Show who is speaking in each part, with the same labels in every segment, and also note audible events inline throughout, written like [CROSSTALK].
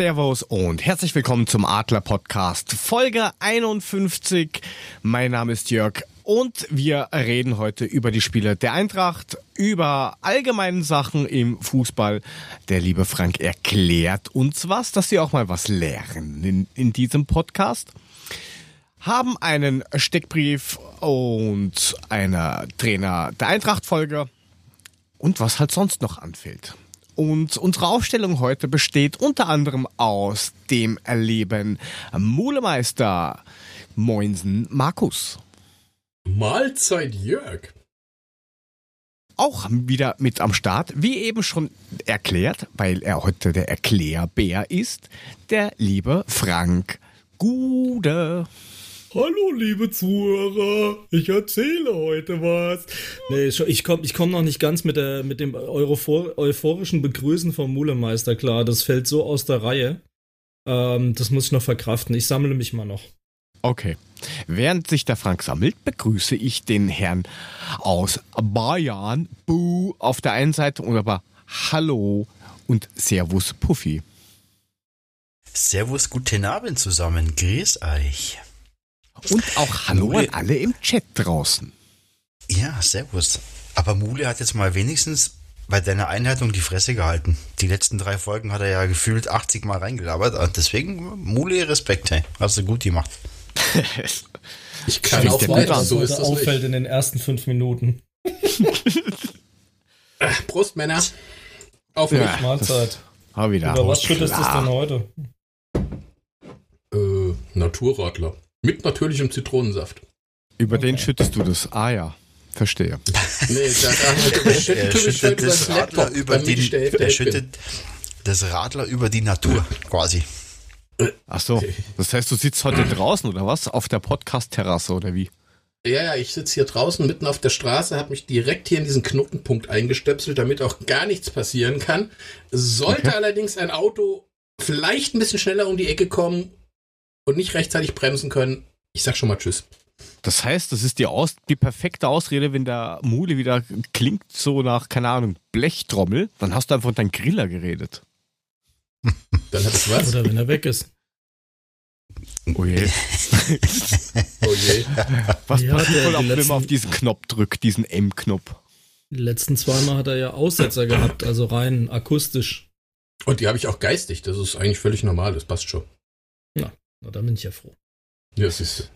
Speaker 1: Servus und herzlich willkommen zum Adler Podcast, Folge 51. Mein Name ist Jörg und wir reden heute über die Spiele der Eintracht, über allgemeine Sachen im Fußball. Der liebe Frank erklärt uns was, dass Sie auch mal was lernen in, in diesem Podcast. Haben einen Steckbrief und eine Trainer der Eintracht Folge und was halt sonst noch anfällt. Und unsere Aufstellung heute besteht unter anderem aus dem Erleben Mulemeister Moinsen Markus.
Speaker 2: Mahlzeit Jörg.
Speaker 1: Auch wieder mit am Start, wie eben schon erklärt, weil er heute der Erklärbär ist, der liebe Frank Gude.
Speaker 2: Hallo, liebe Zuhörer, ich erzähle heute was.
Speaker 3: Nee, ich komme ich komm noch nicht ganz mit, der, mit dem Europhor euphorischen Begrüßen vom Mulemeister klar. Das fällt so aus der Reihe. Ähm, das muss ich noch verkraften. Ich sammle mich mal noch.
Speaker 1: Okay. Während sich der Frank sammelt, begrüße ich den Herrn aus Bayern, Buh, auf der einen Seite und aber Hallo und Servus Puffy.
Speaker 4: Servus, guten Abend zusammen, grüß euch.
Speaker 1: Und auch Hallo Mule. an alle im Chat draußen.
Speaker 4: Ja, servus. Aber Mule hat jetzt mal wenigstens bei deiner Einleitung die Fresse gehalten. Die letzten drei Folgen hat er ja gefühlt 80 Mal reingelabert. Und deswegen, Mule, Respekt, hey. Hast du gut gemacht. [LAUGHS]
Speaker 3: ich kann auch weiter, so ist das auffällt nicht. in den ersten fünf Minuten. [LAUGHS]
Speaker 2: Prost, Männer.
Speaker 3: Auf mich. Ja, Mahlzeit.
Speaker 1: Hab wieder.
Speaker 3: Über was schüttest du denn heute?
Speaker 2: Äh, Naturradler. Mit natürlichem Zitronensaft.
Speaker 1: Über okay. den schüttest du das. Ah ja, verstehe.
Speaker 4: nee, das, schüttet das Radler über die, er schüttet das Radler über die Natur quasi.
Speaker 1: Ach so, das heißt, du sitzt heute draußen oder was? Auf der Podcast-Terrasse oder wie?
Speaker 2: Ja, ja, ich sitze hier draußen mitten auf der Straße, habe mich direkt hier in diesen Knotenpunkt eingestöpselt, damit auch gar nichts passieren kann. Sollte okay. allerdings ein Auto vielleicht ein bisschen schneller um die Ecke kommen und nicht rechtzeitig bremsen können, ich sag schon mal Tschüss.
Speaker 1: Das heißt, das ist die, Aus die perfekte Ausrede, wenn der Mule wieder klingt so nach, keine Ahnung, Blechtrommel, dann hast du einfach dein Griller geredet.
Speaker 3: dann hat es was. Oder wenn er weg ist.
Speaker 1: Oh je. [LAUGHS] oh je. Was ja, passiert wohl auch, wenn man auf diesen Knopf drückt, diesen M-Knopf?
Speaker 3: Die letzten zweimal hat er ja Aussetzer gehabt, also rein akustisch.
Speaker 2: Und die habe ich auch geistig, das ist eigentlich völlig normal, das passt schon.
Speaker 3: Ja. Na, da bin ich ja froh.
Speaker 2: Ja, es ist.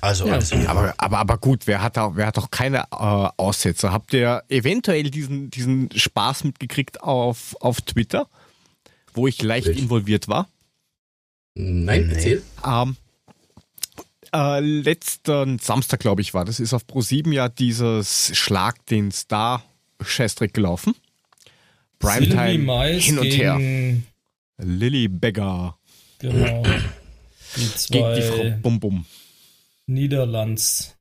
Speaker 1: Also, ja. aber, aber, aber gut, wer hat, da, wer hat doch keine äh, Aussätze? Habt ihr eventuell diesen, diesen Spaß mitgekriegt auf, auf Twitter, wo ich leicht ich. involviert war?
Speaker 2: Nein, erzähl.
Speaker 1: Ähm, äh, letzten Samstag, glaube ich, war das, ist auf Pro7 ja dieses Schlag den Star-Scheißdreck gelaufen.
Speaker 3: Primetime
Speaker 1: hin und her. Lilly Beggar.
Speaker 3: Genau.
Speaker 1: Gegen die Frau Bum Bum.
Speaker 3: Niederlands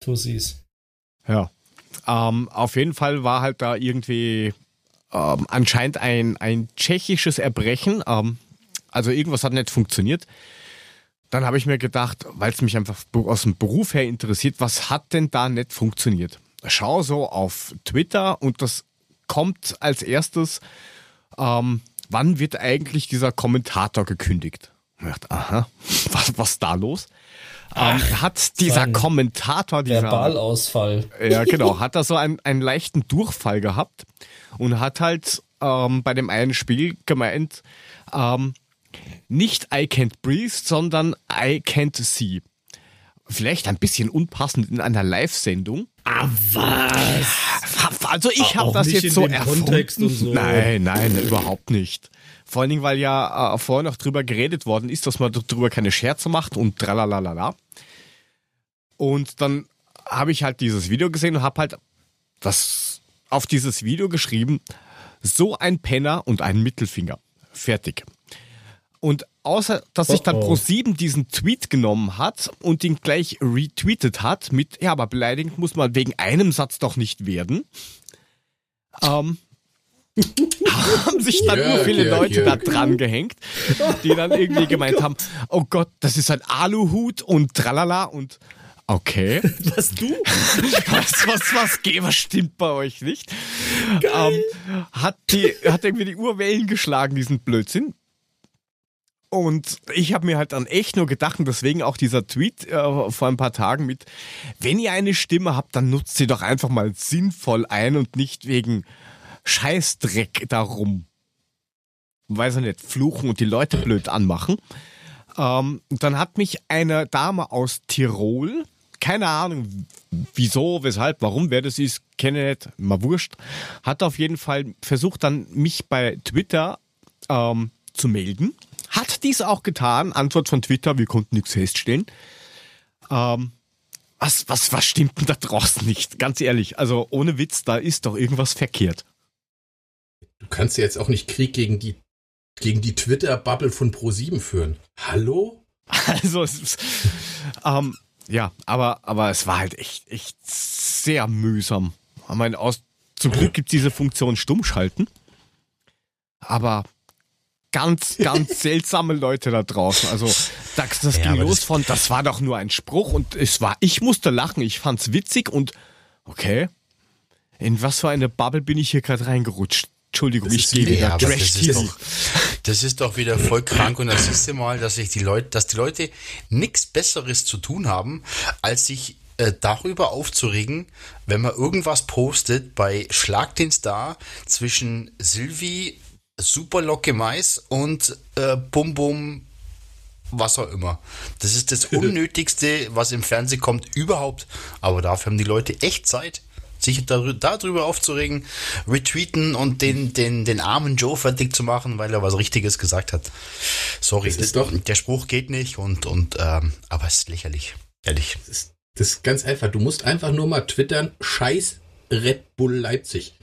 Speaker 3: Tussis.
Speaker 1: Ja. Ähm, auf jeden Fall war halt da irgendwie ähm, anscheinend ein, ein tschechisches Erbrechen. Ähm, also irgendwas hat nicht funktioniert. Dann habe ich mir gedacht, weil es mich einfach aus dem Beruf her interessiert, was hat denn da nicht funktioniert? Schau so auf Twitter und das kommt als erstes, ähm, wann wird eigentlich dieser Kommentator gekündigt? Ich dachte, aha, [LAUGHS] was, was ist da los? Ähm, hat dieser Kommentator, dieser
Speaker 3: Verbalausfall.
Speaker 1: Ja, genau, hat da so einen, einen leichten Durchfall gehabt und hat halt ähm, bei dem einen Spiel gemeint, ähm, nicht I can't breathe, sondern I can't see. Vielleicht ein bisschen unpassend in einer Live-Sendung.
Speaker 3: Ah, was?
Speaker 1: Also ich habe das jetzt so erfunden. So. Nein, nein, überhaupt nicht. Vor allen Dingen, weil ja äh, vorher noch drüber geredet worden ist, dass man darüber keine Scherze macht und tralalala. Und dann habe ich halt dieses Video gesehen und habe halt das auf dieses Video geschrieben, so ein Penner und ein Mittelfinger. Fertig. Und außer, dass sich dann Pro7 diesen Tweet genommen hat und ihn gleich retweetet hat mit, ja, aber beleidigend muss man wegen einem Satz doch nicht werden. Ähm, haben sich dann Jörg, nur viele Jörg, Leute Jörg. da dran gehängt, die dann [LAUGHS] irgendwie gemeint haben, oh Gott, das ist ein Aluhut und tralala und okay. [LAUGHS]
Speaker 3: Was du? [LAUGHS]
Speaker 1: Was, was, was, was stimmt bei euch nicht? Ähm, hat, die, hat irgendwie die Urwellen geschlagen, diesen Blödsinn. Und ich habe mir halt dann echt nur gedacht, und deswegen auch dieser Tweet äh, vor ein paar Tagen mit, wenn ihr eine Stimme habt, dann nutzt sie doch einfach mal sinnvoll ein und nicht wegen Scheißdreck darum. Weiß ich nicht, fluchen und die Leute blöd anmachen. Ähm, dann hat mich eine Dame aus Tirol, keine Ahnung wieso, weshalb, warum, wer das ist, kenne ich nicht, mal wurscht, hat auf jeden Fall versucht dann mich bei Twitter ähm, zu melden hat dies auch getan. Antwort von Twitter, wir konnten nichts feststellen. Ähm, was, was, was stimmt denn da draußen nicht? Ganz ehrlich, also ohne Witz, da ist doch irgendwas verkehrt.
Speaker 2: Du kannst ja jetzt auch nicht Krieg gegen die, gegen die Twitter-Bubble von Pro7 führen. Hallo? [LAUGHS]
Speaker 1: Also, ähm, ja, aber, aber es war halt echt, echt sehr mühsam. Ich meine, aus, zum Glück gibt es diese Funktion Stummschalten. Aber ganz, [LAUGHS] ganz seltsame Leute da draußen. Also das, das ja, ging los das von, das war doch nur ein Spruch und es war, ich musste lachen, ich fand's witzig und okay, in was für eine Bubble bin ich hier gerade reingerutscht? Entschuldigung, das ich gehe wieder ja,
Speaker 4: Trash das ist, doch, das ist doch wieder voll krank und da siehst du mal, dass sich die Leute, dass die Leute nichts Besseres zu tun haben, als sich äh, darüber aufzuregen, wenn man irgendwas postet bei Schlag den Star zwischen Sylvie Super Locke Mais und äh, Bum Bum was auch immer. Das ist das [LAUGHS] Unnötigste, was im Fernsehen kommt, überhaupt. Aber dafür haben die Leute echt Zeit, sich darüber aufzuregen, retweeten und den, den, den armen Joe fertig zu machen, weil er was Richtiges gesagt hat. Sorry, das ist doch, der Spruch geht nicht und, und ähm, aber es ist lächerlich. Ehrlich.
Speaker 2: Das ist, das ist ganz einfach. Du musst einfach nur mal twittern, scheiß Red Bull Leipzig.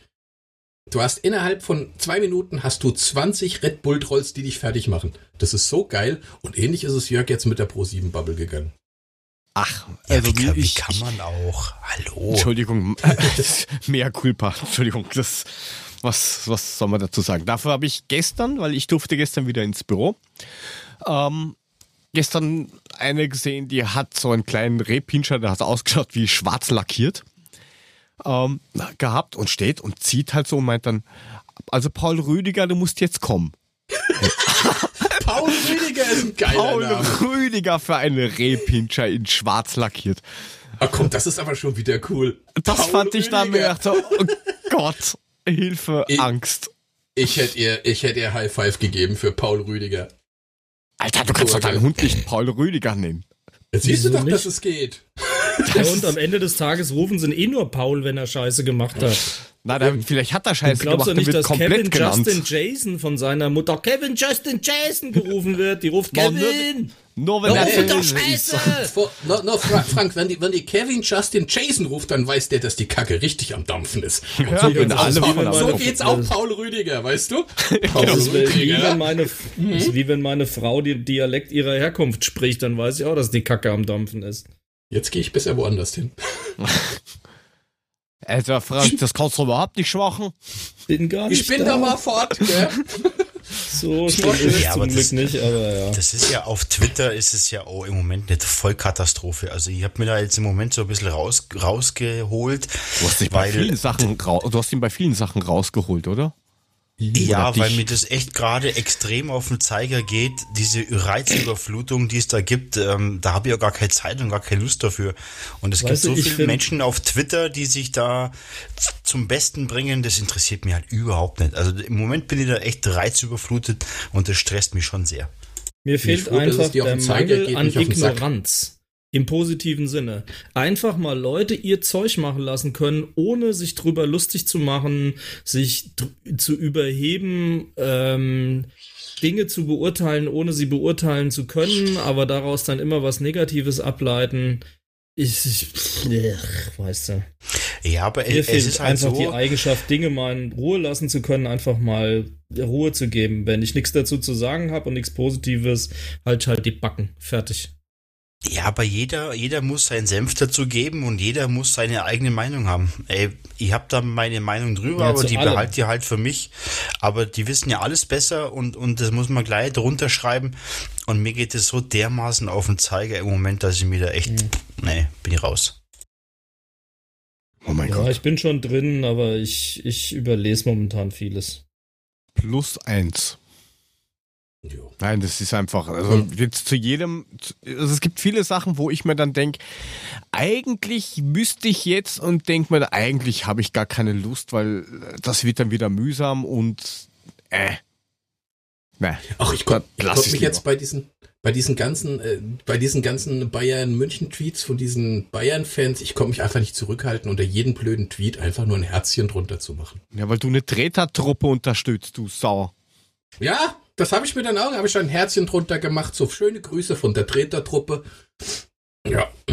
Speaker 2: Du hast innerhalb von zwei Minuten hast du 20 Red Bull Trolls, die dich fertig machen. Das ist so geil. Und ähnlich ist es Jörg jetzt mit der Pro 7 Bubble gegangen.
Speaker 1: Ach,
Speaker 4: also ja, wie, wie, wie kann man auch? Hallo.
Speaker 1: Entschuldigung, [LAUGHS] [LAUGHS] mehr Culpa. Entschuldigung, das, was, was soll man dazu sagen? Dafür habe ich gestern, weil ich durfte gestern wieder ins Büro, ähm, gestern eine gesehen, die hat so einen kleinen Rehpinscher, der hat ausgeschaut wie schwarz lackiert ähm, gehabt und steht und zieht halt so und meint dann, also Paul Rüdiger, du musst jetzt kommen. [LAUGHS]
Speaker 2: Paul Rüdiger ist ein geiler Paul Name.
Speaker 1: Rüdiger für einen Rehpinscher in schwarz lackiert.
Speaker 2: Ach komm, das ist aber schon wieder cool.
Speaker 1: Das Paul fand ich da mir gedacht, oh Gott, Hilfe, ich, Angst.
Speaker 2: Ich hätte ihr, ich hätte ihr High Five gegeben für Paul Rüdiger.
Speaker 1: Alter, du kannst doch deinen Hund nicht Paul Rüdiger nennen.
Speaker 2: Jetzt siehst du doch, nicht? dass es geht. [LAUGHS]
Speaker 3: Ja, und am Ende des Tages rufen sie eh nur Paul, wenn er Scheiße gemacht hat.
Speaker 1: Na, dann, vielleicht hat er Scheiße gemacht. Glaubst du nicht, dass
Speaker 3: Kevin
Speaker 1: genannt.
Speaker 3: Justin Jason von seiner Mutter Kevin Justin Jason gerufen wird? Die ruft Kevin!
Speaker 1: Nur wenn no, er
Speaker 2: doch Scheiße! No, no, Frank, wenn die, wenn die Kevin Justin Jason ruft, dann weiß der, dass die Kacke richtig am Dampfen ist. Und ja, so, geht's alle auch, so geht's auch Paul Rüdiger, weißt du? [LAUGHS]
Speaker 3: Paul das Rüdiger. Wie wenn, meine, mhm. ist wie wenn meine Frau den Dialekt ihrer Herkunft spricht, dann weiß ich auch, dass die Kacke am Dampfen ist.
Speaker 2: Jetzt gehe ich besser woanders hin. [LAUGHS]
Speaker 1: Alter Frank, das kannst du überhaupt nicht schwachen.
Speaker 2: Bin gar nicht ich bin da, da mal fort, gell? [LAUGHS]
Speaker 3: So schlimm ist es ja, zum Glück nicht, aber ja.
Speaker 4: Das ist ja auf Twitter ist es ja auch im Moment eine Vollkatastrophe. Also ich habe mir da jetzt im Moment so ein bisschen raus, rausgeholt.
Speaker 1: Du hast, dich bei vielen Sachen, du hast ihn bei vielen Sachen rausgeholt, oder?
Speaker 4: Ja, weil mir das echt gerade extrem auf den Zeiger geht, diese Reizüberflutung, die es da gibt, ähm, da habe ich ja gar keine Zeit und gar keine Lust dafür. Und es weißt gibt so viele Menschen auf Twitter, die sich da zum Besten bringen, das interessiert mich halt überhaupt nicht. Also im Moment bin ich da echt reizüberflutet und das stresst mich schon sehr.
Speaker 3: Mir fehlt froh, einfach der Mangel an Ignoranz. Im positiven Sinne. Einfach mal Leute ihr Zeug machen lassen können, ohne sich drüber lustig zu machen, sich zu überheben, ähm, Dinge zu beurteilen, ohne sie beurteilen zu können, aber daraus dann immer was Negatives ableiten. Ich, ich ach, weißt du.
Speaker 4: Ja, aber
Speaker 3: Mir es fehlt ist halt einfach so die Eigenschaft, Dinge mal in Ruhe lassen zu können, einfach mal Ruhe zu geben. Wenn ich nichts dazu zu sagen habe und nichts Positives, halt halt die Backen. Fertig.
Speaker 4: Ja, aber jeder, jeder muss seinen Senf dazu geben und jeder muss seine eigene Meinung haben. Ey, ich habe da meine Meinung drüber, ja, aber die allem. behalte ich halt für mich. Aber die wissen ja alles besser und, und das muss man gleich drunter schreiben. Und mir geht es so dermaßen auf den Zeiger im Moment, dass ich mir da echt, mhm. nee, bin ich raus.
Speaker 3: Oh mein ja, Gott. Ich bin schon drin, aber ich, ich überlese momentan vieles.
Speaker 1: Plus eins. Jo. Nein, das ist einfach, also jetzt zu jedem, also es gibt viele Sachen, wo ich mir dann denke, eigentlich müsste ich jetzt und denke mir, eigentlich habe ich gar keine Lust, weil das wird dann wieder mühsam und äh.
Speaker 2: Nee. Ach, ich konnte konnt mich lieber. jetzt bei diesen, bei diesen ganzen, äh, bei diesen ganzen Bayern-München-Tweets von diesen Bayern-Fans, ich konnte mich einfach nicht zurückhalten, unter jedem blöden Tweet einfach nur ein Herzchen drunter zu machen.
Speaker 1: Ja, weil du eine Tretertruppe unterstützt, du Sau.
Speaker 2: Ja, das habe ich mir dann auch, habe ich ein Herzchen drunter gemacht, so schöne Grüße von der Tretertruppe.
Speaker 3: Ja, [CLEARS THROAT]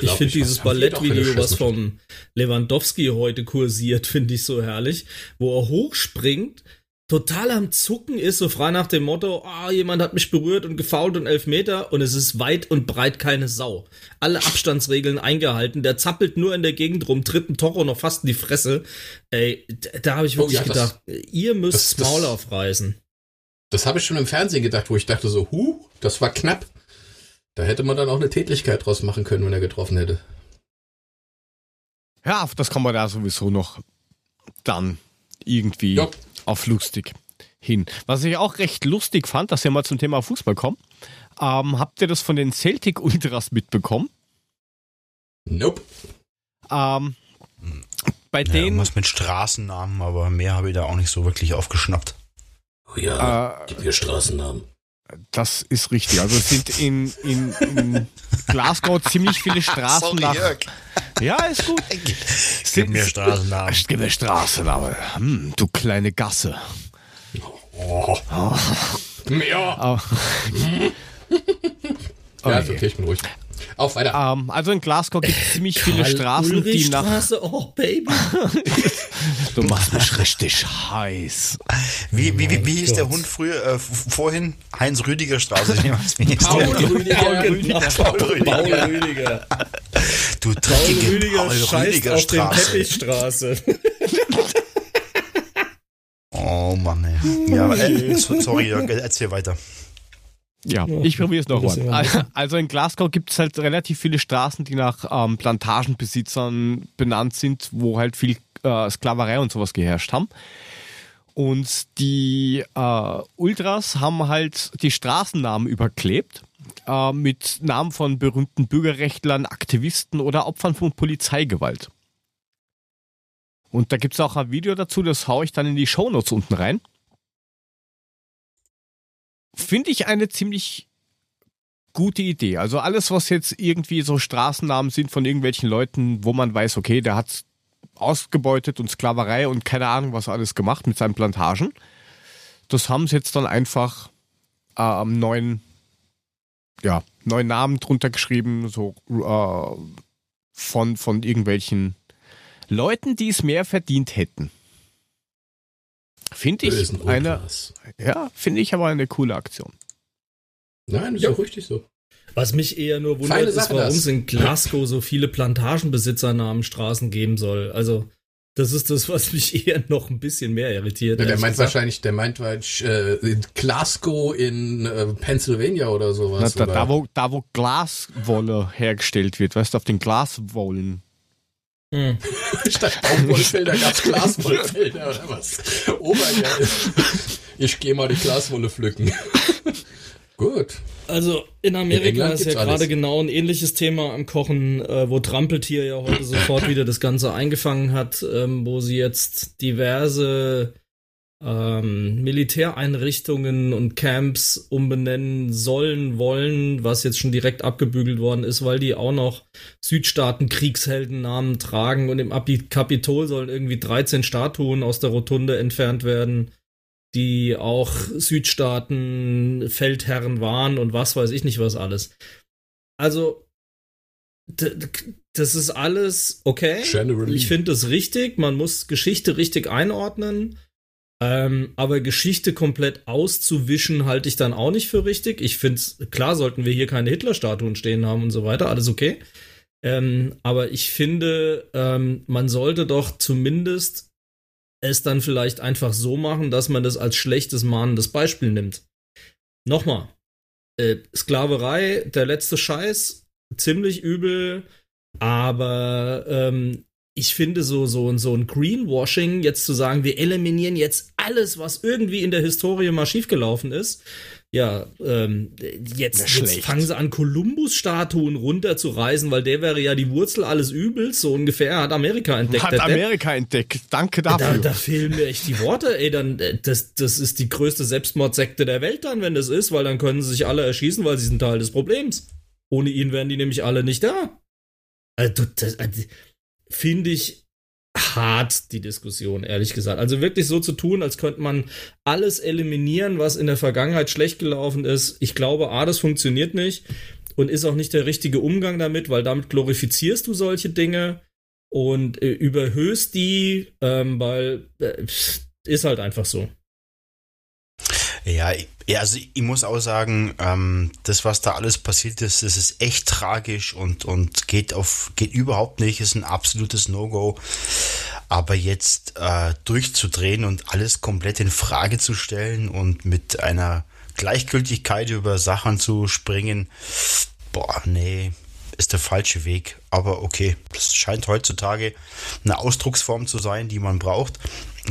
Speaker 3: ich finde dieses Ballettvideo, was vom Lewandowski heute kursiert, finde ich so herrlich, wo er hochspringt, total am Zucken ist, so frei nach dem Motto, ah, oh, jemand hat mich berührt und gefault und elf Meter und es ist weit und breit keine Sau. Alle Abstandsregeln eingehalten, der zappelt nur in der Gegend rum, tritt ein Toro noch fast in die Fresse. Ey, da habe ich wirklich oh, ja, gedacht, das, ihr müsst das, das Maul aufreißen.
Speaker 2: Das habe ich schon im Fernsehen gedacht, wo ich dachte so, huh, das war knapp. Da hätte man dann auch eine Tätigkeit draus machen können, wenn er getroffen hätte.
Speaker 1: Ja, das kann man da sowieso noch dann irgendwie ja. auf lustig hin. Was ich auch recht lustig fand, dass wir mal zum Thema Fußball kommen. Ähm, habt ihr das von den Celtic Ultras mitbekommen?
Speaker 2: Nope.
Speaker 1: Ähm, bei ja, denen.
Speaker 4: Was mit Straßennamen, aber mehr habe ich da auch nicht so wirklich aufgeschnappt.
Speaker 2: Oh ja, äh, gib mir Straßennamen.
Speaker 1: Das ist richtig. Also es sind in, in, in Glasgow ziemlich viele Straßen Sorry, nach. Jörg. Ja, ist gut.
Speaker 4: Gib mir Straßennamen.
Speaker 1: Gib mir Straßennamen. Hm, du kleine Gasse. Oh.
Speaker 2: Oh. Ja. Oh. Ja, ist okay, ich bin ruhig. Auf weiter.
Speaker 1: Ähm, also in Glasgow gibt es ziemlich viele Straßen, die nach. Straße,
Speaker 3: oh Baby. [LAUGHS]
Speaker 1: du machst mich richtig heiß.
Speaker 4: Wie, wie, wie, wie hieß der Hund früher äh, vorhin? Heinz Rüdiger Straße. Paul
Speaker 3: Rüdiger. Paul Rüdiger. Paul Rüdiger.
Speaker 4: Du dreckige Paul Rüdiger,
Speaker 3: Paul Rüdiger Straße. Auf den Teppichstraße.
Speaker 4: oh Mann, ey. Ja, äh, sorry, Jörg, erzähl weiter.
Speaker 1: Ja, ich probiere es nochmal. Also in Glasgow gibt es halt relativ viele Straßen, die nach ähm, Plantagenbesitzern benannt sind, wo halt viel äh, Sklaverei und sowas geherrscht haben. Und die äh, Ultras haben halt die Straßennamen überklebt äh, mit Namen von berühmten Bürgerrechtlern, Aktivisten oder Opfern von Polizeigewalt. Und da gibt es auch ein Video dazu, das haue ich dann in die Shownotes unten rein finde ich eine ziemlich gute Idee. Also alles, was jetzt irgendwie so Straßennamen sind von irgendwelchen Leuten, wo man weiß, okay, der hat ausgebeutet und Sklaverei und keine Ahnung, was alles gemacht mit seinen Plantagen. Das haben sie jetzt dann einfach äh, am neuen, ja, neuen Namen drunter geschrieben, so äh, von, von irgendwelchen Leuten, die es mehr verdient hätten. Finde ich eine, ja, finde ich aber eine coole Aktion.
Speaker 2: Nein, ist ja. auch richtig so.
Speaker 3: Was mich eher nur wundert, ist, warum es in Glasgow so viele Plantagenbesitzernamenstraßen geben soll. Also, das ist das, was mich [LAUGHS] eher noch ein bisschen mehr irritiert.
Speaker 2: Ja, der meint gesagt. wahrscheinlich, der meint äh, in Glasgow in äh, Pennsylvania oder sowas.
Speaker 1: Na, da, da, wo, da, wo Glaswolle hergestellt wird, weißt du, auf den Glaswollen.
Speaker 2: Hm. [LAUGHS] Statt Baumwollfelder gab es Glaswollfelder oder was? Obergeil. Ich gehe mal die Glaswolle pflücken. [LAUGHS] Gut.
Speaker 3: Also in Amerika in ist ja gerade genau ein ähnliches Thema am Kochen, äh, wo Trampeltier ja heute sofort [LAUGHS] wieder das Ganze eingefangen hat, ähm, wo sie jetzt diverse ähm, Militäreinrichtungen und Camps umbenennen sollen, wollen, was jetzt schon direkt abgebügelt worden ist, weil die auch noch Südstaaten-Kriegsheldennamen tragen und im Kapitol sollen irgendwie 13 Statuen aus der Rotunde entfernt werden, die auch Südstaaten Feldherren waren und was weiß ich nicht was alles. Also das ist alles okay. Generally. Ich finde das richtig. Man muss Geschichte richtig einordnen. Ähm, aber Geschichte komplett auszuwischen, halte ich dann auch nicht für richtig. Ich finde es, klar sollten wir hier keine Hitler-Statuen stehen haben und so weiter, alles okay. Ähm, aber ich finde, ähm, man sollte doch zumindest es dann vielleicht einfach so machen, dass man das als schlechtes, mahnendes Beispiel nimmt. Nochmal, äh, Sklaverei, der letzte Scheiß, ziemlich übel, aber ähm, ich finde so, so, so ein Greenwashing, jetzt zu sagen, wir eliminieren jetzt alles, was irgendwie in der Historie mal schiefgelaufen ist. Ja, ähm, jetzt, jetzt fangen sie an, Kolumbus-Statuen runterzureißen, weil der wäre ja die Wurzel alles Übels, so ungefähr, hat Amerika entdeckt.
Speaker 1: Hat Amerika Depp. entdeckt, danke dafür.
Speaker 3: Da, da fehlen mir echt die Worte, ey, dann, äh, das, das ist die größte Selbstmordsekte der Welt dann, wenn das ist, weil dann können sie sich alle erschießen, weil sie sind Teil des Problems. Ohne ihn wären die nämlich alle nicht da. Also, das, also, finde ich hart, die Diskussion, ehrlich gesagt. Also wirklich so zu tun, als könnte man alles eliminieren, was in der Vergangenheit schlecht gelaufen ist. Ich glaube, A, das funktioniert nicht und ist auch nicht der richtige Umgang damit, weil damit glorifizierst du solche Dinge und äh, überhöhst die, ähm, weil äh, ist halt einfach so.
Speaker 4: Ja, also ich muss auch sagen, ähm, das, was da alles passiert ist, das ist echt tragisch und, und geht auf, geht überhaupt nicht, ist ein absolutes No-Go. Aber jetzt äh, durchzudrehen und alles komplett in Frage zu stellen und mit einer Gleichgültigkeit über Sachen zu springen, boah, nee, ist der falsche Weg. Aber okay, das scheint heutzutage eine Ausdrucksform zu sein, die man braucht.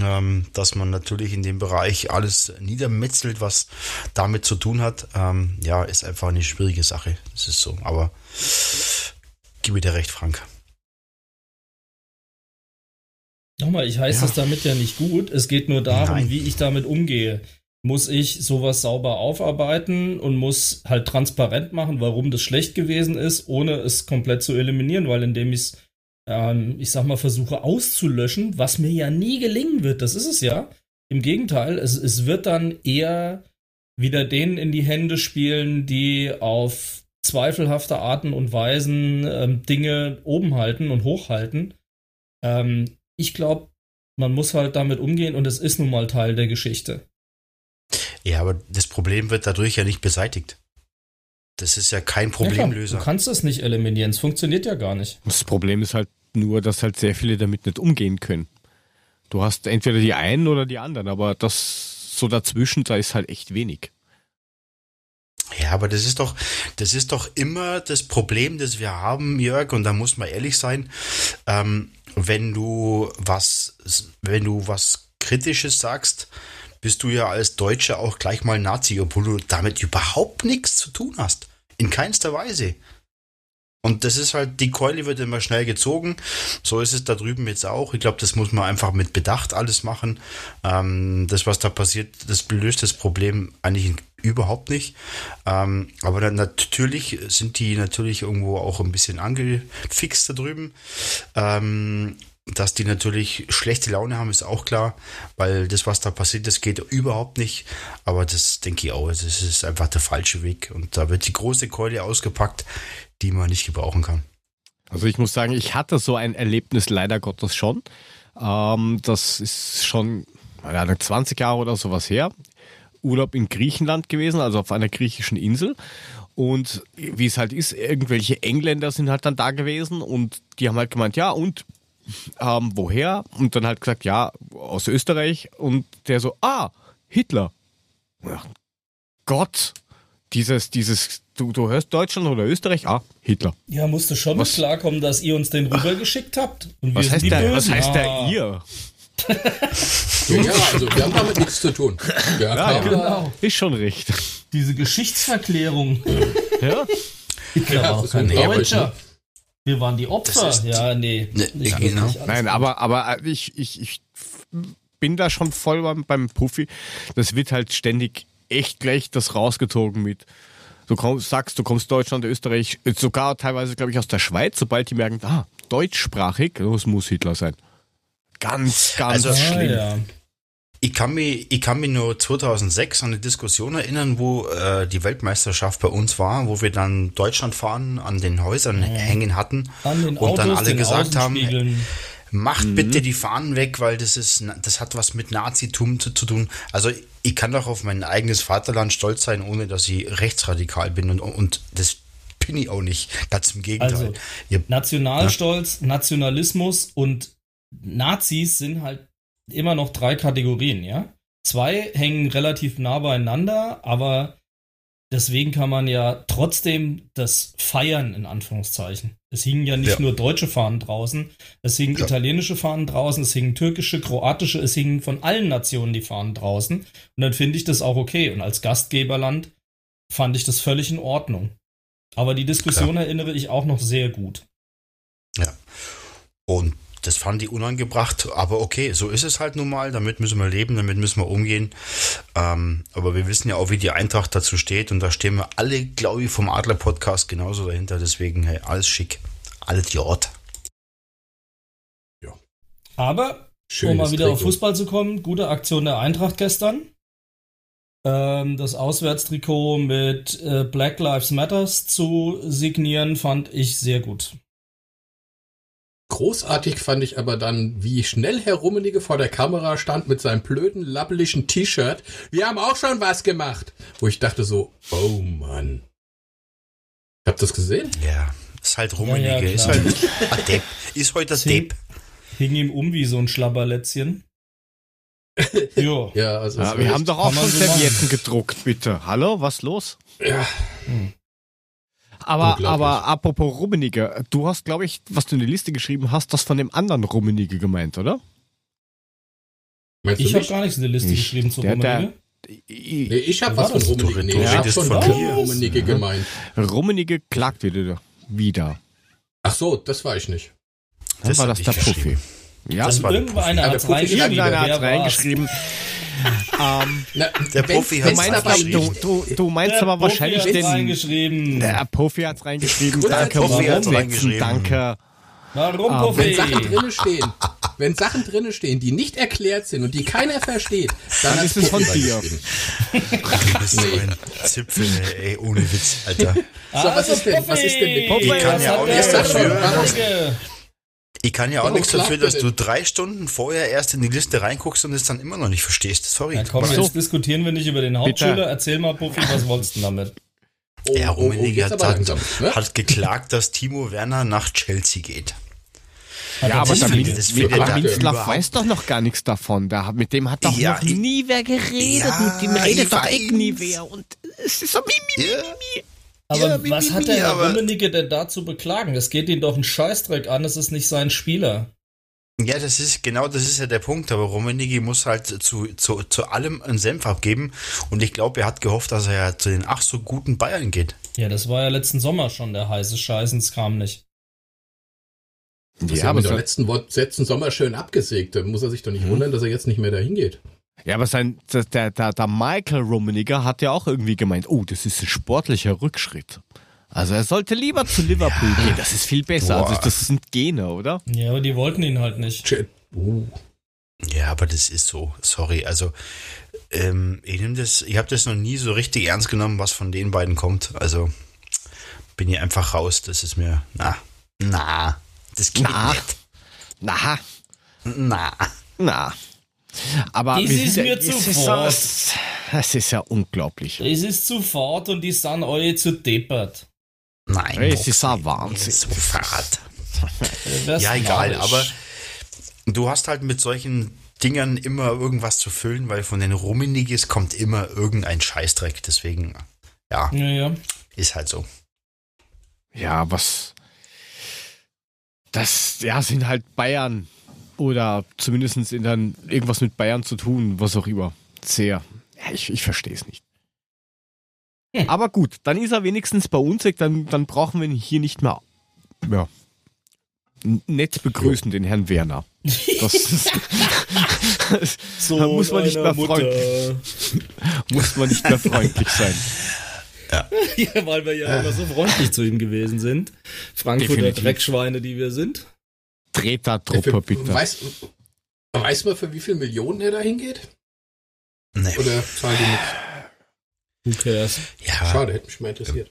Speaker 4: Ähm, dass man natürlich in dem Bereich alles niedermetzelt, was damit zu tun hat. Ähm, ja, ist einfach eine schwierige Sache. Das ist so. Aber gebe dir recht, Frank.
Speaker 3: Nochmal, ich heiße ja. das damit ja nicht gut. Es geht nur darum, Nein. wie ich damit umgehe muss ich sowas sauber aufarbeiten und muss halt transparent machen, warum das schlecht gewesen ist, ohne es komplett zu eliminieren, weil indem ich es, ähm, ich sag mal, versuche auszulöschen, was mir ja nie gelingen wird, das ist es ja. Im Gegenteil, es, es wird dann eher wieder denen in die Hände spielen, die auf zweifelhafte Arten und Weisen ähm, Dinge oben halten und hochhalten. Ähm, ich glaube, man muss halt damit umgehen und es ist nun mal Teil der Geschichte.
Speaker 4: Ja, aber das Problem wird dadurch ja nicht beseitigt. Das ist ja kein Problemlöser.
Speaker 3: Ja, du kannst das nicht eliminieren, es funktioniert ja gar nicht.
Speaker 1: Das Problem ist halt nur, dass halt sehr viele damit nicht umgehen können. Du hast entweder die einen oder die anderen, aber das so dazwischen, da ist halt echt wenig.
Speaker 4: Ja, aber das ist doch, das ist doch immer das Problem, das wir haben, Jörg, und da muss man ehrlich sein, ähm, wenn du was, wenn du was Kritisches sagst, bist du ja als Deutscher auch gleich mal Nazi, obwohl du damit überhaupt nichts zu tun hast. In keinster Weise. Und das ist halt, die Keule wird immer schnell gezogen. So ist es da drüben jetzt auch. Ich glaube, das muss man einfach mit Bedacht alles machen. Ähm, das, was da passiert, das löst das Problem eigentlich überhaupt nicht. Ähm, aber dann natürlich sind die natürlich irgendwo auch ein bisschen angefixt da drüben. Ähm, dass die natürlich schlechte Laune haben, ist auch klar, weil das, was da passiert, das geht überhaupt nicht. Aber das denke ich auch, das ist einfach der falsche Weg. Und da wird die große Keule ausgepackt, die man nicht gebrauchen kann.
Speaker 1: Also ich muss sagen, ich hatte so ein Erlebnis leider Gottes schon. Ähm, das ist schon ja, 20 Jahre oder sowas her. Urlaub in Griechenland gewesen, also auf einer griechischen Insel. Und wie es halt ist, irgendwelche Engländer sind halt dann da gewesen und die haben halt gemeint, ja, und ähm, woher? Und dann halt gesagt, ja, aus Österreich. Und der so, ah, Hitler. Ja, Gott, dieses, dieses, du, du hörst Deutschland oder Österreich? Ah, Hitler.
Speaker 3: Ja, musste schon was, klarkommen, dass ihr uns den rübergeschickt habt.
Speaker 1: was, heißt der, was heißt der ah. ihr?
Speaker 2: ja, also wir haben damit nichts zu tun.
Speaker 1: Ja, ja genau. Ist schon recht.
Speaker 3: Diese Geschichtsverklärung.
Speaker 1: ja.
Speaker 3: Hitler ja, war auch kein Deutscher. Wir waren die Opfer. Ja, nee.
Speaker 1: nee genau. Nein, aber, aber äh, ich, ich, ich bin da schon voll beim, beim Puffy. Das wird halt ständig echt gleich das rausgezogen mit. Du kommst, sagst, du kommst Deutschland, Österreich, sogar teilweise, glaube ich, aus der Schweiz, sobald die merken, ah, deutschsprachig, das muss Hitler sein. Ganz, ganz also, schlimm. Ja.
Speaker 4: Ich kann mich, ich kann mich nur 2006 an eine Diskussion erinnern, wo äh, die Weltmeisterschaft bei uns war, wo wir dann Deutschland fahren an den Häusern ja. hängen hatten und Autos, dann alle gesagt haben, macht mhm. bitte die Fahnen weg, weil das ist, das hat was mit Nazitum zu, zu, tun. Also ich kann doch auf mein eigenes Vaterland stolz sein, ohne dass ich rechtsradikal bin und, und das bin ich auch nicht. Ganz im Gegenteil. Also,
Speaker 3: Ihr, Nationalstolz, ja. Nationalismus und Nazis sind halt immer noch drei Kategorien, ja. Zwei hängen relativ nah beieinander, aber deswegen kann man ja trotzdem das feiern, in Anführungszeichen. Es hingen ja nicht ja. nur deutsche Fahnen draußen, es hingen ja. italienische Fahnen draußen, es hingen türkische, kroatische, es hingen von allen Nationen die Fahnen draußen. Und dann finde ich das auch okay. Und als Gastgeberland fand ich das völlig in Ordnung. Aber die Diskussion Klar. erinnere ich auch noch sehr gut.
Speaker 4: Ja. Und das fand ich unangebracht, aber okay, so ist es halt nun mal, damit müssen wir leben, damit müssen wir umgehen. Ähm, aber wir wissen ja auch, wie die Eintracht dazu steht und da stehen wir alle, glaube ich, vom Adler-Podcast genauso dahinter, deswegen hey, alles schick, alles Jord.
Speaker 3: Ja. Aber, Schönes um mal wieder Trikot. auf Fußball zu kommen, gute Aktion der Eintracht gestern. Ähm, das Auswärtstrikot mit äh, Black Lives Matters zu signieren, fand ich sehr gut.
Speaker 2: Großartig fand ich aber dann, wie schnell Herr Rummenigge vor der Kamera stand mit seinem blöden, lappeligen T-Shirt. Wir haben auch schon was gemacht. Wo ich dachte so, oh Mann. Habt ihr das gesehen?
Speaker 4: Ja, ist halt Rummenigge. Ja, ja, ist halt ein Depp. Ist heute das [LAUGHS] Depp.
Speaker 3: Hing ihm um wie so ein Schlabberlätzchen. [LAUGHS]
Speaker 1: jo. ja, also ja, wir haben doch auch schon so Servietten gedruckt, bitte. Hallo, was los?
Speaker 2: Ja. Hm.
Speaker 1: Aber, aber apropos Rummenigge, du hast, glaube ich, was du in die Liste geschrieben hast, das von dem anderen Rummenigge gemeint, oder?
Speaker 3: Meinst ich habe gar nichts in die Liste ich, geschrieben zu der, Rummenigge.
Speaker 2: Der, nee, ich habe was von Rummenigge. Nee, ich habe von Rummenigge ja. gemeint.
Speaker 1: Rummenigge klagt wieder. wieder.
Speaker 2: Ach so, das war ich nicht.
Speaker 1: Dann das war das der Profi.
Speaker 3: Ja, das war irgendwann einer hat
Speaker 1: reingeschrieben ähm, Na, der Profi hat reingeschrieben. Du, du, du meinst der aber Profi wahrscheinlich den.
Speaker 3: Reingeschrieben.
Speaker 1: Der Profi hat's reingeschrieben. Danke, Profi hat's reingeschrieben. Danke.
Speaker 3: Warum, um, ähm,
Speaker 2: Wenn Sachen drinne stehen, wenn Sachen drinne stehen, die nicht erklärt sind und die keiner versteht, dann, dann ist es von dir.
Speaker 4: Du bist so ein Zipfel, ey, ohne Witz, Alter.
Speaker 2: So, was ist denn, was ist denn mit
Speaker 4: Popeye? Ich kann ja auch nichts dafür. Ich kann ja auch nichts dafür, dass du drei Stunden vorher erst in die Liste reinguckst und es dann immer noch nicht verstehst. Sorry.
Speaker 3: Ja, komm, jetzt so. diskutieren wir nicht über den Hauptschüler. Bitte. Erzähl mal, Puffy, was wolltest du damit?
Speaker 4: Oh, [LAUGHS] ja, Rummenigge oh, oh, hat, langsam, ne? hat geklagt, dass Timo Werner nach Chelsea geht.
Speaker 1: Ja, aber der Minzlaff weiß doch noch gar nichts davon. Da, mit dem hat doch ja, noch nie wer geredet. Ja, mit dem redet doch echt nie wer. Und es ist so mi, mi, mi, mi.
Speaker 3: Aber ja, was hat der Herr Rummenigge denn da zu beklagen? Es geht ihn doch einen Scheißdreck an, es ist nicht sein Spieler.
Speaker 4: Ja, das ist genau, das ist ja der Punkt. Aber Rummenigge muss halt zu, zu, zu allem einen Senf abgeben. Und ich glaube, er hat gehofft, dass er ja zu den ach so guten Bayern geht.
Speaker 3: Ja, das war ja letzten Sommer schon der heiße Scheiß und es kam nicht.
Speaker 2: Das ja, aber der letzten, letzten Sommer schön abgesägt. Da muss er sich doch nicht hm. wundern, dass er jetzt nicht mehr dahin geht.
Speaker 1: Ja, aber sein, der, der, der Michael Rummenigge hat ja auch irgendwie gemeint, oh, das ist ein sportlicher Rückschritt. Also er sollte lieber zu Liverpool ja. gehen. Das ist viel besser. Boah. Also das sind Gene, oder?
Speaker 3: Ja, aber die wollten ihn halt nicht.
Speaker 4: Uh. Ja, aber das ist so. Sorry. Also ähm, ich nehme das. Ich habe das noch nie so richtig ernst genommen, was von den beiden kommt. Also bin hier einfach raus. Das ist mir na, na, das geht na. nicht.
Speaker 1: Na,
Speaker 4: na,
Speaker 1: na. Aber
Speaker 3: das ist mir zu fad.
Speaker 1: Das ist ja unglaublich.
Speaker 3: Es ist zu fad und die sind alle zu deppert.
Speaker 1: Nein, es ist ein Wahnsinn.
Speaker 4: So fad. [LAUGHS] ja, egal, aber du hast halt mit solchen Dingern immer irgendwas zu füllen, weil von den Rummenigis kommt immer irgendein Scheißdreck. Deswegen, ja,
Speaker 3: ja, ja.
Speaker 4: ist halt so.
Speaker 1: Ja, was. Das, ja, sind halt Bayern. Oder zumindest in dann irgendwas mit Bayern zu tun, was auch immer. Sehr. Ja, ich, ich verstehe es nicht. Hm. Aber gut, dann ist er wenigstens bei uns weg, dann, dann brauchen wir ihn hier nicht mehr ja, nett begrüßen, den Herrn Werner. Das, so [LAUGHS] [LAUGHS] da muss man nicht mehr freundlich, [LAUGHS] muss man nicht mehr freundlich sein.
Speaker 3: Ja. ja, weil wir ja immer so freundlich zu ihm gewesen sind. Frankfurter Definitiv. Dreckschweine, die wir sind.
Speaker 1: Tretertruppe, bitte.
Speaker 2: Weiß, weiß man, für wie viele Millionen er da hingeht?
Speaker 4: Nee.
Speaker 2: Oder zahlt die nichts?
Speaker 3: Who cares?
Speaker 2: Ja. Schade, hätte mich mal interessiert.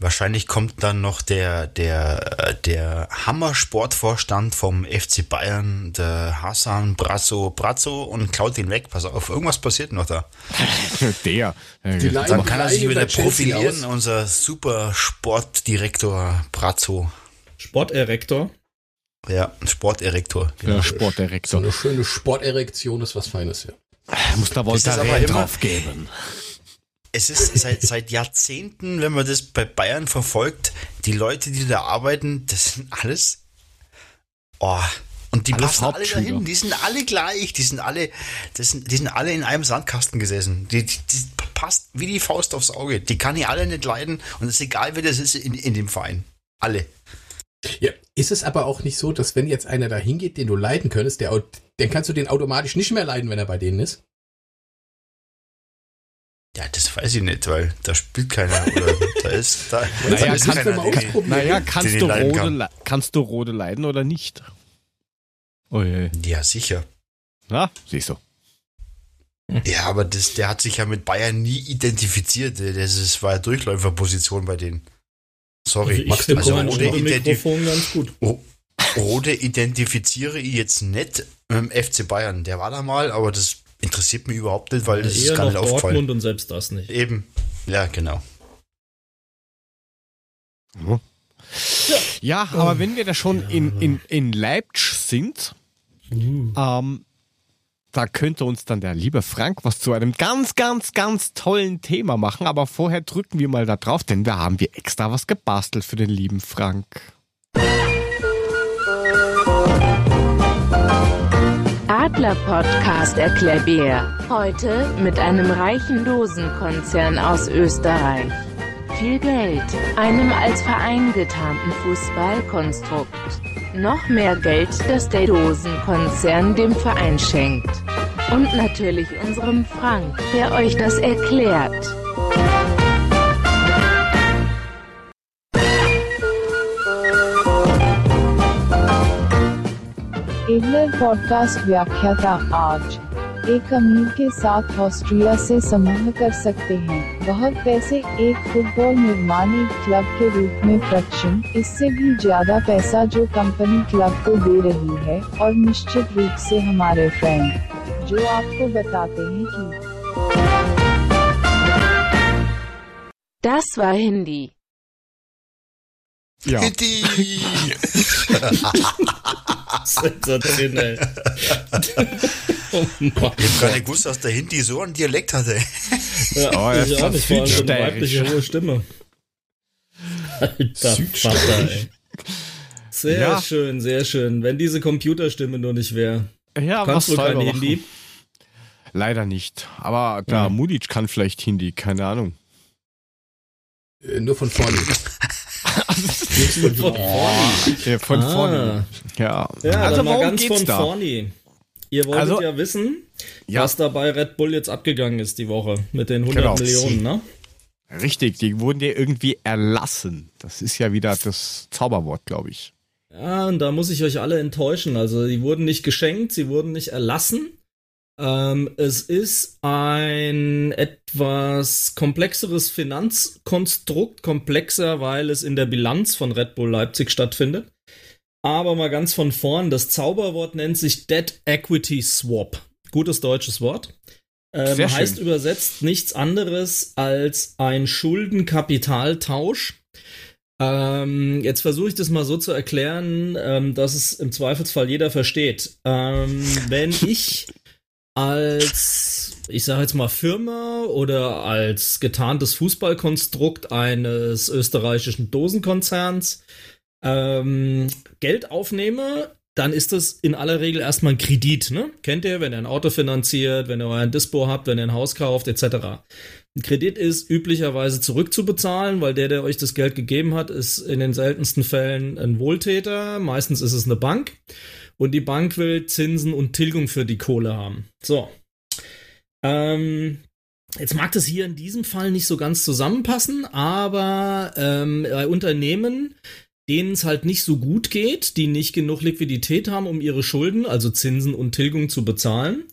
Speaker 4: Wahrscheinlich kommt dann noch der, der, der Hammer-Sportvorstand vom FC Bayern, der Hassan Brazzo Brazzo und klaut ihn weg. Pass auf, irgendwas passiert noch da. [LAUGHS]
Speaker 1: der.
Speaker 4: Die dann kann er sich wieder profilieren, unser super Sportdirektor Brazzo.
Speaker 3: Sporterektor?
Speaker 4: Ja, Sporterektor.
Speaker 1: Genau. Ja, Sporterektor.
Speaker 2: So eine schöne Sporterektion ist was Feines, ja.
Speaker 1: Muss da Voltaren drauf geben.
Speaker 4: es ist seit, seit Jahrzehnten, wenn man das bei Bayern verfolgt, die Leute, die da arbeiten, das sind alles. Oh, und die alles passen alle dahin, die sind alle gleich, die sind alle, das sind, die sind alle in einem Sandkasten gesessen. Die, die, die passt wie die Faust aufs Auge. Die kann ich alle nicht leiden und es ist egal, wer das ist in, in dem Verein. Alle.
Speaker 2: Ja, ist es aber auch nicht so, dass wenn jetzt einer da hingeht, den du leiden könntest, der, dann kannst du den automatisch nicht mehr leiden, wenn er bei denen ist?
Speaker 4: Ja, das weiß ich nicht, weil da spielt keiner oder [LAUGHS] da ist da.
Speaker 1: naja, ist kannst keiner, du mal ausprobieren. Naja, kannst du, Rode, kann. kannst du Rode leiden oder nicht?
Speaker 4: Oh je. Ja, sicher.
Speaker 1: Na, siehst du.
Speaker 4: Ja, aber das, der hat sich ja mit Bayern nie identifiziert. Das ist, war ja Durchläuferposition bei denen. Sorry.
Speaker 3: Also ich also Rode, identif ganz gut.
Speaker 4: Rode identifiziere ich jetzt nicht mit dem FC Bayern. Der war da mal, aber das interessiert mich überhaupt nicht, weil das ja, ist gar nicht aufgefallen. Dortmund
Speaker 3: und selbst das nicht.
Speaker 4: Eben. Ja, genau.
Speaker 1: Ja, ja aber wenn wir da schon ja. in, in, in Leipzig sind, uh. ähm, da könnte uns dann der liebe Frank was zu einem ganz, ganz, ganz tollen Thema machen. Aber vorher drücken wir mal da drauf, denn da haben wir extra was gebastelt für den lieben Frank.
Speaker 5: Adler Podcast Erklärbär. Heute mit einem reichen Dosenkonzern aus Österreich. Viel Geld, einem als Verein getarnten Fußballkonstrukt Noch mehr Geld, das der Dosenkonzern dem Verein schenkt. Und natürlich unserem Frank, der euch das erklärt.
Speaker 6: Adler podcast व्याख्याता आज एक अमीर के साथ ऑस्ट्रिया से समूह कर सकते हैं बहुत पैसे, एक फुटबॉल निर्माण एक क्लब के रूप में प्रक्षण इससे भी ज़्यादा पैसा जो कंपनी क्लब को दे रही है, और निश्चित रूप से हमारे फ्रेंड जो आपको बताते हैं कि
Speaker 5: Das Hindi.
Speaker 1: Ja.
Speaker 3: Sensationell.
Speaker 4: oh [LAUGHS] ich habe gar nicht gewusst, dass der Hindi so einen Dialekt hatte.
Speaker 3: Ja, oh, er ich auch nicht, vor allem so eine weibliche hohe Stimme. Alter Vater, ey. Sehr ja. schön, sehr schön. Wenn diese Computerstimme nur nicht wäre.
Speaker 1: Ja, Kannst was du kein Hindi? Leider nicht. Aber klar, ja. Mudic kann vielleicht Hindi, keine Ahnung.
Speaker 2: Äh, nur von vorne.
Speaker 1: Von vorne. Ja, von ah. vorne. Ja,
Speaker 3: ja also mal ganz von da? vorne. Ihr wolltet also, ja wissen, ja. was da bei Red Bull jetzt abgegangen ist die Woche mit den 100 genau. Millionen, ne?
Speaker 1: Richtig, die wurden ja irgendwie erlassen. Das ist ja wieder das Zauberwort, glaube ich.
Speaker 3: Ja, und da muss ich euch alle enttäuschen. Also, die wurden nicht geschenkt, sie wurden nicht erlassen. Ähm, es ist ein etwas komplexeres Finanzkonstrukt, komplexer, weil es in der Bilanz von Red Bull Leipzig stattfindet. Aber mal ganz von vorn, das Zauberwort nennt sich Debt Equity Swap. Gutes deutsches Wort. Ähm, heißt übersetzt nichts anderes als ein Schuldenkapitaltausch. Ähm, jetzt versuche ich das mal so zu erklären, ähm, dass es im Zweifelsfall jeder versteht. Ähm, wenn ich als, ich sage jetzt mal, Firma oder als getarntes Fußballkonstrukt eines österreichischen Dosenkonzerns ähm, Geld aufnehme, dann ist das in aller Regel erstmal ein Kredit. Ne? Kennt ihr, wenn ihr ein Auto finanziert, wenn ihr euren Dispo habt, wenn ihr ein Haus kauft, etc. Ein Kredit ist üblicherweise zurückzubezahlen, weil der, der euch das Geld gegeben hat, ist in den seltensten Fällen ein Wohltäter. Meistens ist es eine Bank und die Bank will Zinsen und Tilgung für die Kohle haben. So. Ähm, jetzt mag das hier in diesem Fall nicht so ganz zusammenpassen, aber ähm, bei Unternehmen, denen es halt nicht so gut geht, die nicht genug Liquidität haben, um ihre Schulden, also Zinsen und Tilgung zu bezahlen,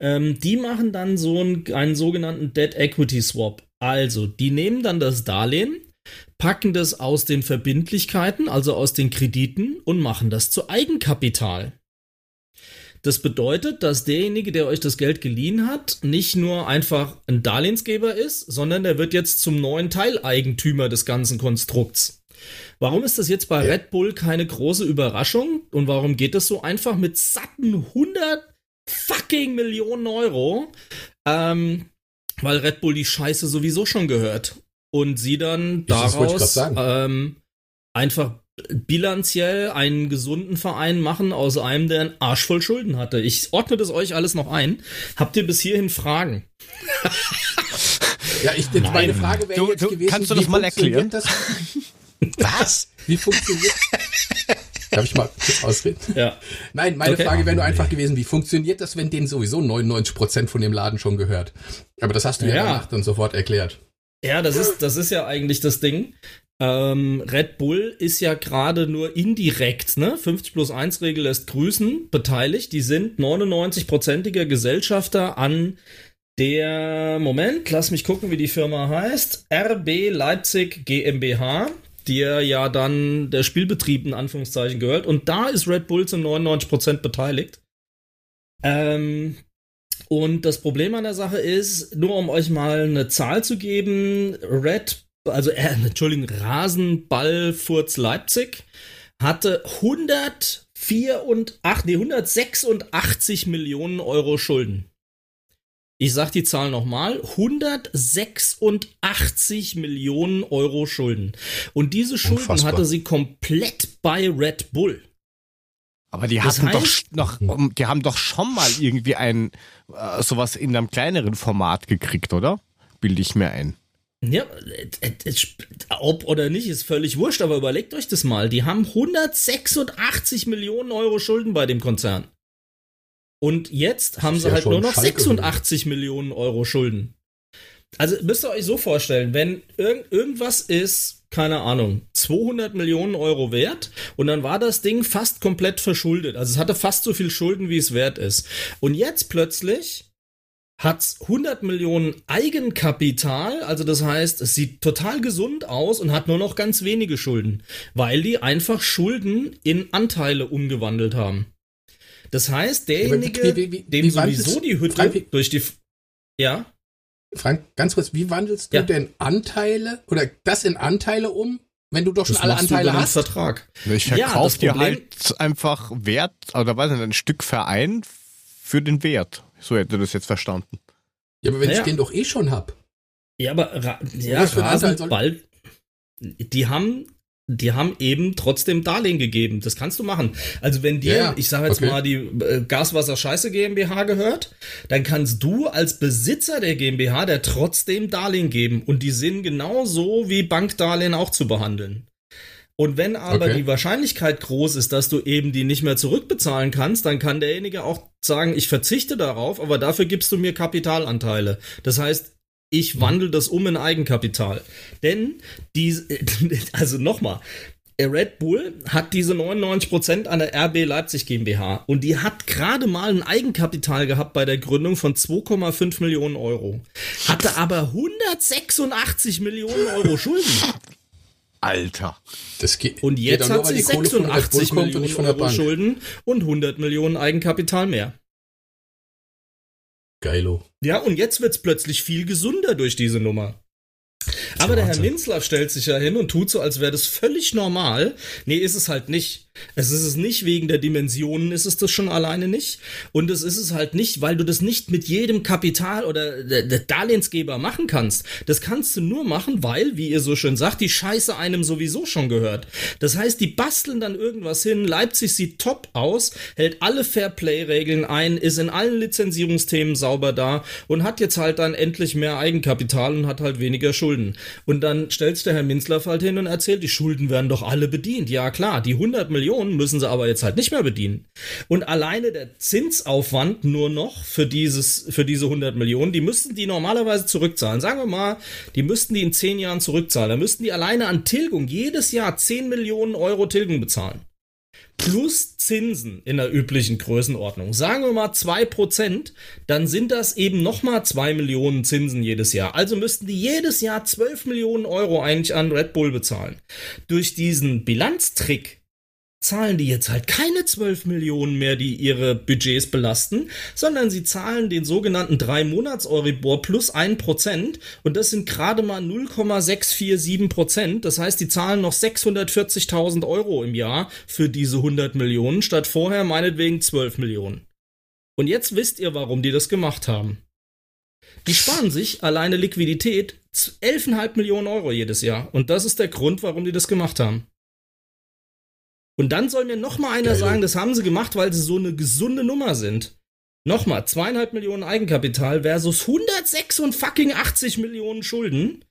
Speaker 3: ähm, die machen dann so einen, einen sogenannten Debt Equity Swap. Also, die nehmen dann das Darlehen, packen das aus den Verbindlichkeiten, also aus den Krediten und machen das zu Eigenkapital. Das bedeutet, dass derjenige, der euch das Geld geliehen hat, nicht nur einfach ein Darlehensgeber ist, sondern er wird jetzt zum neuen Teileigentümer des ganzen Konstrukts. Warum ist das jetzt bei Red Bull keine große Überraschung und warum geht das so einfach mit satten 100 fucking Millionen Euro? Ähm, weil Red Bull die Scheiße sowieso schon gehört. Und sie dann daraus ähm, einfach bilanziell einen gesunden Verein machen aus einem, der einen Arsch voll Schulden hatte. Ich ordne das euch alles noch ein. Habt ihr bis hierhin Fragen?
Speaker 2: ja, ich, meine Frage wäre jetzt gewesen,
Speaker 1: kannst du das mal erklären? Das? [LAUGHS]
Speaker 2: Was? Wie funktioniert Darf ich mal kurz ausreden? Ja. Nein, meine okay. Frage wäre nur einfach gewesen, wie funktioniert das, wenn denen sowieso 99% von dem Laden schon gehört? Aber das hast du ja, ja dann sofort erklärt.
Speaker 3: Ja, das ist, das ist ja eigentlich das Ding. Ähm, Red Bull ist ja gerade nur indirekt, ne? 50 plus 1 Regel lässt grüßen, beteiligt. Die sind 99-prozentiger Gesellschafter an der, Moment, lass mich gucken, wie die Firma heißt. RB Leipzig GmbH, der ja dann der Spielbetrieb in Anführungszeichen gehört. Und da ist Red Bull zu 99% beteiligt. Ähm, und das Problem an der Sache ist, nur um euch mal eine Zahl zu geben, Red, also äh, Entschuldigung, Rasenballfurz Leipzig hatte 104 und ach, nee, 186 Millionen Euro Schulden. Ich sag die Zahl nochmal. 186 Millionen Euro Schulden. Und diese Schulden Unfassbar. hatte sie komplett bei Red Bull.
Speaker 1: Aber die hatten doch noch, die haben doch schon mal irgendwie ein äh, sowas in einem kleineren Format gekriegt, oder? Bilde ich mir ein.
Speaker 3: Ja, äh, äh, ob oder nicht, ist völlig wurscht, aber überlegt euch das mal. Die haben 186 Millionen Euro Schulden bei dem Konzern. Und jetzt haben sie ja halt nur noch Schalke 86 oder? Millionen Euro Schulden. Also müsst ihr euch so vorstellen, wenn irg irgendwas ist, keine Ahnung, 200 Millionen Euro wert und dann war das Ding fast komplett verschuldet. Also es hatte fast so viel Schulden, wie es wert ist. Und jetzt plötzlich hat 100 Millionen Eigenkapital, also das heißt, es sieht total gesund aus und hat nur noch ganz wenige Schulden, weil die einfach Schulden in Anteile umgewandelt haben. Das heißt, derjenige, wie, wie, wie, dem sowieso die Hütte durch die ja
Speaker 2: Frank, ganz kurz, wie wandelst du ja. denn Anteile oder das in Anteile um, wenn du doch schon das alle Anteile hast?
Speaker 1: Vertrag. Ich verkaufe ja, dir halt einfach Wert, oder weiß nicht, ein Stück Verein für den Wert. So hätte das jetzt verstanden.
Speaker 2: Ja, aber wenn naja. ich den doch eh schon hab.
Speaker 3: Ja, aber ja, Rasenball, die haben die haben eben trotzdem Darlehen gegeben. Das kannst du machen. Also wenn dir, yeah, ich sage jetzt okay. mal, die äh, Gaswasser Scheiße GmbH gehört, dann kannst du als Besitzer der GmbH der trotzdem Darlehen geben. Und die sind genauso wie Bankdarlehen auch zu behandeln. Und wenn aber okay. die Wahrscheinlichkeit groß ist, dass du eben die nicht mehr zurückbezahlen kannst, dann kann derjenige auch sagen, ich verzichte darauf, aber dafür gibst du mir Kapitalanteile. Das heißt, ich wandle das um in Eigenkapital. Denn die, [LAUGHS] also nochmal, Red Bull hat diese 99% an der RB Leipzig GmbH und die hat gerade mal ein Eigenkapital gehabt bei der Gründung von 2,5 Millionen Euro. Hatte aber 186 Millionen Euro Schulden.
Speaker 1: Alter.
Speaker 2: Das geht,
Speaker 3: und jetzt geht hat sie 86 Millionen Euro Schulden und 100 Millionen Eigenkapital mehr.
Speaker 2: Geilo.
Speaker 3: Ja, und jetzt wird's plötzlich viel gesünder durch diese Nummer. Aber der Herr Minzler stellt sich ja hin und tut so, als wäre das völlig normal. Nee, ist es halt nicht. Es ist es nicht wegen der Dimensionen, ist es das schon alleine nicht. Und es ist es halt nicht, weil du das nicht mit jedem Kapital oder der Darlehensgeber machen kannst. Das kannst du nur machen, weil, wie ihr so schön sagt, die Scheiße einem sowieso schon gehört. Das heißt, die basteln dann irgendwas hin. Leipzig sieht top aus, hält alle Fairplay-Regeln ein, ist in allen Lizenzierungsthemen sauber da und hat jetzt halt dann endlich mehr Eigenkapital und hat halt weniger Schulden. Und dann stellt sich der Herr Minzler halt hin und erzählt, die Schulden werden doch alle bedient. Ja klar, die 100 Millionen Millionen müssen sie aber jetzt halt nicht mehr bedienen. Und alleine der Zinsaufwand nur noch für dieses, für diese 100 Millionen, die müssten die normalerweise zurückzahlen. Sagen wir mal, die müssten die in 10 Jahren zurückzahlen. Da müssten die alleine an Tilgung jedes Jahr 10 Millionen Euro Tilgung bezahlen plus Zinsen in der üblichen Größenordnung, sagen wir mal 2%, dann sind das eben nochmal 2 Millionen Zinsen jedes Jahr. Also müssten die jedes Jahr 12 Millionen Euro eigentlich an Red Bull bezahlen. Durch diesen Bilanztrick zahlen die jetzt halt keine 12 Millionen mehr, die ihre Budgets belasten, sondern sie zahlen den sogenannten 3 Monats Euribor plus 1% und das sind gerade mal 0,647%. Das heißt, die zahlen noch 640.000 Euro im Jahr für diese 100 Millionen statt vorher meinetwegen 12 Millionen. Und jetzt wisst ihr, warum die das gemacht haben. Die sparen sich alleine Liquidität 11,5 Millionen Euro jedes Jahr. Und das ist der Grund, warum die das gemacht haben. Und dann soll mir noch mal einer Geil. sagen, das haben sie gemacht, weil sie so eine gesunde Nummer sind. Nochmal, zweieinhalb Millionen Eigenkapital versus 186 Millionen Schulden.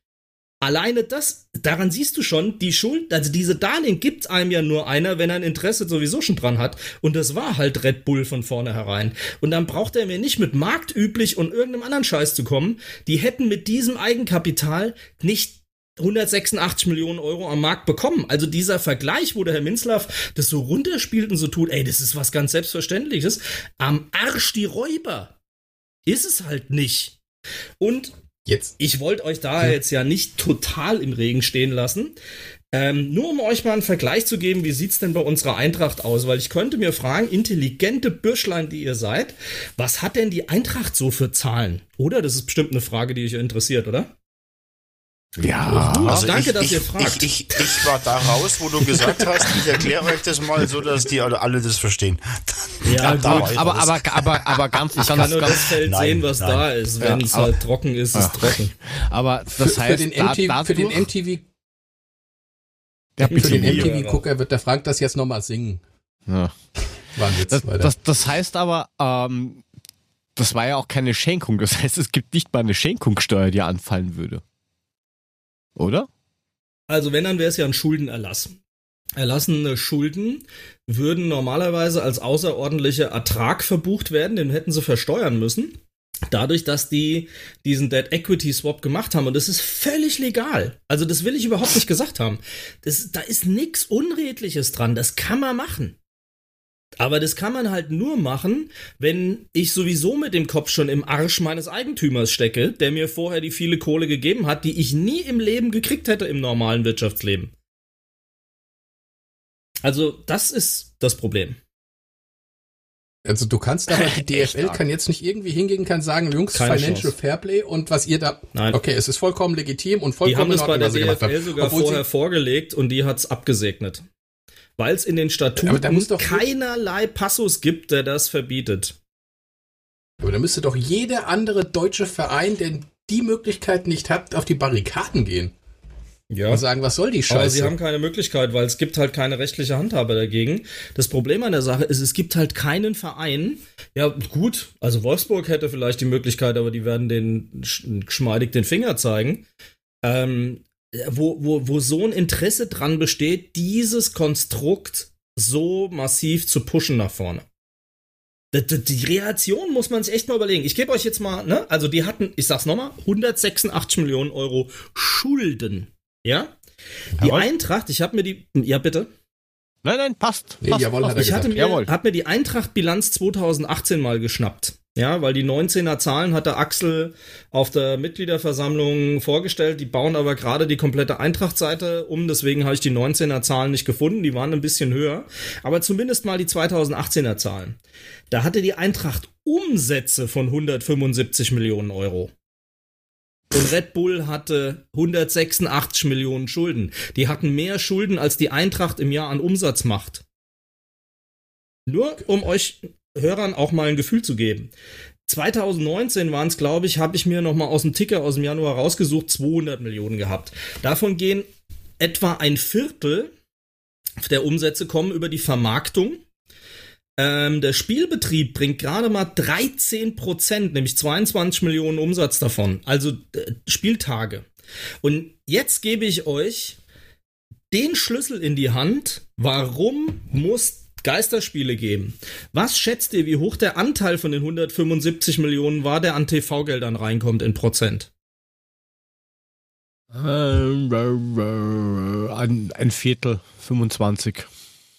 Speaker 3: Alleine das, daran siehst du schon, die Schuld, also diese Darlehen gibt einem ja nur einer, wenn er ein Interesse sowieso schon dran hat. Und das war halt Red Bull von vornherein. Und dann braucht er mir nicht mit marktüblich und irgendeinem anderen Scheiß zu kommen. Die hätten mit diesem Eigenkapital nicht 186 Millionen Euro am Markt bekommen. Also dieser Vergleich, wo der Herr Minzlaff das so runterspielt und so tut, ey, das ist was ganz Selbstverständliches. Am Arsch die Räuber. Ist es halt nicht. Und jetzt. ich wollte euch da jetzt ja nicht total im Regen stehen lassen. Ähm, nur um euch mal einen Vergleich zu geben, wie sieht's denn bei unserer Eintracht aus? Weil ich könnte mir fragen, intelligente Bürschlein, die ihr seid, was hat denn die Eintracht so für Zahlen? Oder? Das ist bestimmt eine Frage, die euch interessiert, oder?
Speaker 1: Ja,
Speaker 3: also danke, ich, dass ihr fragt.
Speaker 4: Ich, ich, ich, war da raus, wo du gesagt hast, ich erkläre euch das mal so, dass die alle, alle das verstehen. [LAUGHS]
Speaker 1: Ja, gut, aber, aber, aber, aber ganz,
Speaker 3: ich kann nur das Feld nein, sehen, was nein. da ist. Wenn ja, es halt trocken ist, ist es trocken.
Speaker 1: Aber das heißt,
Speaker 2: für den, MTV, da, für den MTV, ja, für den MTV-Gucker wird der Frank das jetzt nochmal singen.
Speaker 1: Ja. Das, das, das heißt aber, ähm, das war ja auch keine Schenkung. Das heißt, es gibt nicht mal eine Schenkungssteuer, die anfallen würde. Oder?
Speaker 3: Also wenn, dann wäre es ja ein Schuldenerlass. Erlassene Schulden würden normalerweise als außerordentlicher Ertrag verbucht werden, den hätten sie versteuern müssen. Dadurch, dass die diesen Dead Equity Swap gemacht haben. Und das ist völlig legal. Also, das will ich überhaupt nicht gesagt haben. Das, da ist nichts Unredliches dran. Das kann man machen. Aber das kann man halt nur machen, wenn ich sowieso mit dem Kopf schon im Arsch meines Eigentümers stecke, der mir vorher die viele Kohle gegeben hat, die ich nie im Leben gekriegt hätte im normalen Wirtschaftsleben. Also, das ist das Problem.
Speaker 2: Also du kannst aber, [LAUGHS] die DFL kann jetzt nicht irgendwie hingehen, kann sagen, Jungs, Keine Financial Chance. Fairplay und was ihr da.
Speaker 3: Nein.
Speaker 2: Okay, es ist vollkommen legitim und vollkommen
Speaker 3: Die haben das bei der DFL sogar vorher vorgelegt und die hat's abgesegnet weil es in den Statuten keinerlei Passus gibt, der das verbietet.
Speaker 2: Aber da müsste doch jeder andere deutsche Verein, der die Möglichkeit nicht hat, auf die Barrikaden gehen. Ja. Und sagen, was soll die Scheiße? Aber
Speaker 3: sie haben keine Möglichkeit, weil es gibt halt keine rechtliche Handhabe dagegen. Das Problem an der Sache ist, es gibt halt keinen Verein. Ja, gut, also Wolfsburg hätte vielleicht die Möglichkeit, aber die werden den geschmeidig den Finger zeigen. Ähm, wo, wo, wo so ein Interesse dran besteht, dieses Konstrukt so massiv zu pushen nach vorne. Die Reaktion muss man sich echt mal überlegen. Ich gebe euch jetzt mal, ne, also die hatten, ich sag's nochmal, 186 Millionen Euro Schulden. Ja? Die Jawohl. Eintracht, ich habe mir die, ja bitte.
Speaker 1: Nein, nein, passt.
Speaker 2: Nee, passt,
Speaker 1: jawohl,
Speaker 2: passt. Hat er
Speaker 3: ich hatte mir, hab mir die Eintracht-Bilanz 2018 mal geschnappt. Ja, weil die 19er Zahlen hat der Axel auf der Mitgliederversammlung vorgestellt. Die bauen aber gerade die komplette Eintracht-Seite um. Deswegen habe ich die 19er Zahlen nicht gefunden. Die waren ein bisschen höher. Aber zumindest mal die 2018er Zahlen. Da hatte die Eintracht Umsätze von 175 Millionen Euro. Und Red Bull hatte 186 Millionen Schulden. Die hatten mehr Schulden, als die Eintracht im Jahr an Umsatz macht. Nur um euch Hörern auch mal ein Gefühl zu geben. 2019 waren es, glaube ich, habe ich mir noch mal aus dem Ticker aus dem Januar rausgesucht, 200 Millionen gehabt. Davon gehen etwa ein Viertel der Umsätze kommen über die Vermarktung. Ähm, der Spielbetrieb bringt gerade mal 13 Prozent, nämlich 22 Millionen Umsatz davon, also äh, Spieltage. Und jetzt gebe ich euch den Schlüssel in die Hand, warum muss Geisterspiele geben. Was schätzt ihr, wie hoch der Anteil von den 175 Millionen war, der an TV-Geldern reinkommt in Prozent?
Speaker 1: Ein, ein Viertel, 25.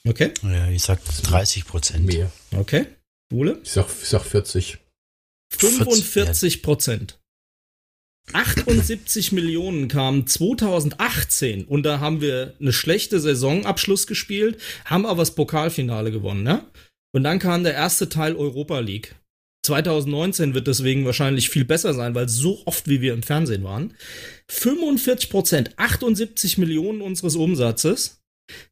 Speaker 3: Okay.
Speaker 4: Ja, ich sag 30 Prozent.
Speaker 3: Mehr. Okay. Bule?
Speaker 2: Ich sag, ich sag 40.
Speaker 3: 45 Prozent. 78 Millionen kamen 2018 und da haben wir eine schlechte Saisonabschluss gespielt, haben aber das Pokalfinale gewonnen, ne? Und dann kam der erste Teil Europa League. 2019 wird deswegen wahrscheinlich viel besser sein, weil so oft wie wir im Fernsehen waren. 45 Prozent, 78 Millionen unseres Umsatzes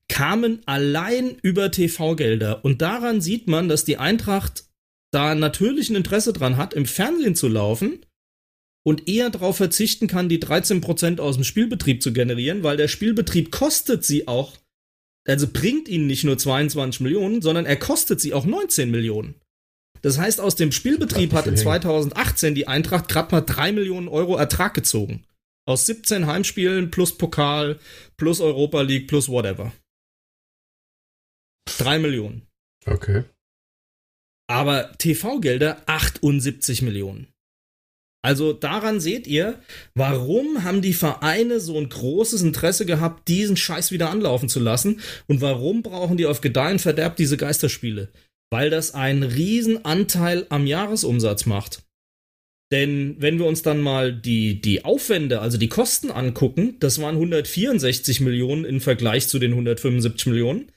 Speaker 3: kamen allein über TV-Gelder. Und daran sieht man, dass die Eintracht da natürlich ein Interesse dran hat, im Fernsehen zu laufen und eher darauf verzichten kann, die 13% aus dem Spielbetrieb zu generieren, weil der Spielbetrieb kostet sie auch, also bringt ihnen nicht nur 22 Millionen, sondern er kostet sie auch 19 Millionen. Das heißt, aus dem Spielbetrieb hat in 2018 die Eintracht gerade mal 3 Millionen Euro Ertrag gezogen. Aus 17 Heimspielen plus Pokal, plus Europa League, plus whatever. 3 Millionen.
Speaker 2: Okay.
Speaker 3: Aber TV-Gelder 78 Millionen. Also daran seht ihr, warum haben die Vereine so ein großes Interesse gehabt, diesen Scheiß wieder anlaufen zu lassen und warum brauchen die auf Gedeihen Verderb diese Geisterspiele? Weil das einen riesen Anteil am Jahresumsatz macht. Denn wenn wir uns dann mal die, die Aufwände, also die Kosten angucken, das waren 164 Millionen im Vergleich zu den 175 Millionen.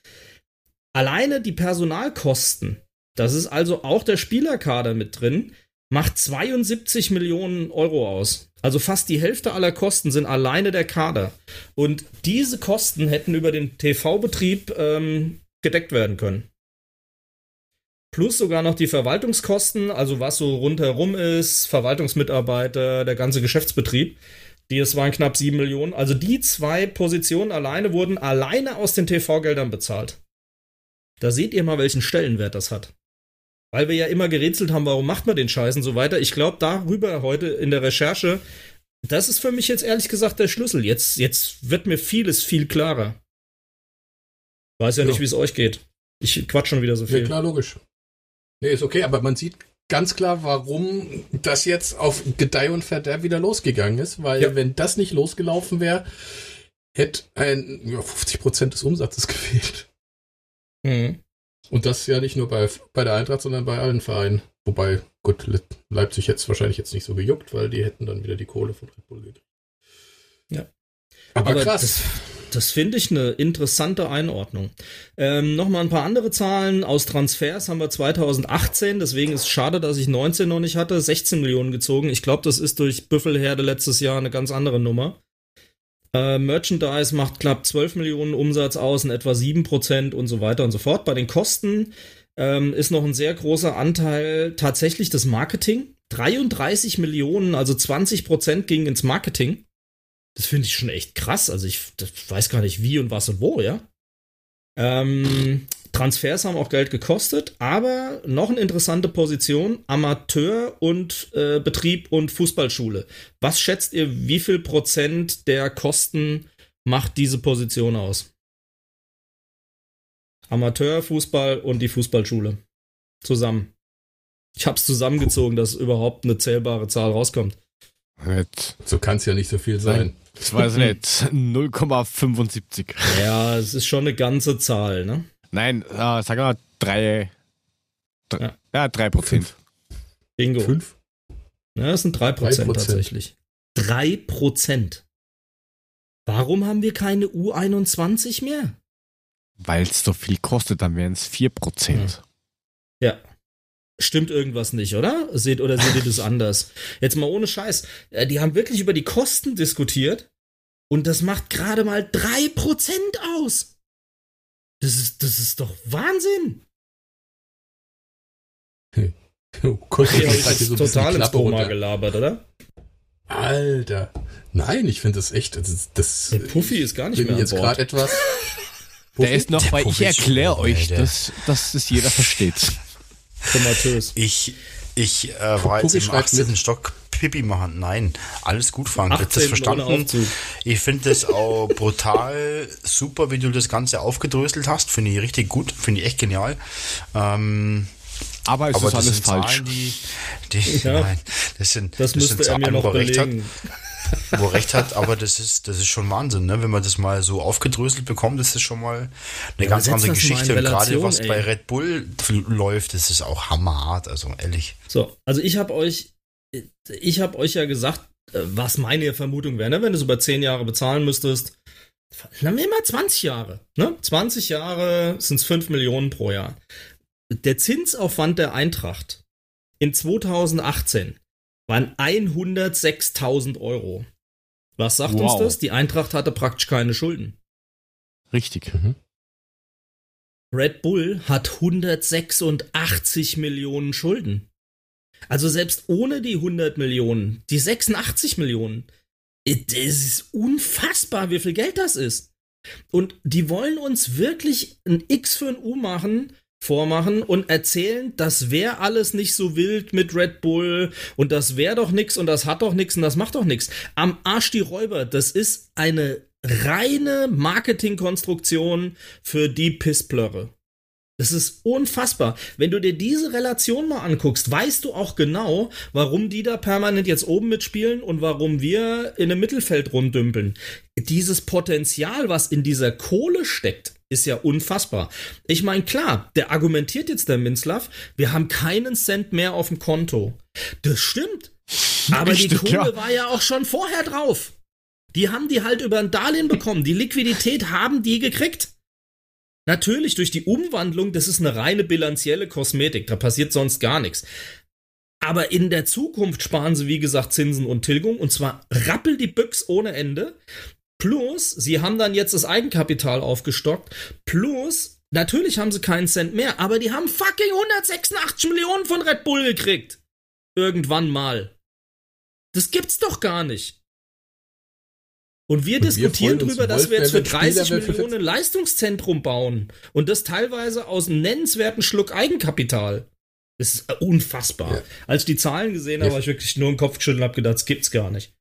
Speaker 3: Alleine die Personalkosten, das ist also auch der Spielerkader mit drin, macht 72 Millionen Euro aus. Also fast die Hälfte aller Kosten sind alleine der Kader. Und diese Kosten hätten über den TV-Betrieb ähm, gedeckt werden können. Plus sogar noch die Verwaltungskosten, also was so rundherum ist, Verwaltungsmitarbeiter, der ganze Geschäftsbetrieb. Die, es waren knapp 7 Millionen. Also die zwei Positionen alleine wurden alleine aus den TV-Geldern bezahlt. Da seht ihr mal, welchen Stellenwert das hat. Weil wir ja immer gerätselt haben, warum macht man den Scheiß und so weiter. Ich glaube, darüber heute in der Recherche, das ist für mich jetzt ehrlich gesagt der Schlüssel. Jetzt, jetzt wird mir vieles viel klarer. Weiß ja, ja. nicht, wie es euch geht. Ich quatsch schon wieder so viel. Ja,
Speaker 2: klar, logisch. Nee, ist okay, aber man sieht ganz klar, warum das jetzt auf Gedeih und Verderb wieder losgegangen ist, weil ja. wenn das nicht losgelaufen wäre, hätte ein ja, 50% des Umsatzes [LAUGHS] gefehlt. Mhm. Und das ja nicht nur bei, bei der Eintracht, sondern bei allen Vereinen. Wobei, gut, Leipzig hätte es wahrscheinlich jetzt nicht so gejuckt, weil die hätten dann wieder die Kohle von Red Bull gekriegt.
Speaker 3: Ja. Aber, Aber krass. Das, das finde ich eine interessante Einordnung. Ähm, Nochmal ein paar andere Zahlen aus Transfers haben wir 2018, deswegen ist es schade, dass ich 19 noch nicht hatte, 16 Millionen gezogen. Ich glaube, das ist durch Büffelherde letztes Jahr eine ganz andere Nummer. Äh, Merchandise macht knapp 12 Millionen Umsatz aus, in etwa 7% und so weiter und so fort. Bei den Kosten ähm, ist noch ein sehr großer Anteil tatsächlich das Marketing. 33 Millionen, also 20% gingen ins Marketing. Das finde ich schon echt krass. Also ich weiß gar nicht wie und was und wo, ja. Ähm, Transfers haben auch Geld gekostet, aber noch eine interessante Position, Amateur und äh, Betrieb und Fußballschule. Was schätzt ihr, wie viel Prozent der Kosten macht diese Position aus? Amateur, Fußball und die Fußballschule. Zusammen. Ich habe es zusammengezogen, dass überhaupt eine zählbare Zahl rauskommt.
Speaker 2: So kann es ja nicht so viel sein.
Speaker 1: Das weiß ich nicht. [LAUGHS] 0,75.
Speaker 3: Ja, es ist schon eine ganze Zahl, ne?
Speaker 1: Nein, äh, sag mal drei. ja. ja, drei Prozent.
Speaker 3: Bingo. Fünf? Ja, das sind drei Prozent tatsächlich. Drei Prozent. Warum haben wir keine U21 mehr?
Speaker 1: Weil es so viel kostet, dann wären es vier Prozent.
Speaker 3: Ja. ja. Stimmt irgendwas nicht, oder? Seht oder seht ihr das [LAUGHS] anders? Jetzt mal ohne Scheiß. Äh, die haben wirklich über die Kosten diskutiert und das macht gerade mal drei Prozent aus. Das ist, das ist doch Wahnsinn.
Speaker 2: Oh Gott,
Speaker 3: okay, das so total ins Koma gelabert, oder?
Speaker 2: Alter. Nein, ich finde das echt. Das, das,
Speaker 3: Der Puffy ist gar nicht mehr
Speaker 2: jetzt gerade etwas.
Speaker 1: Der ist noch, weil ich erkläre euch, dass, dass es jeder versteht.
Speaker 4: Tomatös. Ich, ich äh, war jetzt im 18. Stock Pipi machen. Nein, alles gut, Frank. 18, das verstanden. Ich finde das auch [LAUGHS] brutal super, wie du das Ganze aufgedröselt hast. Finde ich richtig gut. Finde ich echt genial. Ähm,
Speaker 1: aber es aber ist alles falsch.
Speaker 4: Zahlen, die, die,
Speaker 3: ja, nein, das sind, das, das sind Zahlen, wo recht hat.
Speaker 4: Wo recht hat, aber das ist, das ist schon Wahnsinn, ne? Wenn man das mal so aufgedröselt bekommt, das ist schon mal eine ja, ganz andere Geschichte. Und gerade was ey. bei Red Bull läuft, das ist auch hammerhart, also ehrlich.
Speaker 3: So, also ich habe euch ich habe euch ja gesagt, äh, was meine Vermutung wäre, ne? wenn du es über 10 Jahre bezahlen müsstest. Dann wir mal 20 Jahre. Ne? 20 Jahre sind es 5 Millionen pro Jahr. Der Zinsaufwand der Eintracht in 2018 waren 106.000 Euro. Was sagt wow. uns das? Die Eintracht hatte praktisch keine Schulden.
Speaker 1: Richtig. Mhm.
Speaker 3: Red Bull hat 186 Millionen Schulden. Also selbst ohne die 100 Millionen, die 86 Millionen, es ist unfassbar, wie viel Geld das ist. Und die wollen uns wirklich ein X für ein U machen, vormachen und erzählen, das wäre alles nicht so wild mit Red Bull und das wäre doch nix und das hat doch nix und das macht doch nix. Am Arsch die Räuber, das ist eine reine Marketingkonstruktion für die Pissplörre. Das ist unfassbar. Wenn du dir diese Relation mal anguckst, weißt du auch genau, warum die da permanent jetzt oben mitspielen und warum wir in einem Mittelfeld runddümpeln. Dieses Potenzial, was in dieser Kohle steckt, ist ja unfassbar. Ich meine, klar, der argumentiert jetzt der Minzlaff, wir haben keinen Cent mehr auf dem Konto. Das stimmt. Aber Richtig, die Kohle ja. war ja auch schon vorher drauf. Die haben die halt über ein Darlehen bekommen. Die Liquidität haben die gekriegt. Natürlich durch die Umwandlung, das ist eine reine bilanzielle Kosmetik, da passiert sonst gar nichts. Aber in der Zukunft sparen sie, wie gesagt, Zinsen und Tilgung und zwar rappel die Büchs ohne Ende. Plus, sie haben dann jetzt das Eigenkapital aufgestockt. Plus, natürlich haben sie keinen Cent mehr, aber die haben fucking 186 Millionen von Red Bull gekriegt. Irgendwann mal. Das gibt's doch gar nicht. Und wir und diskutieren darüber, dass wir jetzt für 30 Millionen ein Leistungszentrum bauen. Und das teilweise aus einem nennenswerten Schluck Eigenkapital. Das ist unfassbar. Ja. Als ich die Zahlen gesehen habe, ja. habe ich wirklich nur den Kopf geschüttelt und habe gedacht, das gibt's gar nicht.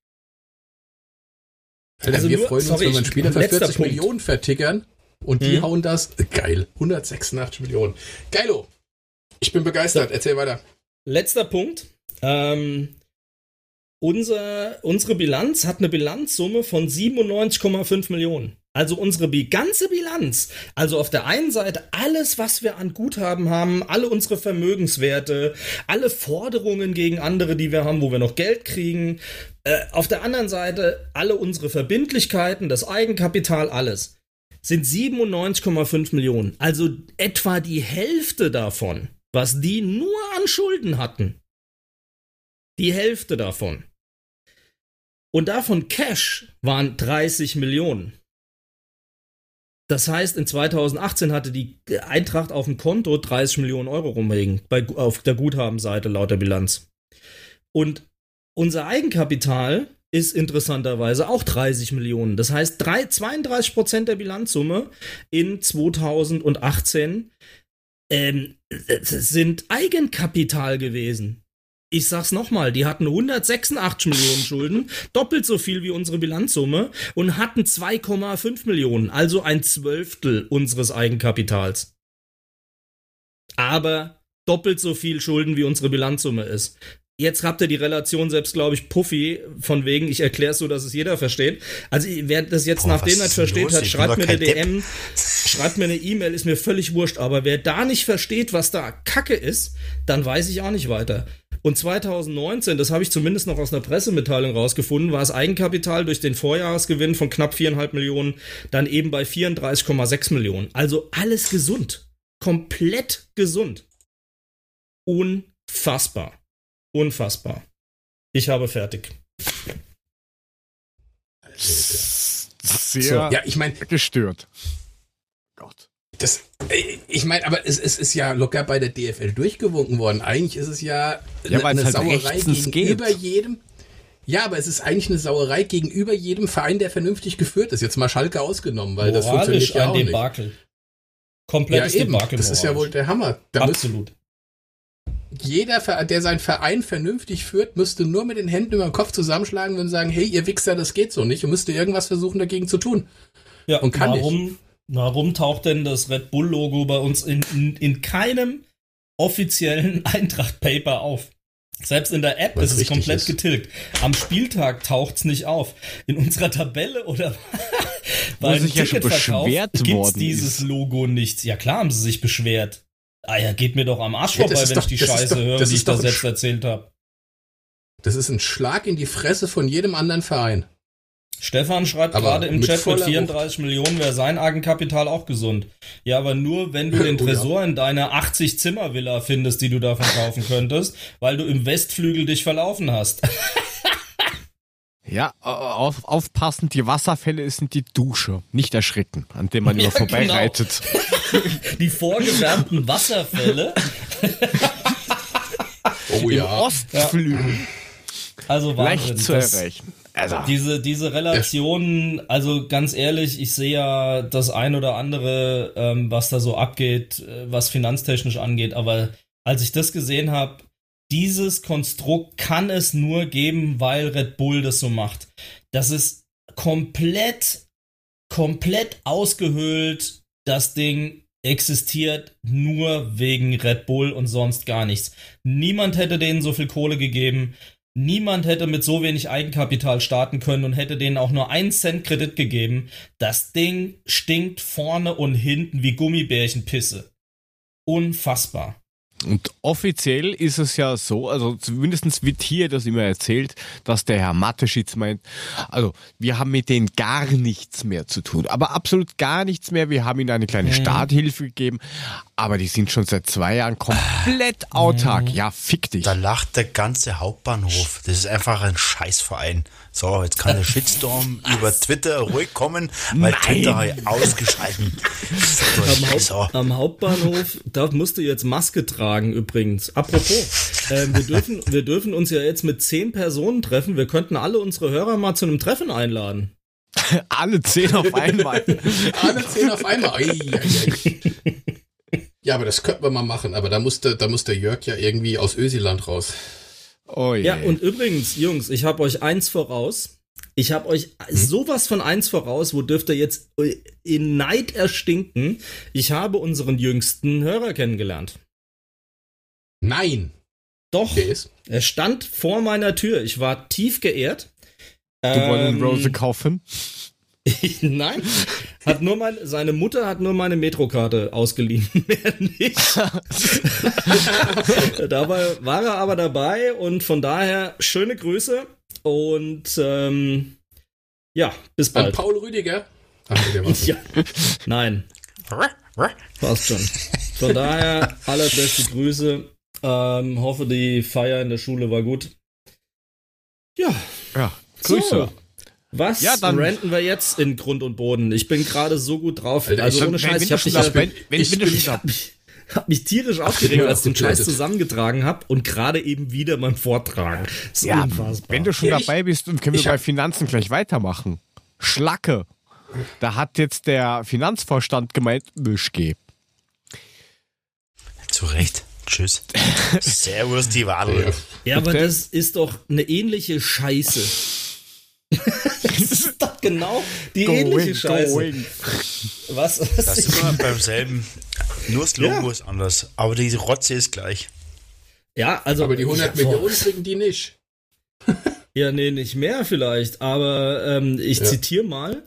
Speaker 2: Alter, also wir nur, freuen uns, sorry, wenn wir einen Spieler für 40 Punkt. Millionen vertickern und die hm. hauen das. Geil. 186 Millionen. Geilo. Ich bin begeistert. So. Erzähl weiter.
Speaker 3: Letzter Punkt. Ähm, unser, unsere Bilanz hat eine Bilanzsumme von 97,5 Millionen. Also unsere ganze Bilanz, also auf der einen Seite alles, was wir an Guthaben haben, alle unsere Vermögenswerte, alle Forderungen gegen andere, die wir haben, wo wir noch Geld kriegen. Äh, auf der anderen Seite alle unsere Verbindlichkeiten, das Eigenkapital, alles sind 97,5 Millionen. Also etwa die Hälfte davon, was die nur an Schulden hatten. Die Hälfte davon. Und davon Cash waren 30 Millionen. Das heißt, in 2018 hatte die Eintracht auf dem Konto 30 Millionen Euro rumliegen, bei, auf der Guthabenseite laut der Bilanz. Und unser Eigenkapital ist interessanterweise auch 30 Millionen. Das heißt, 3, 32 Prozent der Bilanzsumme in 2018 ähm, sind Eigenkapital gewesen ich sag's nochmal, die hatten 186 Millionen Schulden, doppelt so viel wie unsere Bilanzsumme und hatten 2,5 Millionen, also ein Zwölftel unseres Eigenkapitals. Aber doppelt so viel Schulden wie unsere Bilanzsumme ist. Jetzt habt ihr die Relation selbst, glaube ich, Puffy, von wegen, ich erkläre es so, dass es jeder versteht. Also, wer das jetzt Boah, nachdem er versteht hat, schreibt mir eine DM, schreibt mir eine E-Mail, ist mir völlig wurscht. Aber wer da nicht versteht, was da Kacke ist, dann weiß ich auch nicht weiter. Und 2019, das habe ich zumindest noch aus einer Pressemitteilung rausgefunden, war das Eigenkapital durch den Vorjahresgewinn von knapp viereinhalb Millionen dann eben bei 34,6 Millionen. Also alles gesund. Komplett gesund. Unfassbar. Unfassbar. Ich habe fertig.
Speaker 1: Sehr so, ja, ich meine gestört.
Speaker 2: Das, äh, ich meine, aber es, es, ist ja locker bei der DFL durchgewunken worden. Eigentlich ist es ja,
Speaker 1: ja eine, eine halt Sauerei
Speaker 2: gegenüber geht. jedem. Ja, aber es ist eigentlich eine Sauerei gegenüber jedem Verein, der vernünftig geführt ist. Jetzt mal Schalke ausgenommen, weil Moralisch das funktioniert ja auch Debakel. nicht.
Speaker 3: Komplettes
Speaker 2: ja, eben. Debakel. Das ist ja wohl der Hammer. Da Absolut. Jeder, der seinen Verein vernünftig führt, müsste nur mit den Händen über den Kopf zusammenschlagen und sagen, hey, ihr Wichser, das geht so nicht und müsste irgendwas versuchen dagegen zu tun.
Speaker 3: Ja, und kann warum, nicht. Warum taucht denn das Red Bull-Logo bei uns in, in, in keinem offiziellen [LAUGHS] Eintracht-Paper auf? Selbst in der App Was ist es komplett ist. getilgt. Am Spieltag taucht es nicht auf. In unserer Tabelle oder [LAUGHS]
Speaker 1: weil sich ja schon beschwert
Speaker 3: gibt's dieses ist. Logo nicht. Ja klar haben sie sich beschwert. Ah ja, geht mir doch am Arsch ja, vorbei, wenn doch, ich die Scheiße doch, höre, die ich da selbst erzählt habe.
Speaker 2: Das ist ein Schlag in die Fresse von jedem anderen Verein.
Speaker 3: Stefan schreibt aber gerade im Chat mit 34 Wucht. Millionen wäre sein Eigenkapital auch gesund. Ja, aber nur wenn du [LAUGHS] den Tresor in deiner 80 Zimmer Villa findest, die du da verkaufen [LAUGHS] könntest, weil du im Westflügel dich verlaufen hast. [LAUGHS]
Speaker 1: Ja, auf, aufpassen, die Wasserfälle sind die Dusche, nicht erschrecken, an dem man ja, immer vorbeireitet.
Speaker 3: Genau. Die vorgewärmten Wasserfälle
Speaker 1: Oh Im ja. Ostflügel. Ja.
Speaker 3: Also Wahnsinn. Leicht zu erreichen. Also. Diese, diese Relation, also ganz ehrlich, ich sehe ja das ein oder andere, ähm, was da so abgeht, äh, was finanztechnisch angeht, aber als ich das gesehen habe, dieses Konstrukt kann es nur geben, weil Red Bull das so macht. Das ist komplett, komplett ausgehöhlt. Das Ding existiert nur wegen Red Bull und sonst gar nichts. Niemand hätte denen so viel Kohle gegeben. Niemand hätte mit so wenig Eigenkapital starten können und hätte denen auch nur einen Cent Kredit gegeben. Das Ding stinkt vorne und hinten wie Gummibärchenpisse. Unfassbar.
Speaker 1: Und offiziell ist es ja so, also zumindest wird hier das immer erzählt, dass der Herr Mateschitz meint, also wir haben mit denen gar nichts mehr zu tun, aber absolut gar nichts mehr. Wir haben ihnen eine kleine mhm. Starthilfe gegeben, aber die sind schon seit zwei Jahren komplett autark. Mhm. Ja, fick dich.
Speaker 4: Da lacht der ganze Hauptbahnhof. Das ist einfach ein Scheißverein. So, jetzt kann der Shitstorm [LAUGHS] über Twitter ruhig kommen, weil Nein. Twitter ausgeschalten. [LAUGHS]
Speaker 3: am, Haupt, so. am Hauptbahnhof, da musst du jetzt Maske tragen übrigens. Apropos, äh, wir, dürfen, wir dürfen uns ja jetzt mit zehn Personen treffen. Wir könnten alle unsere Hörer mal zu einem Treffen einladen. [LAUGHS]
Speaker 1: alle zehn auf einmal.
Speaker 2: alle zehn auf einmal. Ei, ei, ei. Ja, aber das könnten wir mal machen. Aber da musste, da muss der Jörg ja irgendwie aus Ösiland raus.
Speaker 3: Oh ja, und übrigens, Jungs, ich habe euch eins voraus. Ich habe euch hm? sowas von eins voraus, wo dürft ihr jetzt in Neid erstinken. Ich habe unseren jüngsten Hörer kennengelernt.
Speaker 2: Nein.
Speaker 3: Doch. Er stand vor meiner Tür. Ich war tief geehrt.
Speaker 1: Du ähm, wolltest Rose kaufen? [LAUGHS]
Speaker 3: Nein, hat nur mein, seine Mutter hat nur meine Metrokarte ausgeliehen, [LAUGHS] mehr nicht. [LAUGHS] Dabei war er aber dabei und von daher schöne Grüße und ähm, ja, bis bald. An
Speaker 2: Paul Rüdiger?
Speaker 3: ja. Nein. Passt schon. Von daher allerbeste Grüße. Ähm, hoffe, die Feier in der Schule war gut. Ja.
Speaker 1: Ja, Grüße. So.
Speaker 3: Was ja, dann ranten wir jetzt in Grund und Boden? Ich bin gerade so gut drauf. Alter, also ohne Scheiß, ich habe mich, wenn, wenn, ich, wenn ich, hab mich, hab mich tierisch aufgeregt, als ich den Scheiß zusammengetragen habe und gerade eben wieder beim Vortragen.
Speaker 1: Ist ja, unfassbar. Wenn du schon ja, dabei bist, dann können wir bei Finanzen gleich weitermachen. Schlacke. Da hat jetzt der Finanzvorstand gemeint, Mischke.
Speaker 4: Zu Recht. Tschüss. [LAUGHS] Servus, die Wadel.
Speaker 3: Ja, aber das ist doch eine ähnliche Scheiße [LAUGHS] das ist [LAUGHS] doch genau die going, ähnliche Scheiße. Going.
Speaker 4: Was? was das ist immer beim selben. Nur das Logo ja. ist anders, aber die Rotze ist gleich.
Speaker 3: Ja, also.
Speaker 2: Aber die 100 Millionen kriegen die nicht. [LAUGHS]
Speaker 3: ja, nee, nicht mehr vielleicht, aber ähm, ich ja. zitiere mal.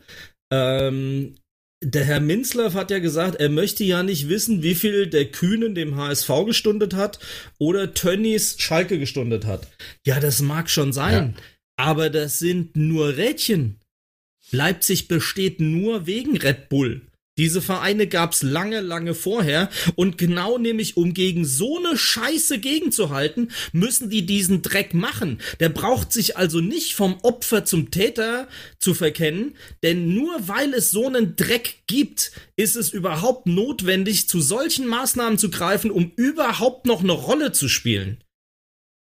Speaker 3: Ähm, der Herr Minzlaff hat ja gesagt, er möchte ja nicht wissen, wie viel der Kühnen dem HSV gestundet hat oder Tönnies Schalke gestundet hat. Ja, das mag schon sein. Ja. Aber das sind nur Rädchen. Leipzig besteht nur wegen Red Bull. Diese Vereine gab's lange, lange vorher und genau nämlich um gegen so eine Scheiße gegenzuhalten, müssen die diesen Dreck machen. Der braucht sich also nicht vom Opfer zum Täter zu verkennen, denn nur weil es so einen Dreck gibt, ist es überhaupt notwendig, zu solchen Maßnahmen zu greifen, um überhaupt noch eine Rolle zu spielen.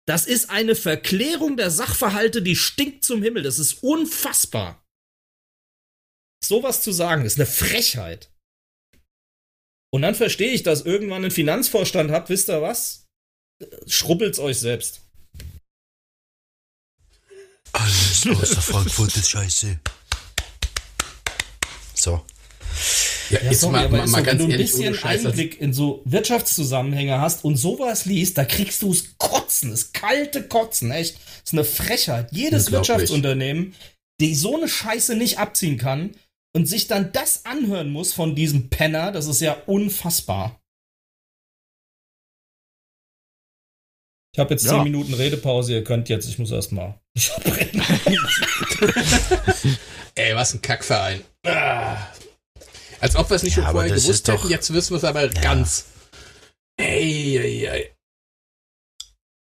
Speaker 3: Das ist eine Verklärung der Sachverhalte, die stinkt zum Himmel. Das ist unfassbar. Sowas zu sagen, ist eine Frechheit. Und dann verstehe ich, dass irgendwann einen Finanzvorstand habt, wisst ihr was? Schrubbelt's euch selbst.
Speaker 4: Alles außer Frankfurt ist scheiße. So.
Speaker 3: Ja, ja sorry, mal, mal, mal so, ganz wenn du ein bisschen Einblick in so Wirtschaftszusammenhänge hast und sowas liest, da kriegst du es kotzen, das kalte Kotzen, echt. Das ist eine Frechheit. Jedes Wirtschaftsunternehmen, die so eine Scheiße nicht abziehen kann und sich dann das anhören muss von diesem Penner, das ist ja unfassbar. Ich habe jetzt ja. 10 Minuten Redepause, ihr könnt jetzt, ich muss erstmal. [LAUGHS] [LAUGHS]
Speaker 2: Ey, was ein Kackverein. Ah. Als ob wir es nicht ja, schon vorher gewusst hätten, jetzt wissen wir es aber ja. ganz. Ey, ey, ey.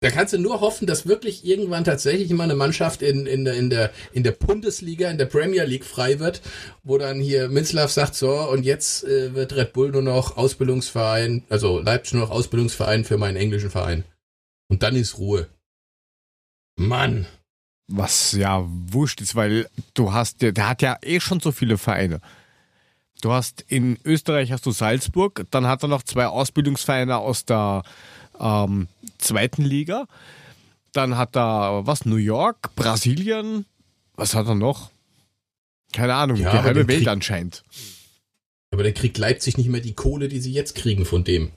Speaker 2: Da kannst du nur hoffen, dass wirklich irgendwann tatsächlich mal eine Mannschaft in, in, der, in, der, in der Bundesliga, in der Premier League frei wird, wo dann hier Minzlaff sagt, so, und jetzt äh, wird Red Bull nur noch Ausbildungsverein, also Leipzig nur noch Ausbildungsverein für meinen englischen Verein. Und dann ist Ruhe. Mann.
Speaker 1: Was ja wurscht ist, weil du hast, der, der hat ja eh schon so viele Vereine. Du hast in Österreich hast du Salzburg, dann hat er noch zwei Ausbildungsvereine aus der ähm, zweiten Liga. Dann hat er was, New York, Brasilien, was hat er noch? Keine Ahnung, ja, die halbe Welt krieg, anscheinend.
Speaker 2: Aber der kriegt Leipzig nicht mehr die Kohle, die sie jetzt kriegen von dem.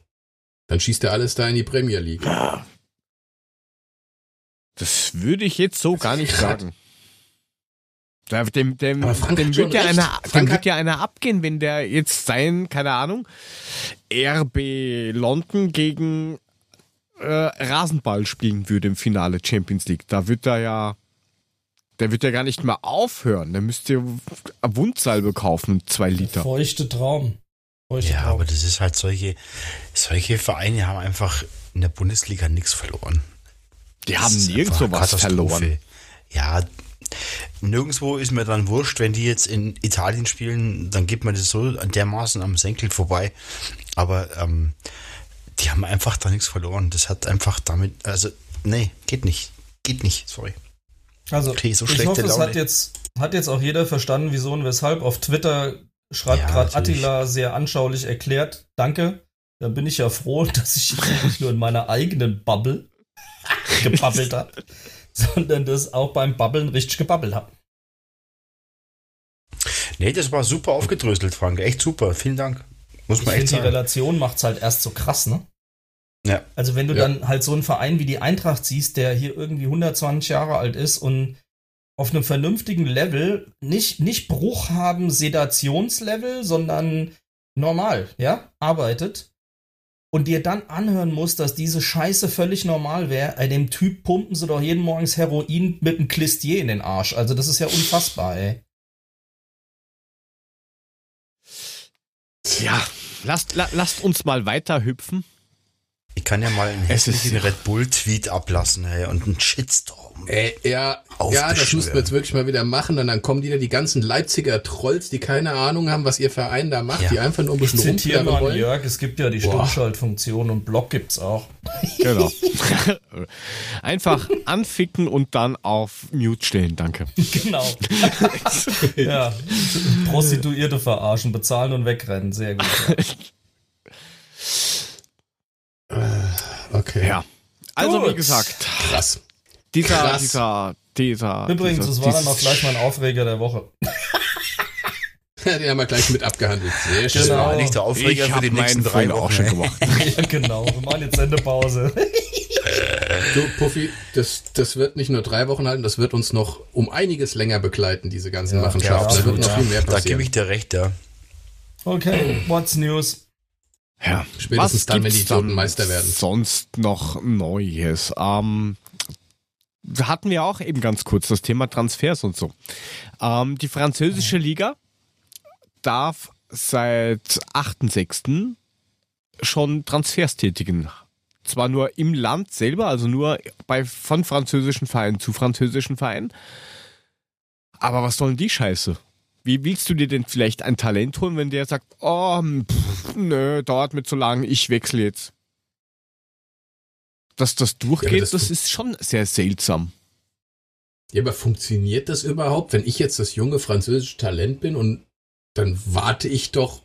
Speaker 2: Dann schießt er alles da in die Premier League.
Speaker 1: Das würde ich jetzt so gar nicht [LAUGHS] sagen. Dem, dem, dem, wird ja einer, dem wird ja einer abgehen, wenn der jetzt sein, keine Ahnung, RB London gegen äh, Rasenball spielen würde im Finale Champions League. Da wird er ja, der wird ja gar nicht mehr aufhören. Der müsste Wundsalbe kaufen, zwei Liter.
Speaker 3: Feuchte Traum.
Speaker 4: Feuchte ja, Traum. aber das ist halt solche, solche Vereine haben einfach in der Bundesliga nichts verloren.
Speaker 1: Die haben nirgendwo was verloren.
Speaker 4: Ja, nirgendwo ist mir dann wurscht, wenn die jetzt in Italien spielen, dann geht man das so dermaßen am Senkel vorbei. Aber ähm, die haben einfach da nichts verloren. Das hat einfach damit, also, nee, geht nicht. Geht nicht, sorry.
Speaker 3: Also, okay, so ich hoffe, Laune. es hat jetzt, hat jetzt auch jeder verstanden, wieso und weshalb. Auf Twitter schreibt ja, gerade Attila sehr anschaulich erklärt. Danke. Dann bin ich ja froh, [LAUGHS] dass ich nicht nur in meiner eigenen Bubble [LAUGHS] gebabbelt habe, [LAUGHS] sondern das auch beim Babbeln richtig gebabbelt habe.
Speaker 4: Nee, das war super aufgedröselt, Frank. Echt super. Vielen Dank.
Speaker 3: Muss man ich echt sagen. Die Relation macht es halt erst so krass, ne? Ja. Also wenn du ja. dann halt so einen Verein wie die Eintracht siehst, der hier irgendwie 120 Jahre alt ist und auf einem vernünftigen Level, nicht, nicht Bruch haben, Sedationslevel, sondern normal, ja, arbeitet und dir dann anhören musst, dass diese Scheiße völlig normal wäre, äh, dem Typ pumpen sie doch jeden Morgens Heroin mit einem Klistier in den Arsch. Also das ist ja unfassbar, ey.
Speaker 1: Ja, lasst, la, lasst uns mal weiter hüpfen.
Speaker 4: Ich kann ja mal einen hässlichen Red Bull-Tweet ablassen, ey, und einen Shitstorm.
Speaker 2: Äh, ja, ja, das müssten wir jetzt wirklich mal wieder machen. Und dann kommen wieder die ganzen Leipziger Trolls, die keine Ahnung haben, was ihr Verein da macht, ja. die einfach nur ein bisschen
Speaker 3: ich zitiere mal wollen. Jörg, es gibt ja die Stummschaltfunktion und Blog gibt's auch. [LAUGHS]
Speaker 1: Genau. [LAUGHS] einfach anficken und dann auf Mute stellen, danke. [LAUGHS]
Speaker 3: Genau. ja. Prostituierte verarschen, bezahlen und wegrennen, sehr gut. Ja.
Speaker 1: Okay. Ja. Also Gut. wie gesagt.
Speaker 2: Krass.
Speaker 1: Dieser, Krass. dieser, dieser.
Speaker 3: Übrigens,
Speaker 1: dieser,
Speaker 3: das war dann auch gleich mein Aufreger der Woche. [LAUGHS]
Speaker 2: Den haben wir gleich mit abgehandelt.
Speaker 4: Sehr schön. Genau. Nicht der Aufreger ich für die nächsten drei Wochen auch schon gemacht. [LAUGHS]
Speaker 3: ja, genau. Wir machen jetzt Sendepause. [LAUGHS]
Speaker 2: du, Puffy, das, das wird nicht nur drei Wochen halten, das wird uns noch um einiges länger begleiten, diese ganzen ja, Machenschaften. Ja, da wird noch viel mehr passieren.
Speaker 4: Da gebe ich dir recht, ja.
Speaker 3: Okay, what's news?
Speaker 1: Ja,
Speaker 2: spätestens dann, wenn die Idioten Meister werden.
Speaker 1: Sonst noch Neues. Ähm, hatten wir auch eben ganz kurz das Thema Transfers und so. Ähm, die französische Liga darf seit 8.6. schon Transfers tätigen. Zwar nur im Land selber, also nur bei, von französischen Vereinen zu französischen Vereinen. Aber was sollen die Scheiße? Wie willst du dir denn vielleicht ein Talent holen, wenn der sagt, oh, pff, nö, dauert mir zu lang, ich wechsle jetzt? Dass das durchgeht, ja, das, das ist schon sehr seltsam.
Speaker 2: Ja, aber funktioniert das überhaupt, wenn ich jetzt das junge französische Talent bin und dann warte ich doch,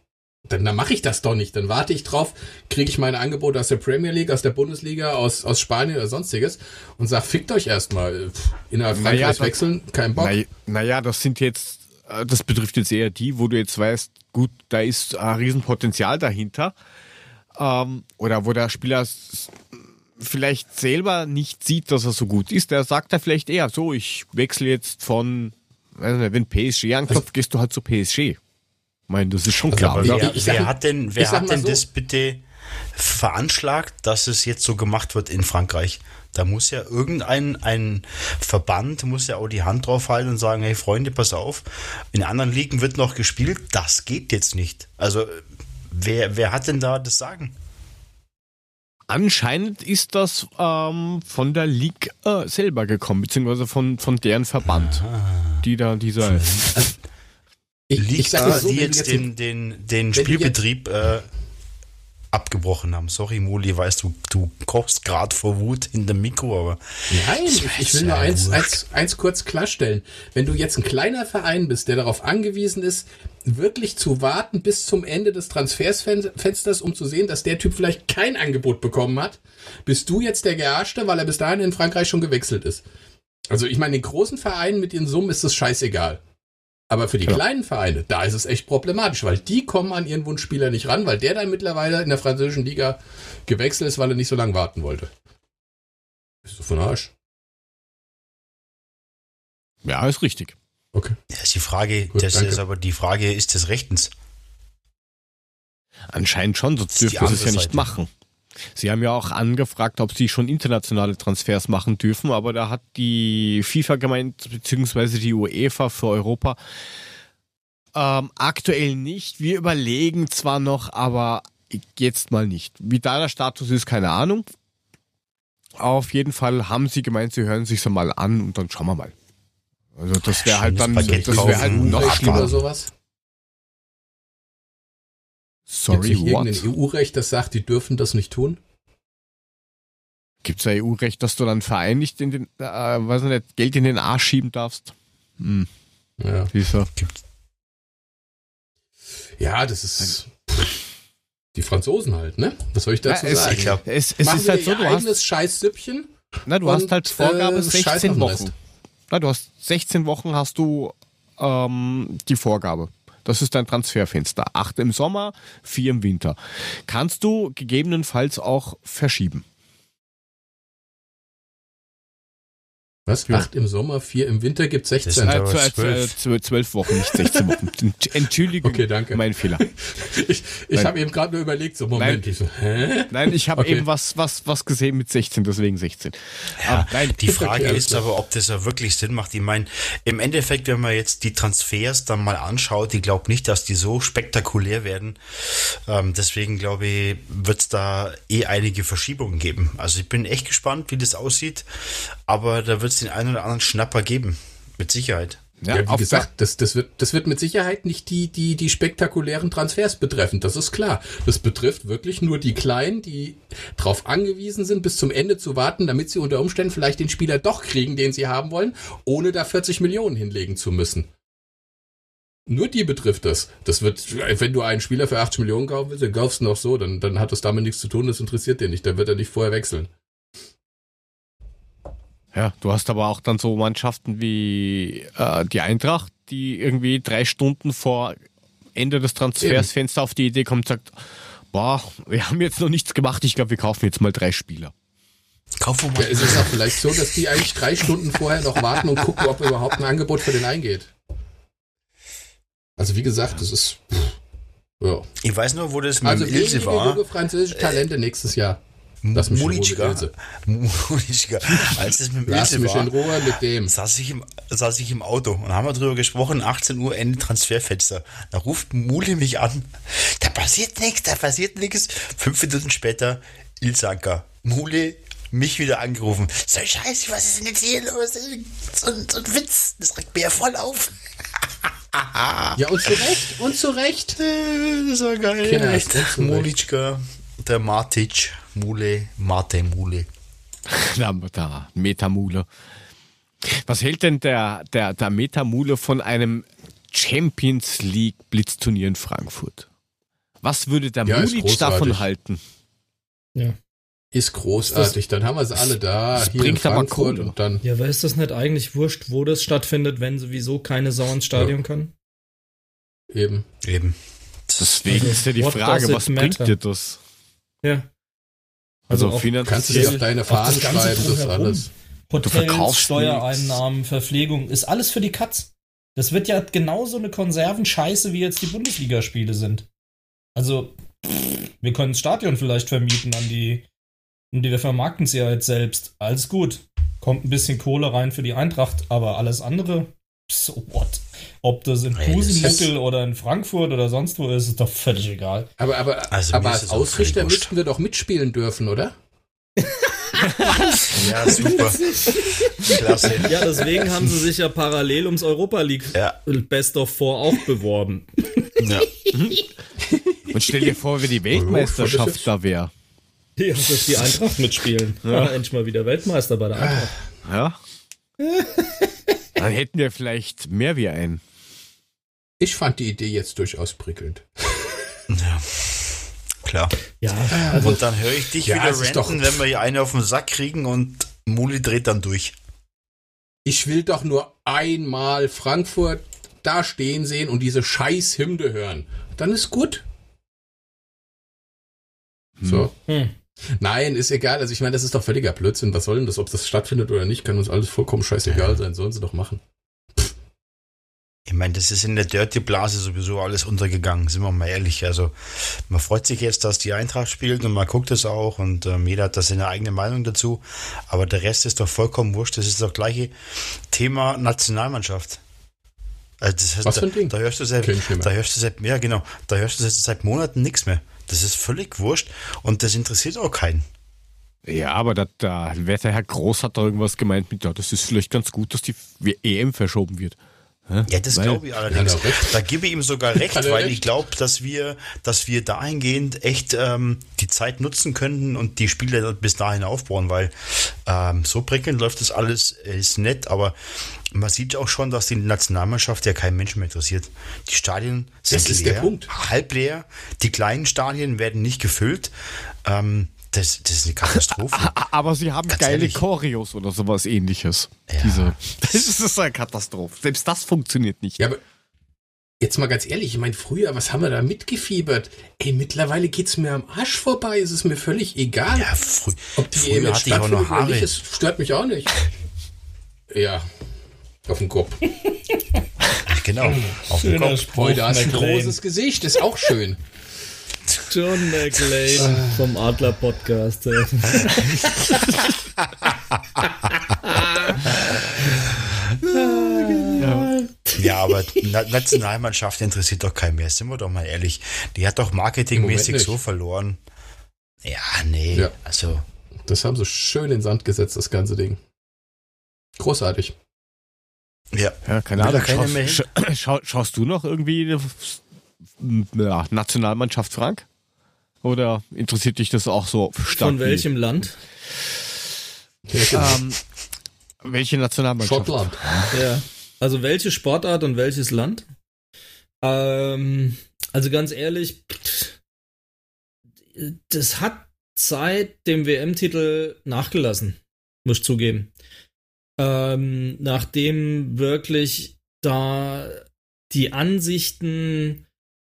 Speaker 2: dann, dann mache ich das doch nicht. Dann warte ich drauf, kriege ich meine Angebote aus der Premier League, aus der Bundesliga, aus, aus Spanien oder sonstiges und sag, fickt euch erstmal. Innerhalb Frankreichs naja, wechseln, kein Bock.
Speaker 1: Naja, das sind jetzt das betrifft jetzt eher die, wo du jetzt weißt, gut, da ist ein Riesenpotenzial dahinter. Ähm, oder wo der Spieler vielleicht selber nicht sieht, dass er so gut ist. Der sagt da vielleicht eher so, ich wechsle jetzt von, nicht, wenn PSG anklopft, also, gehst du halt zu PSG. Ich meine, das ist schon klar.
Speaker 4: Also, wer, wer, hat denn, wer hat denn so. das bitte veranschlagt, dass es jetzt so gemacht wird in Frankreich? Da muss ja irgendein ein Verband, muss ja auch die Hand drauf halten und sagen, hey Freunde, pass auf, in anderen Ligen wird noch gespielt, das geht jetzt nicht. Also wer, wer hat denn da das Sagen?
Speaker 1: Anscheinend ist das ähm, von der League äh, selber gekommen, beziehungsweise von, von deren Verband, ah. die da dieser...
Speaker 4: Ich, Liga, ich so, die jetzt den, den, den Spielbetrieb äh, abgebrochen haben. Sorry, Muli, weißt du, du kochst gerade vor Wut in dem Mikro, aber.
Speaker 2: Nein, ich, ich will nur eins, eins, eins kurz klarstellen. Wenn du jetzt ein kleiner Verein bist, der darauf angewiesen ist, wirklich zu warten bis zum Ende des Transfersfensters, um zu sehen, dass der Typ vielleicht kein Angebot bekommen hat, bist du jetzt der Gearschte, weil er bis dahin in Frankreich schon gewechselt ist. Also ich meine, den großen Vereinen mit ihren Summen ist es scheißegal. Aber für die ja. kleinen Vereine, da ist es echt problematisch, weil die kommen an ihren Wunschspieler nicht ran, weil der dann mittlerweile in der französischen Liga gewechselt ist, weil er nicht so lange warten wollte. Bist du von Arsch?
Speaker 1: Ja, ist richtig.
Speaker 4: Okay. Das ist die Frage, Gut, das danke. ist aber die Frage, ist das rechtens?
Speaker 1: Anscheinend schon, sonst dürfen sie es ja nicht Seite. machen. Sie haben ja auch angefragt, ob sie schon internationale Transfers machen dürfen, aber da hat die FIFA gemeint, beziehungsweise die UEFA für Europa, ähm, aktuell nicht. Wir überlegen zwar noch, aber jetzt mal nicht. Wie da der Status ist, keine Ahnung. Auf jeden Fall haben sie gemeint, sie hören sich so mal an und dann schauen wir mal. Also das wäre halt dann, das wäre halt noch schlimmer.
Speaker 2: sowas.
Speaker 1: Sorry, Gibt's
Speaker 2: what? irgendein EU-Recht, das sagt, die dürfen das nicht tun?
Speaker 1: Gibt es ein EU-Recht, dass du dann Verein nicht in den, äh, weiß nicht, Geld in den Arsch schieben darfst? Hm.
Speaker 2: Ja. Wieso? Ja, das ist die Franzosen halt, ne? Was soll ich dazu
Speaker 1: ja, es,
Speaker 2: sagen?
Speaker 1: Ich glaub, es, es ist halt so,
Speaker 2: du hast Scheißsüppchen.
Speaker 1: Na, du hast halt Vorgabe äh, 16 Wochen. Na, du hast 16 Wochen hast du ähm, die Vorgabe. Das ist dein Transferfenster. Acht im Sommer, vier im Winter. Kannst du gegebenenfalls auch verschieben.
Speaker 2: Was? Ja. Acht im Sommer, vier im Winter gibt 16.
Speaker 1: Das sind äh, zwölf. Äh, zwölf Wochen, nicht 16 Wochen. [LAUGHS] Entschuldigung,
Speaker 2: okay, danke.
Speaker 1: mein Fehler. [LAUGHS]
Speaker 2: ich ich habe eben gerade nur überlegt, so Moment,
Speaker 1: nein,
Speaker 2: ich so,
Speaker 1: hä? Nein, ich habe okay. eben was, was, was gesehen mit 16, deswegen 16.
Speaker 4: Ja, aber, nein, die Frage okay, ist aber, ob das ja wirklich Sinn macht. Ich meine, im Endeffekt, wenn man jetzt die Transfers dann mal anschaut, ich glaube nicht, dass die so spektakulär werden. Ähm, deswegen glaube ich, wird es da eh einige Verschiebungen geben. Also ich bin echt gespannt, wie das aussieht. Aber da wird es den einen oder anderen Schnapper geben. Mit Sicherheit.
Speaker 2: Ja, ja wie gesagt, das, das, wird, das wird mit Sicherheit nicht die, die, die spektakulären Transfers betreffen, das ist klar. Das betrifft wirklich nur die Kleinen, die darauf angewiesen sind, bis zum Ende zu warten, damit sie unter Umständen vielleicht den Spieler doch kriegen, den sie haben wollen, ohne da 40 Millionen hinlegen zu müssen. Nur die betrifft das. Das wird, wenn du einen Spieler für 80 Millionen kaufen willst, dann kaufst du noch so, dann, dann hat das damit nichts zu tun, das interessiert dir nicht, dann wird er nicht vorher wechseln.
Speaker 1: Ja, du hast aber auch dann so Mannschaften wie äh, die Eintracht, die irgendwie drei Stunden vor Ende des Transfersfensters auf die Idee kommt und sagt, boah, wir haben jetzt noch nichts gemacht, ich glaube, wir kaufen jetzt mal drei Spieler.
Speaker 2: Kaufen wir mal. Ja, ist es auch vielleicht so, dass die eigentlich drei Stunden vorher noch warten und gucken, ob überhaupt ein Angebot für den eingeht? Also wie gesagt, das ist...
Speaker 4: Ja. Ich weiß nur, wo das
Speaker 2: mit also Ilse war. Also französische Talente nächstes Jahr.
Speaker 4: Lass mich Mulitschka. Mulitschka. Als es mit dem
Speaker 2: Lass mich war, in Ruhe mit dem.
Speaker 4: Saß ich, im, saß ich im Auto und haben wir drüber gesprochen, 18 Uhr Ende Transferfenster. Da ruft Muli mich an. Da passiert nichts, da passiert nichts. Fünf Minuten später, Ilsanka. Muli mich wieder angerufen. So scheiße, was ist denn jetzt hier los? So, so ein Witz, das regt mir ja voll auf. [LAUGHS]
Speaker 2: ja, und zu Recht, und zu Recht.
Speaker 4: Das war geil. Echt. Mulitschka, der Matic. Mule, Mate Mule. [LAUGHS]
Speaker 1: da, Metamule. Was hält denn der, der, der Metamule von einem Champions League Blitzturnier in Frankfurt? Was würde der ja, Mulic davon halten?
Speaker 2: Ja. Ist großartig, dann haben wir sie alle da.
Speaker 1: Das hier bringt aber Kohle.
Speaker 3: Und dann ja, aber ist das nicht eigentlich wurscht, wo das stattfindet, wenn sowieso keine Sau ins Stadion ja. kann?
Speaker 2: Eben.
Speaker 4: Eben.
Speaker 1: Deswegen also, ist ja die Frage, was bringt dir das?
Speaker 3: Ja.
Speaker 2: Also, also finanziell. Kannst du dir auf deine Fahnen das schreiben, das alles.
Speaker 3: Hotels, Steuereinnahmen, Verpflegung, ist alles für die Katz. Das wird ja genauso eine Konservenscheiße, wie jetzt die Bundesligaspiele sind. Also, wir können das Stadion vielleicht vermieten an die, und wir vermarkten es ja jetzt selbst. Alles gut. Kommt ein bisschen Kohle rein für die Eintracht, aber alles andere, so what? Ob das in Pusenmuckel oder in Frankfurt oder sonst wo ist, ist doch völlig egal.
Speaker 2: Aber, aber, also aber als Ausrichter müssten wir doch mitspielen dürfen, oder? [LAUGHS]
Speaker 4: ja, super.
Speaker 3: Klasse. Ja, deswegen haben sie sich ja parallel ums Europa League ja. Best of Four auch beworben. Ja.
Speaker 1: Und stell dir vor, wie die Weltmeisterschaft da wäre.
Speaker 3: Ja, dass die Eintracht mitspielen. Ja. endlich mal wieder Weltmeister bei der Eintracht.
Speaker 1: Ja. Dann hätten wir vielleicht mehr wie einen.
Speaker 2: Ich fand die Idee jetzt durchaus prickelnd.
Speaker 4: Ja. Klar.
Speaker 3: Ja,
Speaker 4: also, und dann höre ich dich ja, wieder ranten, wenn wir hier eine auf den Sack kriegen und Muli dreht dann durch.
Speaker 2: Ich will doch nur einmal Frankfurt da stehen sehen und diese scheiß Hymne hören. Dann ist gut. Hm. So. Hm. Nein, ist egal. Also ich meine, das ist doch völliger Blödsinn. Was soll denn das? Ob das stattfindet oder nicht, kann uns alles vollkommen scheißegal sein. Sollen sie doch machen.
Speaker 4: Ich meine, das ist in der Dirty-Blase sowieso alles untergegangen, sind wir mal ehrlich. Also man freut sich jetzt, dass die Eintracht spielt und man guckt es auch und ähm, jeder hat da seine eigene Meinung dazu. Aber der Rest ist doch vollkommen wurscht. Das ist das gleiche Thema Nationalmannschaft. Also das heißt,
Speaker 2: Was für ein Ding?
Speaker 4: Da, hörst du seit, da hörst du seit, ja genau, da hörst du seit, seit Monaten nichts mehr. Das ist völlig wurscht und das interessiert auch keinen.
Speaker 1: Ja, aber da, da der Herr Groß hat da irgendwas gemeint mit, ja, das ist vielleicht ganz gut, dass die EM verschoben wird.
Speaker 4: Ja, das glaube ich allerdings. Da gebe ich ihm sogar [LAUGHS] recht, weil ich glaube, dass wir, dass wir dahingehend echt ähm, die Zeit nutzen könnten und die Spiele bis dahin aufbauen, weil ähm, so prickelnd läuft das alles, ist nett, aber man sieht auch schon, dass die Nationalmannschaft ja kein Mensch mehr interessiert. Die Stadien sind
Speaker 2: das
Speaker 4: leer,
Speaker 2: halb
Speaker 4: leer, die kleinen Stadien werden nicht gefüllt. Ähm, das, das ist eine Katastrophe. [LAUGHS]
Speaker 1: Aber sie haben Ganz geile ehrlich. Choreos oder sowas ähnliches. Ja. Diese, [LAUGHS] das ist eine Katastrophe. Selbst das funktioniert nicht.
Speaker 2: Ja, aber jetzt mal ganz ehrlich, ich meine, früher, was haben wir da mitgefiebert? Ey, mittlerweile geht es mir am Arsch vorbei. Es ist mir völlig egal.
Speaker 4: Ja, frü
Speaker 2: Ob die früher hatte ich auch noch Haare. Nicht, das stört mich auch nicht. ja, auf den Kopf. [LAUGHS]
Speaker 4: genau,
Speaker 2: auf den Kopf. Heute hast du ein großes Gesicht, ist auch schön.
Speaker 3: John McLean vom Adler Podcast.
Speaker 4: ja, aber Nationalmannschaft interessiert doch keinen mehr, sind wir doch mal ehrlich. Die hat doch marketingmäßig so verloren. Ja, nee, ja. also.
Speaker 2: Das haben sie schön in den Sand gesetzt, das ganze Ding. Großartig.
Speaker 1: Ja, ja keine Ahnung. Schaust, scha schaust du noch irgendwie ja, Nationalmannschaft Frank? Oder interessiert dich das auch so
Speaker 3: stark? Von welchem Land?
Speaker 1: Ähm, welche Nationalmannschaft?
Speaker 2: Schottland.
Speaker 3: Ja. Also welche Sportart und welches Land? Ähm, also ganz ehrlich, das hat seit dem WM-Titel nachgelassen, muss ich zugeben. Ähm, nachdem wirklich da die Ansichten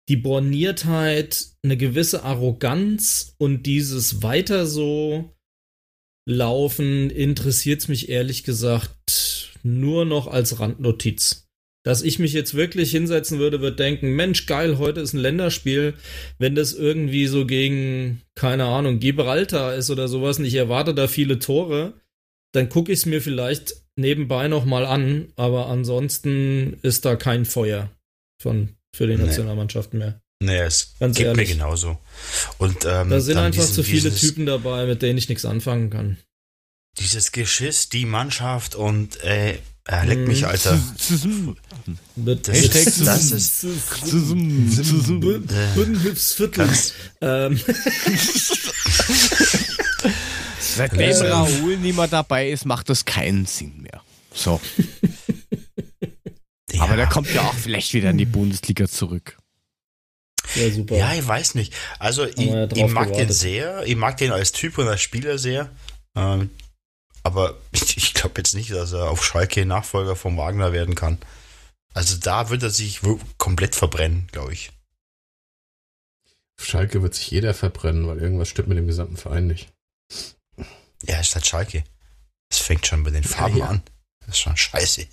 Speaker 3: die Borniertheit, eine gewisse Arroganz und dieses weiter so laufen interessiert es mich ehrlich gesagt nur noch als Randnotiz. Dass ich mich jetzt wirklich hinsetzen würde, würde denken, Mensch, geil, heute ist ein Länderspiel. Wenn das irgendwie so gegen, keine Ahnung, Gibraltar ist oder sowas und ich erwarte da viele Tore, dann gucke ich es mir vielleicht nebenbei nochmal an, aber ansonsten ist da kein Feuer von für die Nationalmannschaften mehr.
Speaker 4: Nee, es Ganz geht ehrlich. mir genauso. Und, ähm,
Speaker 3: da sind einfach diesen, zu viele dieses, Typen dabei, mit denen ich nichts anfangen kann.
Speaker 4: Dieses Geschiss, die Mannschaft und äh, äh leck mich, Alter.
Speaker 3: das, ist, das ist Bündnisviertel.
Speaker 1: Ähm. Seitdem Raoul nicht mehr dabei ist, macht das keinen Sinn mehr. So. [LAUGHS] Ja. Aber der kommt ja auch vielleicht wieder in die Bundesliga zurück.
Speaker 4: Ja, super. Ja, ich weiß nicht. Also, ich, ja ich, mag gewartet. den sehr. Ich mag den als Typ und als Spieler sehr. Ähm, aber ich, ich glaube jetzt nicht, dass er auf Schalke Nachfolger von Wagner werden kann. Also, da wird er sich komplett verbrennen, glaube ich.
Speaker 2: Auf Schalke wird sich jeder verbrennen, weil irgendwas stimmt mit dem gesamten Verein nicht.
Speaker 4: Ja, ist halt Schalke. Es fängt schon bei den Farben ja, ja. an. Das ist schon scheiße.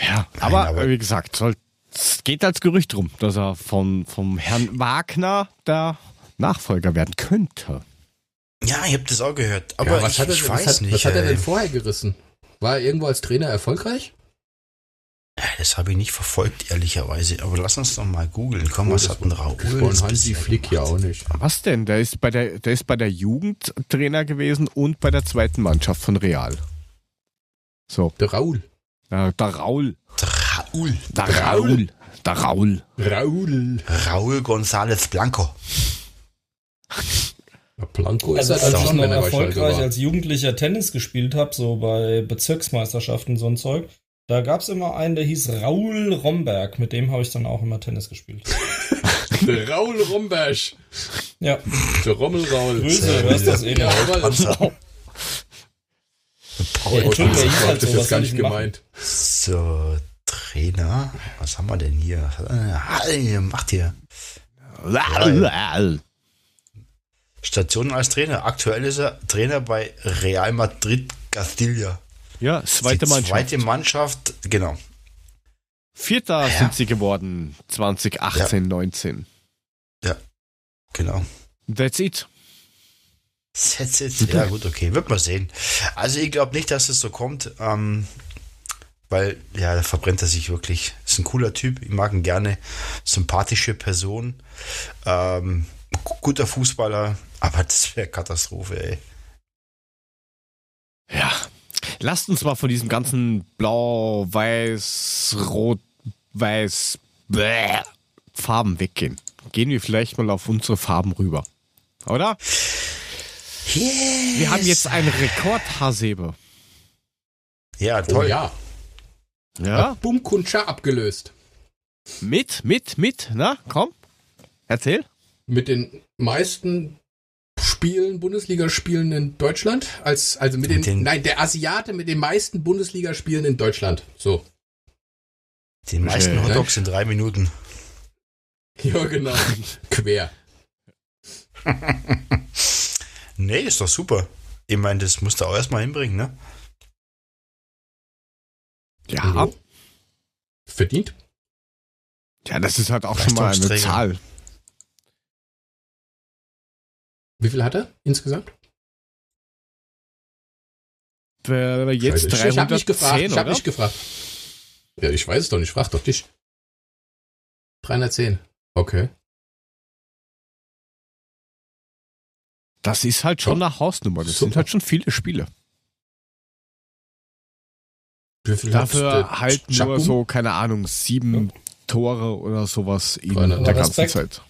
Speaker 1: Ja, aber, aber, wie gesagt, soll, es geht als Gerücht rum, dass er von, vom Herrn Wagner der Nachfolger werden könnte.
Speaker 4: Ja, ich habe das auch gehört. Aber ja, was, ich, hat er, ich weiß
Speaker 2: was
Speaker 4: nicht.
Speaker 2: Was hat er denn vorher gerissen? War er irgendwo als Trainer erfolgreich?
Speaker 4: Das habe ich nicht verfolgt, ehrlicherweise. Aber lass uns doch mal googeln. Komm, oh, was hat ein Raoul?
Speaker 2: Von Hansi Flick ja auch nicht.
Speaker 1: Was denn? Der ist bei der, der ist bei der Jugend Trainer gewesen und bei der zweiten Mannschaft von Real. So.
Speaker 2: Der Raul.
Speaker 1: Ja, der Raul.
Speaker 4: Der Raul.
Speaker 1: Der Raul. Der Raul.
Speaker 2: Raul.
Speaker 4: Raul González Blanco.
Speaker 3: Blanco ist also, als ich noch erfolgreich als Jugendlicher Tennis gespielt habe, so bei Bezirksmeisterschaften so ein Zeug, da gab es immer einen, der hieß Raul Romberg. Mit dem habe ich dann auch immer Tennis gespielt. [LAUGHS]
Speaker 2: der Raul Romberg.
Speaker 3: Ja.
Speaker 2: Der Rommel Raul.
Speaker 3: Grüße, was das eh ja,
Speaker 2: aber Paul, Entschuldigung, ich habe das jetzt gar nicht gemeint.
Speaker 4: So, Trainer. Was haben wir denn hier? Macht hier. Station als Trainer. Aktuell ist er Trainer bei Real Madrid Castilla.
Speaker 1: Ja, zweite
Speaker 4: Die
Speaker 1: Mannschaft.
Speaker 4: Zweite Mannschaft, genau.
Speaker 1: Vierter ja. sind sie geworden, 2018, ja. 19.
Speaker 4: Ja, genau. That's it. Ja, gut, okay. Wird man sehen. Also, ich glaube nicht, dass es so kommt, ähm, weil, ja, da verbrennt er sich wirklich. Ist ein cooler Typ. Ich mag ihn gerne. Sympathische Person. Ähm, guter Fußballer. Aber das wäre Katastrophe, ey.
Speaker 1: Ja, Lasst uns mal von diesem ganzen Blau, Weiß, Rot, Weiß, bläh, Farben weggehen. Gehen wir vielleicht mal auf unsere Farben rüber. Oder?
Speaker 4: Yes.
Speaker 1: Wir haben jetzt einen Rekord, Hasebe.
Speaker 4: Ja, toll.
Speaker 2: Oh, ja.
Speaker 1: Ja.
Speaker 2: Bum Kuncha abgelöst.
Speaker 1: Mit, mit, mit, na, komm. Erzähl.
Speaker 2: Mit den meisten Spielen, Bundesligaspielen in Deutschland? Als, also mit, den, den, nein, der Asiate mit den meisten Bundesligaspielen in Deutschland. So.
Speaker 4: Die meisten okay. Hotdogs in drei Minuten.
Speaker 2: Ja, genau. [LAUGHS] Quer. [LAUGHS]
Speaker 4: nee, ist doch super. Ich meine, das musst du auch erstmal hinbringen, ne?
Speaker 1: Ja.
Speaker 2: Verdient.
Speaker 1: Ja, das ist halt auch schon mal eine Zahl.
Speaker 2: Wie viel hat er insgesamt?
Speaker 1: Äh, jetzt Scheiße. 310,
Speaker 2: ich habe nicht gefragt.
Speaker 1: Ich
Speaker 2: habe nicht gefragt. Ja, ich weiß es doch nicht. Frag doch dich. 310. Okay.
Speaker 1: Das ist halt schon eine Hausnummer. Das Super. sind halt schon viele Spiele. Dafür halt Chapum? nur so, keine Ahnung, sieben ja. Tore oder sowas in der ganzen Zeit.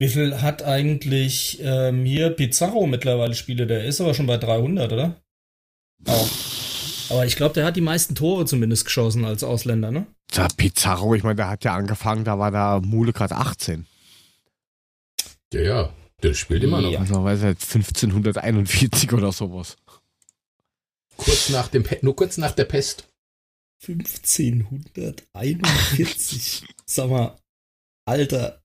Speaker 3: Wie viel hat eigentlich ähm, hier Pizarro mittlerweile Spiele? Der ist aber schon bei 300, oder? Auch. Aber ich glaube, der hat die meisten Tore zumindest geschossen als Ausländer, ne?
Speaker 1: Der Pizarro, ich meine, der hat ja angefangen, da war da Mule gerade 18.
Speaker 2: Ja, ja, der spielt immer noch.
Speaker 1: Ja. Also, weiß ich, 1541 oder sowas.
Speaker 2: Kurz nach dem, nur kurz nach der Pest.
Speaker 3: 1541. Sag mal, Alter,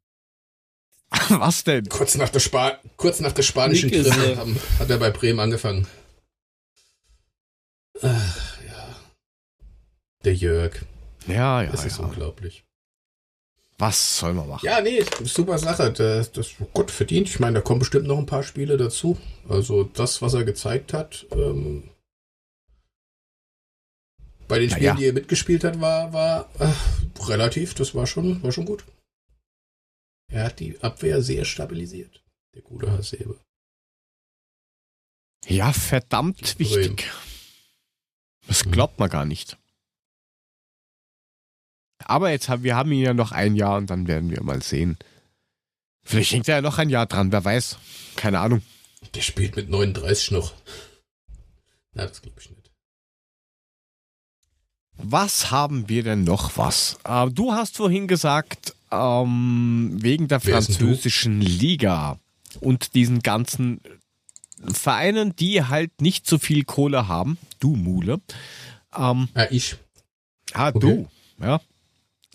Speaker 3: [LAUGHS]
Speaker 1: Was denn?
Speaker 2: Kurz nach der, Spa kurz nach der spanischen Krise haben, hat er bei Bremen angefangen. Ach, ja. Der Jörg.
Speaker 1: Ja, ja.
Speaker 2: Das ist
Speaker 1: ja.
Speaker 2: unglaublich.
Speaker 1: Was soll man machen?
Speaker 2: Ja, nee, super Sache. Das, das Gott verdient. Ich meine, da kommen bestimmt noch ein paar Spiele dazu. Also das, was er gezeigt hat, ähm, bei den Spielen, ja. die er mitgespielt hat, war, war äh, relativ, das war schon, war schon gut. Er hat die Abwehr sehr stabilisiert, der gute Hasebe.
Speaker 1: Ja, verdammt wichtig. Das glaubt man gar nicht. Aber jetzt haben wir haben ihn ja noch ein Jahr und dann werden wir mal sehen. Vielleicht hängt er ja noch ein Jahr dran, wer weiß. Keine Ahnung.
Speaker 2: Der spielt mit 39 noch. Na, das glaube ich nicht.
Speaker 1: Was haben wir denn noch was? Äh, du hast vorhin gesagt, ähm, wegen der Wer französischen Liga und diesen ganzen Vereinen, die halt nicht so viel Kohle haben, du Mule.
Speaker 2: Ähm, ja, ich.
Speaker 1: Ah, okay. du, ja.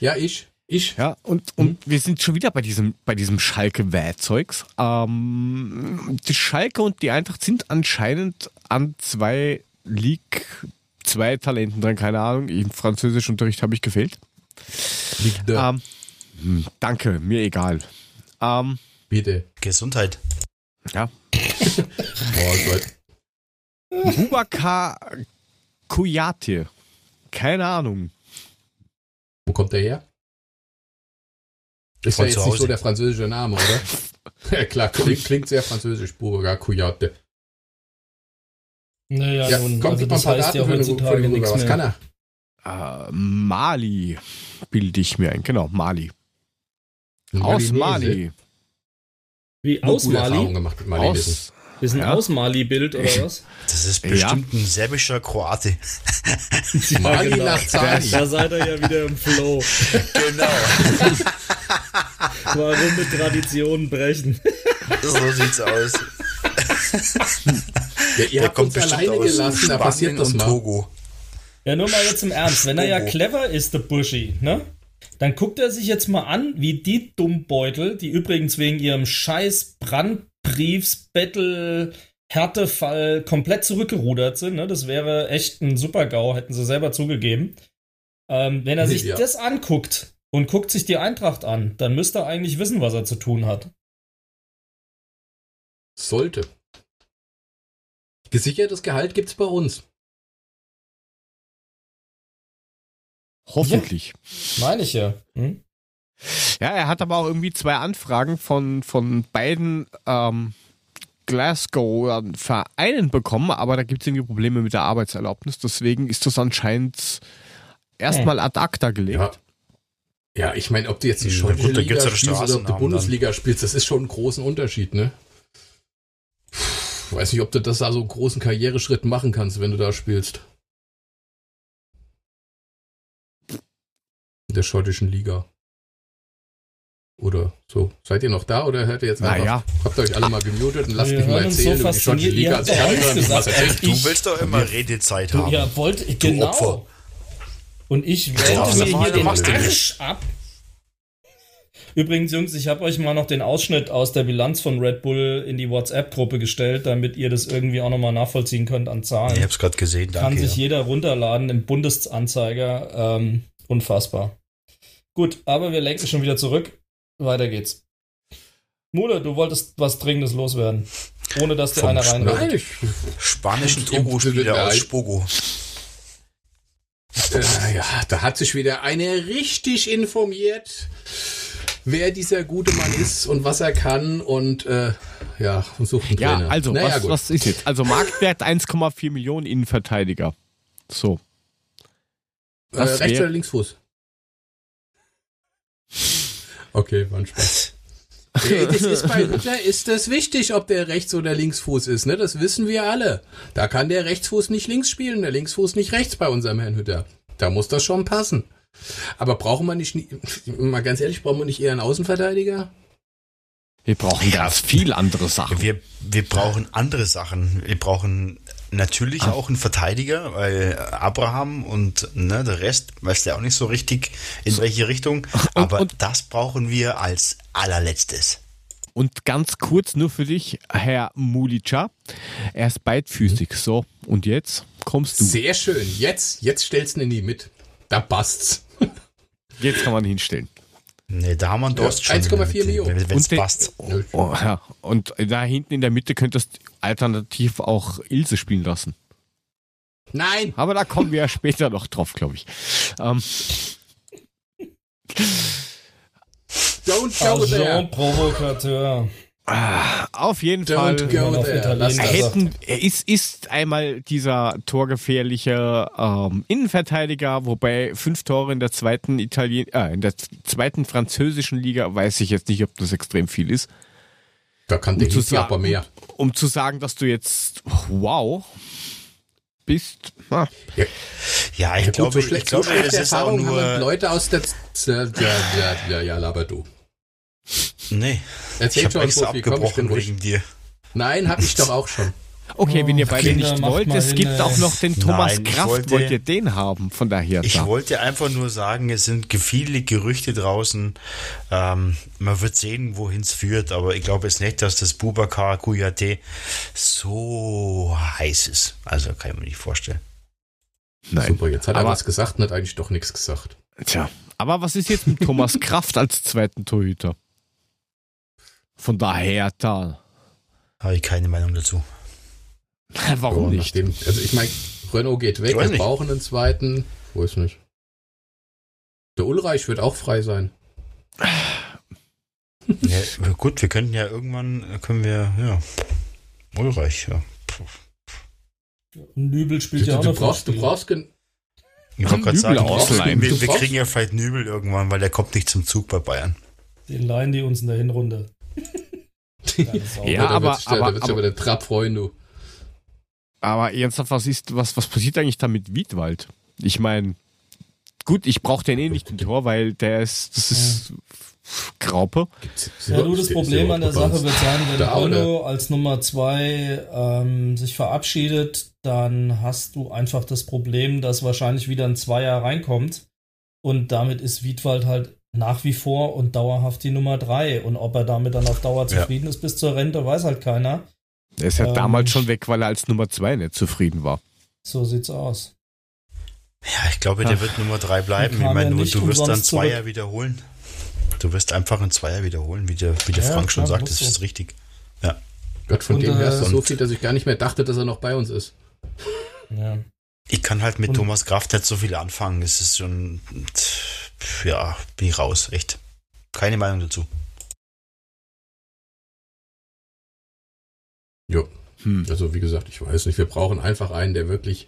Speaker 2: Ja, ich. Ich.
Speaker 1: Ja, und, und mhm. wir sind schon wieder bei diesem, bei diesem Schalke-Wähzeugs. Ähm, die Schalke und die Eintracht sind anscheinend an zwei League, zwei Talenten dran, keine Ahnung. Im Französischunterricht habe ich gefehlt.
Speaker 2: Liegt da. Ähm,
Speaker 1: hm, danke, mir egal. Ähm,
Speaker 2: Bitte.
Speaker 4: Gesundheit.
Speaker 1: Ja. oh Gott. Bubakar Kuyate. Keine Ahnung.
Speaker 2: Wo kommt der her? Ist Von ja jetzt nicht so der französische Name, oder? [LAUGHS] ja, klar, klingt, klingt sehr französisch, Bubakar Kuyate.
Speaker 3: Naja, ja, nun, komm, also das heißt ja heutzutage nichts mehr.
Speaker 2: Was kann er?
Speaker 1: Äh, Mali bilde ich mir ein. Genau, Mali. Aus Mali.
Speaker 3: Wie aus Mali?
Speaker 2: Gemacht mit Mali
Speaker 3: aus, ist ein ja. Aus-Mali-Bild oder was?
Speaker 4: Das ist bestimmt ja. ein serbischer Kroate. [LAUGHS]
Speaker 3: ja, Mali genau. nach Zani. Da seid ihr ja wieder im Flow.
Speaker 4: Genau. [LAUGHS]
Speaker 3: Warum mit Traditionen brechen?
Speaker 4: so sieht's aus. [LAUGHS]
Speaker 2: Ja, ihr Der habt kommt uns alleine gelassen, da passiert das mal. Togo.
Speaker 3: Ja, nur mal jetzt im Ernst. Wenn er ja clever ist, der Buschi, ne? Dann guckt er sich jetzt mal an, wie die Dummbeutel, die übrigens wegen ihrem scheiß Brandbriefs-Battle Härtefall komplett zurückgerudert sind. Ne? Das wäre echt ein Super-GAU, hätten sie selber zugegeben. Ähm, wenn er sich ja. das anguckt und guckt sich die Eintracht an, dann müsste er eigentlich wissen, was er zu tun hat.
Speaker 2: Sollte. Gesichertes Gehalt gibt's bei uns.
Speaker 1: Hoffentlich.
Speaker 3: Ja, meine ich ja. Hm?
Speaker 1: Ja, er hat aber auch irgendwie zwei Anfragen von, von beiden ähm, Glasgow Vereinen bekommen, aber da gibt es irgendwie Probleme mit der Arbeitserlaubnis. Deswegen ist das anscheinend erstmal ad acta gelegt.
Speaker 2: Ja. Ja, ich meine, ob du jetzt die schottische ja, Liga spielst oder ob du Bundesliga dann. spielst, das ist schon ein großen Unterschied, ne? Ich weiß nicht, ob du das da so einen großen Karriereschritt machen kannst, wenn du da spielst. In der schottischen Liga. Oder so. Seid ihr noch da oder hört ihr jetzt
Speaker 1: einfach?
Speaker 2: Naja. Habt ihr euch alle mal gemutet und lasst mich mal erzählen so über die schottische Liga.
Speaker 3: Also ich gesagt,
Speaker 4: was Du willst doch immer Redezeit haben.
Speaker 3: Ja, wollt, genau. Opfer. Und ich wende mir hier den Arsch ab. Übrigens, Jungs, ich habe euch mal noch den Ausschnitt aus der Bilanz von Red Bull in die WhatsApp-Gruppe gestellt, damit ihr das irgendwie auch nochmal nachvollziehen könnt an Zahlen.
Speaker 4: Ich habe es gerade gesehen,
Speaker 3: danke. Kann sich ja. jeder runterladen im Bundesanzeiger. Ähm, unfassbar. Gut, aber wir lenken schon wieder zurück. Weiter geht's. Mule, du wolltest was Dringendes loswerden. Ohne dass der einer rein
Speaker 4: Nein, Spanischen Togo-Spieler aus Spogo.
Speaker 2: Äh, ja, da hat sich wieder eine richtig informiert wer dieser gute Mann ist und was er kann und äh, ja, und sucht einen
Speaker 1: Trainer. Ja, also naja, was, was ist jetzt? Also Marktwert 1,4 Millionen Innenverteidiger. So.
Speaker 2: Äh, rechts oder linksfuß? Okay, war ein Spaß. [LAUGHS] Das ist bei [LAUGHS] Hütter ist das wichtig, ob der Rechts- oder Linksfuß ist, ne? Das wissen wir alle. Da kann der Rechtsfuß nicht links spielen, der Linksfuß nicht rechts bei unserem Herrn Hütter. Da muss das schon passen. Aber brauchen wir nicht, [LAUGHS] mal ganz ehrlich, brauchen wir nicht eher einen Außenverteidiger?
Speaker 1: Wir brauchen ganz viel andere Sachen.
Speaker 4: Wir, wir brauchen andere Sachen. Wir brauchen natürlich ah. auch einen Verteidiger, weil Abraham und ne, der Rest weiß ja auch nicht so richtig, in so. welche Richtung. Aber und, und, das brauchen wir als allerletztes.
Speaker 1: Und ganz kurz nur für dich, Herr Mulica. Er ist beidfüßig. So, und jetzt kommst du.
Speaker 2: Sehr schön. Jetzt, jetzt stellst du ihn nie mit. Da passt's.
Speaker 1: Jetzt kann man hinstellen.
Speaker 4: Nee, da haben wir einen Durst
Speaker 2: ja, 1,4 Millionen.
Speaker 4: Wenn es passt.
Speaker 1: Oh, oh, ja. Und da hinten in der Mitte könntest du alternativ auch Ilse spielen lassen.
Speaker 2: Nein!
Speaker 1: Aber da kommen wir ja später noch drauf, glaube ich. Ähm.
Speaker 2: Don't go there.
Speaker 3: Provokateur.
Speaker 1: Ah, auf jeden Don't Fall. Hätten, er ist, ist einmal dieser torgefährliche ähm, Innenverteidiger, wobei fünf Tore in der zweiten Italien, äh, in der zweiten französischen Liga weiß ich jetzt nicht, ob das extrem viel ist.
Speaker 2: Da kann der um aber mehr.
Speaker 1: Um, um, zu sagen, dass du jetzt wow bist. Ah.
Speaker 2: Ja.
Speaker 4: ja, ich ja, glaube, so schlecht, ich glaube, so
Speaker 2: schlechte Erfahrungen haben Leute aus der ja, ja, ja, ja, laber du.
Speaker 4: Nee.
Speaker 2: Erzähl
Speaker 4: ich
Speaker 2: schon, extra Profi,
Speaker 4: abgebrochen wegen dir.
Speaker 2: Nein, hab ich doch auch schon. [LAUGHS]
Speaker 1: Okay, wenn ihr beide Kinder, nicht wollt, es gibt auch noch den Thomas Nein, Kraft. Wollte, wollt ihr den haben von daher?
Speaker 4: Ich wollte einfach nur sagen, es sind viele Gerüchte draußen. Ähm, man wird sehen, wohin es führt, aber ich glaube es nicht, dass das Bubakar Kuyate so heiß ist. Also kann ich mir nicht vorstellen.
Speaker 2: Nein. Super, jetzt hat aber, er was gesagt und hat eigentlich doch nichts gesagt.
Speaker 1: Tja, aber was ist jetzt mit Thomas [LAUGHS] Kraft als zweiten Torhüter? Von daher da.
Speaker 4: Habe ich keine Meinung dazu. [LAUGHS]
Speaker 1: Warum ja, nicht?
Speaker 2: Nachdem, also ich meine, Renault geht weg, wir brauchen einen zweiten. Wo ist nicht? Der Ulreich wird auch frei sein.
Speaker 4: Ja, gut, wir könnten ja irgendwann, können wir, ja, Ulreich, ja.
Speaker 3: Nübel spielt du, ja auch
Speaker 2: du brauchst, du brauchst,
Speaker 4: Ich wollte gerade sagen, ausleihen. Wir, wir kriegen ja vielleicht Nübel irgendwann, weil der kommt nicht zum Zug bei Bayern.
Speaker 3: Den leihen die uns in der Hinrunde. [LAUGHS]
Speaker 1: ja, aber,
Speaker 2: da wird sich aber der Trapp freuen, du.
Speaker 1: Aber ernsthaft, was ist, was, was passiert eigentlich da mit Wiedwald? Ich meine, gut, ich brauche den eh nicht im Tor, weil der ist, das ist ja. Graupe.
Speaker 3: Ja, du, das Problem an der Sache wird sein, wenn Polo als Nummer zwei ähm, sich verabschiedet, dann hast du einfach das Problem, dass wahrscheinlich wieder ein Zweier reinkommt. Und damit ist Wiedwald halt nach wie vor und dauerhaft die Nummer drei. Und ob er damit dann auf Dauer zufrieden ja. ist bis zur Rente, weiß halt keiner.
Speaker 1: Er ist ja ähm, damals schon weg, weil er als Nummer zwei nicht zufrieden war.
Speaker 3: So sieht's aus.
Speaker 4: Ja, ich glaube, der Ach, wird Nummer drei bleiben. Ich meine, du, du wirst dann Zweier zurück. wiederholen. Du wirst einfach einen Zweier wiederholen, wie der, wie der ja, Frank schon sagt, das so. ist richtig. Ja.
Speaker 2: Gott, von und, dem her ist so viel, dass ich gar nicht mehr dachte, dass er noch bei uns ist.
Speaker 4: Ja. Ich kann halt mit und, Thomas Kraft nicht so viel anfangen. Es ist schon, ja, bin ich raus, echt. Keine Meinung dazu.
Speaker 2: Jo. Hm. Also wie gesagt, ich weiß nicht, wir brauchen einfach einen, der wirklich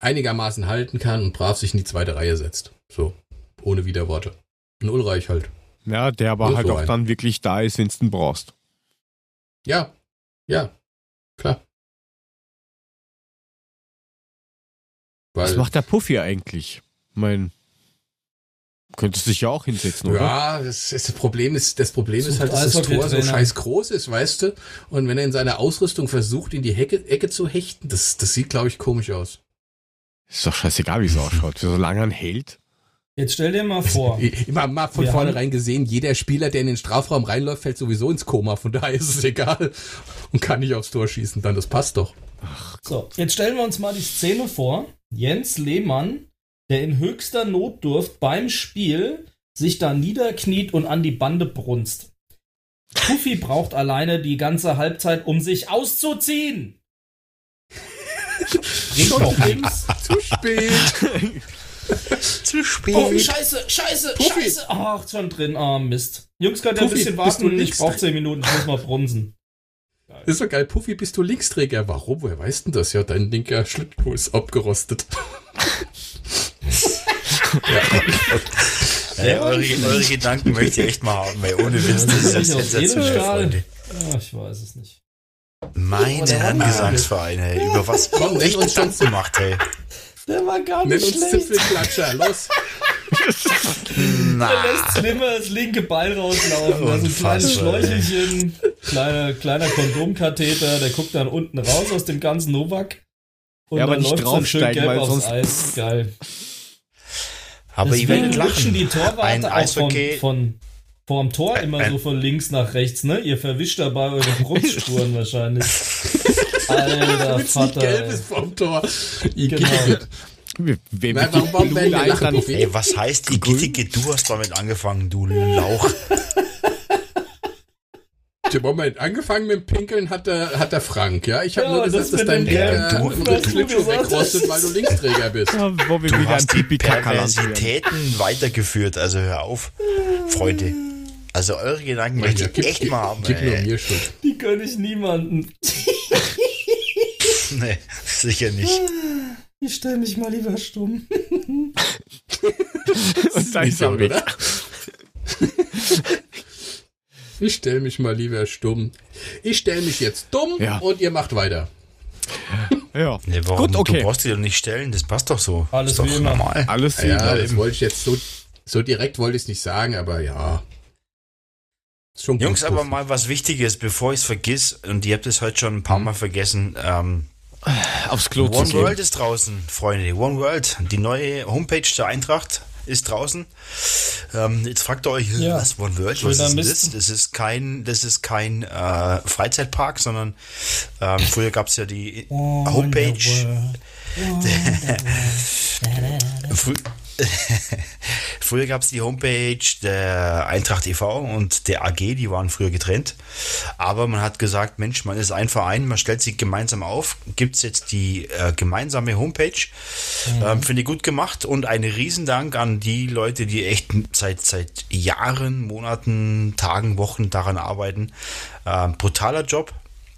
Speaker 2: einigermaßen halten kann und brav sich in die zweite Reihe setzt. So, ohne Widerworte. Ein Ulreich halt.
Speaker 1: Ja, der aber halt so auch ein. dann wirklich da ist, wenn du ihn brauchst.
Speaker 2: Ja, ja, klar.
Speaker 1: Weil, Was macht der Puffy eigentlich? Mein, könnte sich ja auch hinsetzen, oder?
Speaker 2: Ja, das, das Problem ist, das Problem ist halt, dass das Tor so scheiß groß ist, weißt du? Und wenn er in seiner Ausrüstung versucht, in die Hecke, Ecke zu hechten, das, das sieht, glaube ich, komisch aus.
Speaker 1: Ist doch scheißegal, wie es ausschaut. Solange er ein hält.
Speaker 3: Jetzt stell dir mal vor. [LAUGHS]
Speaker 2: Immer mal von vornherein gesehen, jeder Spieler, der in den Strafraum reinläuft, fällt sowieso ins Koma. Von daher ist es egal und kann nicht aufs Tor schießen. Dann das passt doch.
Speaker 3: Ach, so, jetzt stellen wir uns mal die Szene vor. Jens Lehmann, der in höchster Notdurft beim Spiel sich da niederkniet und an die Bande brunst. Puffy braucht alleine die ganze Halbzeit, um sich auszuziehen.
Speaker 2: Bringt doch nichts. Zu spät. [LAUGHS]
Speaker 3: Zu spät. Oh, scheiße, scheiße, Puffy. scheiße. Ach, schon drin. Oh, Mist. Jungs, könnt ihr ein bisschen warten? Ich brauche 10 Minuten, ich muss mal bremsen.
Speaker 2: Geil. Ist doch geil. Puffy, bist du Linksträger? Warum? Woher weißt du das? Ja, dein linker Schlittschuh ist abgerostet. [LAUGHS]
Speaker 4: ja. ja, eure, eure, Gedanken möchte ich echt mal haben, weil ohne Witz, das ist ja sensationell, Freunde.
Speaker 3: Ja, ich weiß es nicht.
Speaker 4: Meine Herren Gesangsvereine, über was
Speaker 2: Komm, echt uns schon
Speaker 3: gemacht, hey. Der war gar nicht Nenn uns Zipfelklatscher, los. Na. Er lässt Slimmer das linke Bein rauslaufen. Da sind kleine Schläuchelchen, kleiner, kleiner Kondomkatheter, der guckt dann unten raus aus dem ganzen Novak.
Speaker 1: Und ja, aber dann nicht läuft dann schön gelb aufs
Speaker 3: Eis. Geil.
Speaker 4: Aber ich werde lachen.
Speaker 3: die Torwarte auch von, von, vorm Tor immer so von links nach rechts, ne? Ihr verwischt dabei eure [LAUGHS] Brustspuren wahrscheinlich. Alter Vater. Gelb ist vom Tor.
Speaker 2: Genau.
Speaker 4: Wer, Nein, warum, warum werden wir lachen, Ey, was heißt die Gittige? Du hast damit angefangen, du Lauch. [LAUGHS]
Speaker 2: Moment, angefangen mit dem Pinkeln hat der, hat der Frank, ja? Ich habe ja, nur gesagt, dass dein Linker
Speaker 4: du,
Speaker 2: Schlittschuh wegrostet, weil du Linksträger bist. Ja,
Speaker 4: wo wir du wieder hast die Perversitäten weitergeführt, also hör auf, Freunde. Also eure Gedanken möchte ich echt mal haben.
Speaker 2: Gib nur mir Schuld.
Speaker 3: Die gönne ich niemanden. [LAUGHS]
Speaker 4: nee, sicher nicht.
Speaker 3: Ich stelle mich mal lieber stumm. [LAUGHS]
Speaker 2: Und da ist er weg. Ich stelle mich mal lieber stumm. Ich stelle mich jetzt dumm ja. und ihr macht weiter.
Speaker 1: Ja.
Speaker 4: Nee, warum? Gut, okay. Du brauchst dich doch nicht stellen, das passt doch so.
Speaker 3: Alles
Speaker 4: ist doch
Speaker 3: normal.
Speaker 2: Alles wie ja, das wollte ich jetzt so, so direkt wollte ich es nicht sagen, aber ja.
Speaker 4: Jungs, aber mal was Wichtiges, bevor ich es vergiss, und ihr habt es heute schon ein paar hm. Mal vergessen. Ähm,
Speaker 1: Aufs Klo
Speaker 4: One World ist draußen, Freunde. One World, die neue Homepage der Eintracht ist draußen. Ähm, jetzt fragt ihr euch, ja. was One World, was ist das? Das ist kein, das ist kein äh, Freizeitpark, sondern ähm, früher gab es ja die Homepage. [LAUGHS] Frü [LAUGHS] früher gab es die Homepage der Eintracht e.V. und der AG, die waren früher getrennt. Aber man hat gesagt, Mensch, man ist ein Verein, man stellt sich gemeinsam auf. Gibt es jetzt die äh, gemeinsame Homepage? Mhm. Ähm, Finde ich gut gemacht und ein Riesendank an die Leute, die echt seit, seit Jahren, Monaten, Tagen, Wochen daran arbeiten. Ähm, brutaler Job.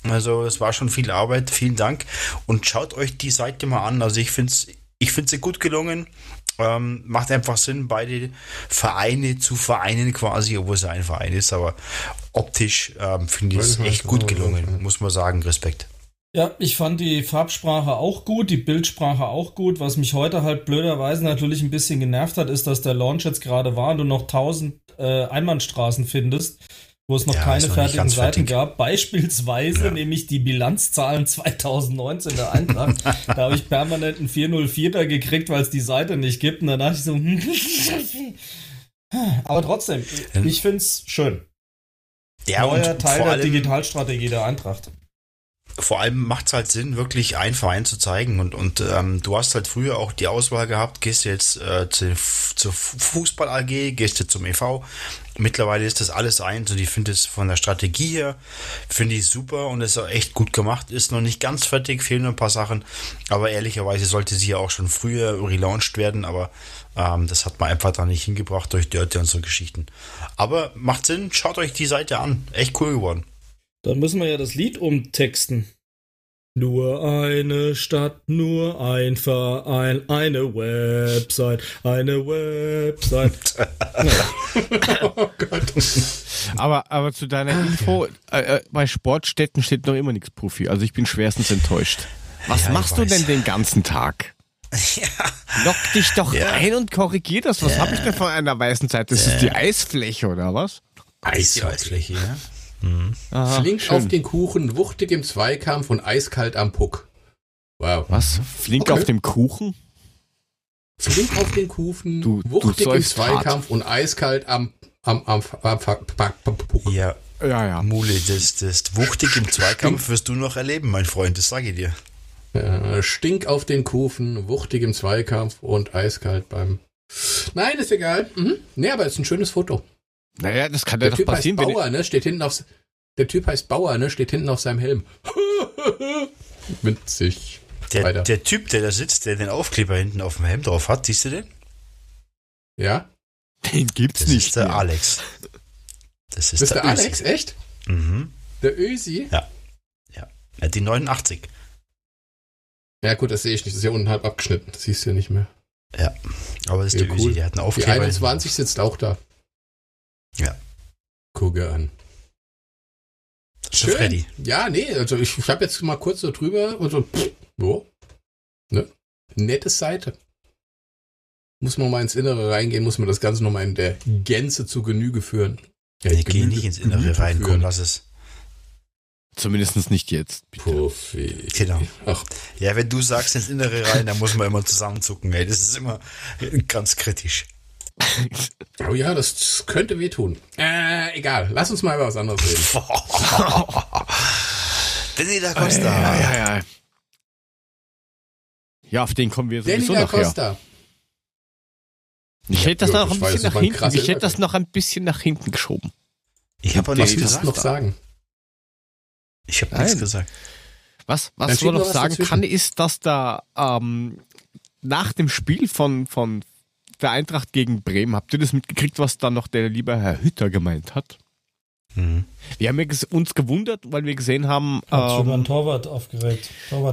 Speaker 4: Also es war schon viel Arbeit. Vielen Dank und schaut euch die Seite mal an. Also ich finde es ich finde sie gut gelungen. Ähm, macht einfach Sinn, beide Vereine zu vereinen quasi, obwohl es ein Verein ist, aber optisch ähm, finde ich es echt gut gelungen, muss man sagen. Respekt.
Speaker 3: Ja, ich fand die Farbsprache auch gut, die Bildsprache auch gut. Was mich heute halt blöderweise natürlich ein bisschen genervt hat, ist, dass der Launch jetzt gerade war und du noch tausend äh, Einbahnstraßen findest, wo es noch ja, keine fertigen Seiten fertig. gab. Beispielsweise ja. nämlich die Bilanzzahlen 2019 der Eintracht. [LAUGHS] da habe ich permanent einen 404er gekriegt, weil es die Seite nicht gibt. Und dann dachte ich so, aber trotzdem, ich finde es schön.
Speaker 4: Ja, Neuer
Speaker 3: Teil der Digitalstrategie der Eintracht
Speaker 4: vor allem macht es halt Sinn, wirklich einen Verein zu zeigen. Und, und ähm, du hast halt früher auch die Auswahl gehabt, gehst du jetzt äh, zu, zur Fußball AG, gehst du zum EV. Mittlerweile ist das alles eins und ich finde es von der Strategie her, finde ich super und es ist auch echt gut gemacht. Ist noch nicht ganz fertig, fehlen noch ein paar Sachen, aber ehrlicherweise sollte sie ja auch schon früher relaunched werden, aber ähm, das hat man einfach da nicht hingebracht durch Dörte und so Geschichten. Aber macht Sinn, schaut euch die Seite an. Echt cool geworden.
Speaker 3: Dann müssen wir ja das Lied umtexten. Nur eine Stadt, nur ein Verein, eine Website, eine Website. [LAUGHS]
Speaker 1: oh Gott. Aber, aber zu deiner Info, äh, äh, bei Sportstätten steht noch immer nichts Profi. Also ich bin schwerstens enttäuscht. Was ja, machst du denn den ganzen Tag? Ja. Lock dich doch ja. ein und korrigier das. Was ja. habe ich denn von einer weißen Zeit? Das ist die Eisfläche oder was?
Speaker 4: Eisfläche, ja.
Speaker 2: Mhm. Flink schön. auf den Kuchen, wuchtig im Zweikampf und eiskalt am Puck.
Speaker 1: Wow. Was? Flink okay. auf dem Kuchen?
Speaker 2: Flink auf den Kuchen, du, wuchtig du im Zweikampf hart. und eiskalt am, am, am, am,
Speaker 4: am Puck. Ja, ja, ja. Mule, das, das wuchtig im Zweikampf wirst du noch erleben, mein Freund, das sage ich dir.
Speaker 2: Ja, stink auf den Kufen, wuchtig im Zweikampf und eiskalt beim. Nein, ist egal. Mhm. Nee, aber ist ein schönes Foto.
Speaker 1: Naja, das kann der
Speaker 2: ja doch passieren. Heißt Bauer, ne? Steht hinten auf, der Typ heißt Bauer, ne? Steht hinten auf seinem Helm. [LAUGHS] Witzig.
Speaker 4: Der, der, Typ, der da sitzt, der den Aufkleber hinten auf dem Helm drauf hat, siehst du den?
Speaker 2: Ja.
Speaker 1: Den gibt's
Speaker 4: das
Speaker 1: nicht. Das
Speaker 4: ist der mehr. Alex.
Speaker 2: Das ist, das der, der Alex, echt?
Speaker 4: Mhm.
Speaker 2: Der Ösi?
Speaker 4: Ja. Ja. ja. Die 89.
Speaker 2: Ja, gut, das sehe ich nicht. Das ist ja unten halb abgeschnitten. Das siehst du ja nicht mehr.
Speaker 4: Ja. Aber das ist ja, der cool. Ösi, der hat einen Aufkleber.
Speaker 2: Die 21 sitzt auch da.
Speaker 4: Ja.
Speaker 2: Gucke an. Schön. Freddy. Ja, nee, also ich, ich habe jetzt mal kurz so drüber und so, pff, wo? Ne? Nette Seite. Muss man mal ins Innere reingehen, muss man das Ganze nochmal in der Gänze zu Genüge führen.
Speaker 4: Ja, ich gehe nicht ins Innere rein, komm, lass es.
Speaker 1: Zumindest nicht jetzt.
Speaker 2: Puffy.
Speaker 4: Genau. Ach. Ja, wenn du sagst ins Innere rein, dann muss man immer zusammenzucken, ey. Das ist immer ganz kritisch.
Speaker 2: Oh ja, das könnte wehtun. Äh, egal. Lass uns mal über was anderes reden. [LAUGHS]
Speaker 4: Danny da Costa.
Speaker 1: Ja, ja, ja. ja, auf den kommen wir sowieso Danny da Costa. Ich hätte das noch ein bisschen nach hinten. Ich hätte das noch ein bisschen nach hinten geschoben.
Speaker 4: Ich habe nichts gesagt.
Speaker 2: noch sagen.
Speaker 4: Ich habe nichts gesagt.
Speaker 1: Was, was ich noch sagen dazwischen. kann, ist, dass da ähm, nach dem Spiel von, von der Eintracht gegen Bremen. Habt ihr das mitgekriegt, was da noch der liebe Herr Hütter gemeint hat? Mhm. Wir haben uns gewundert, weil wir gesehen haben,
Speaker 3: hat ähm, schon Torwart aufgeregt,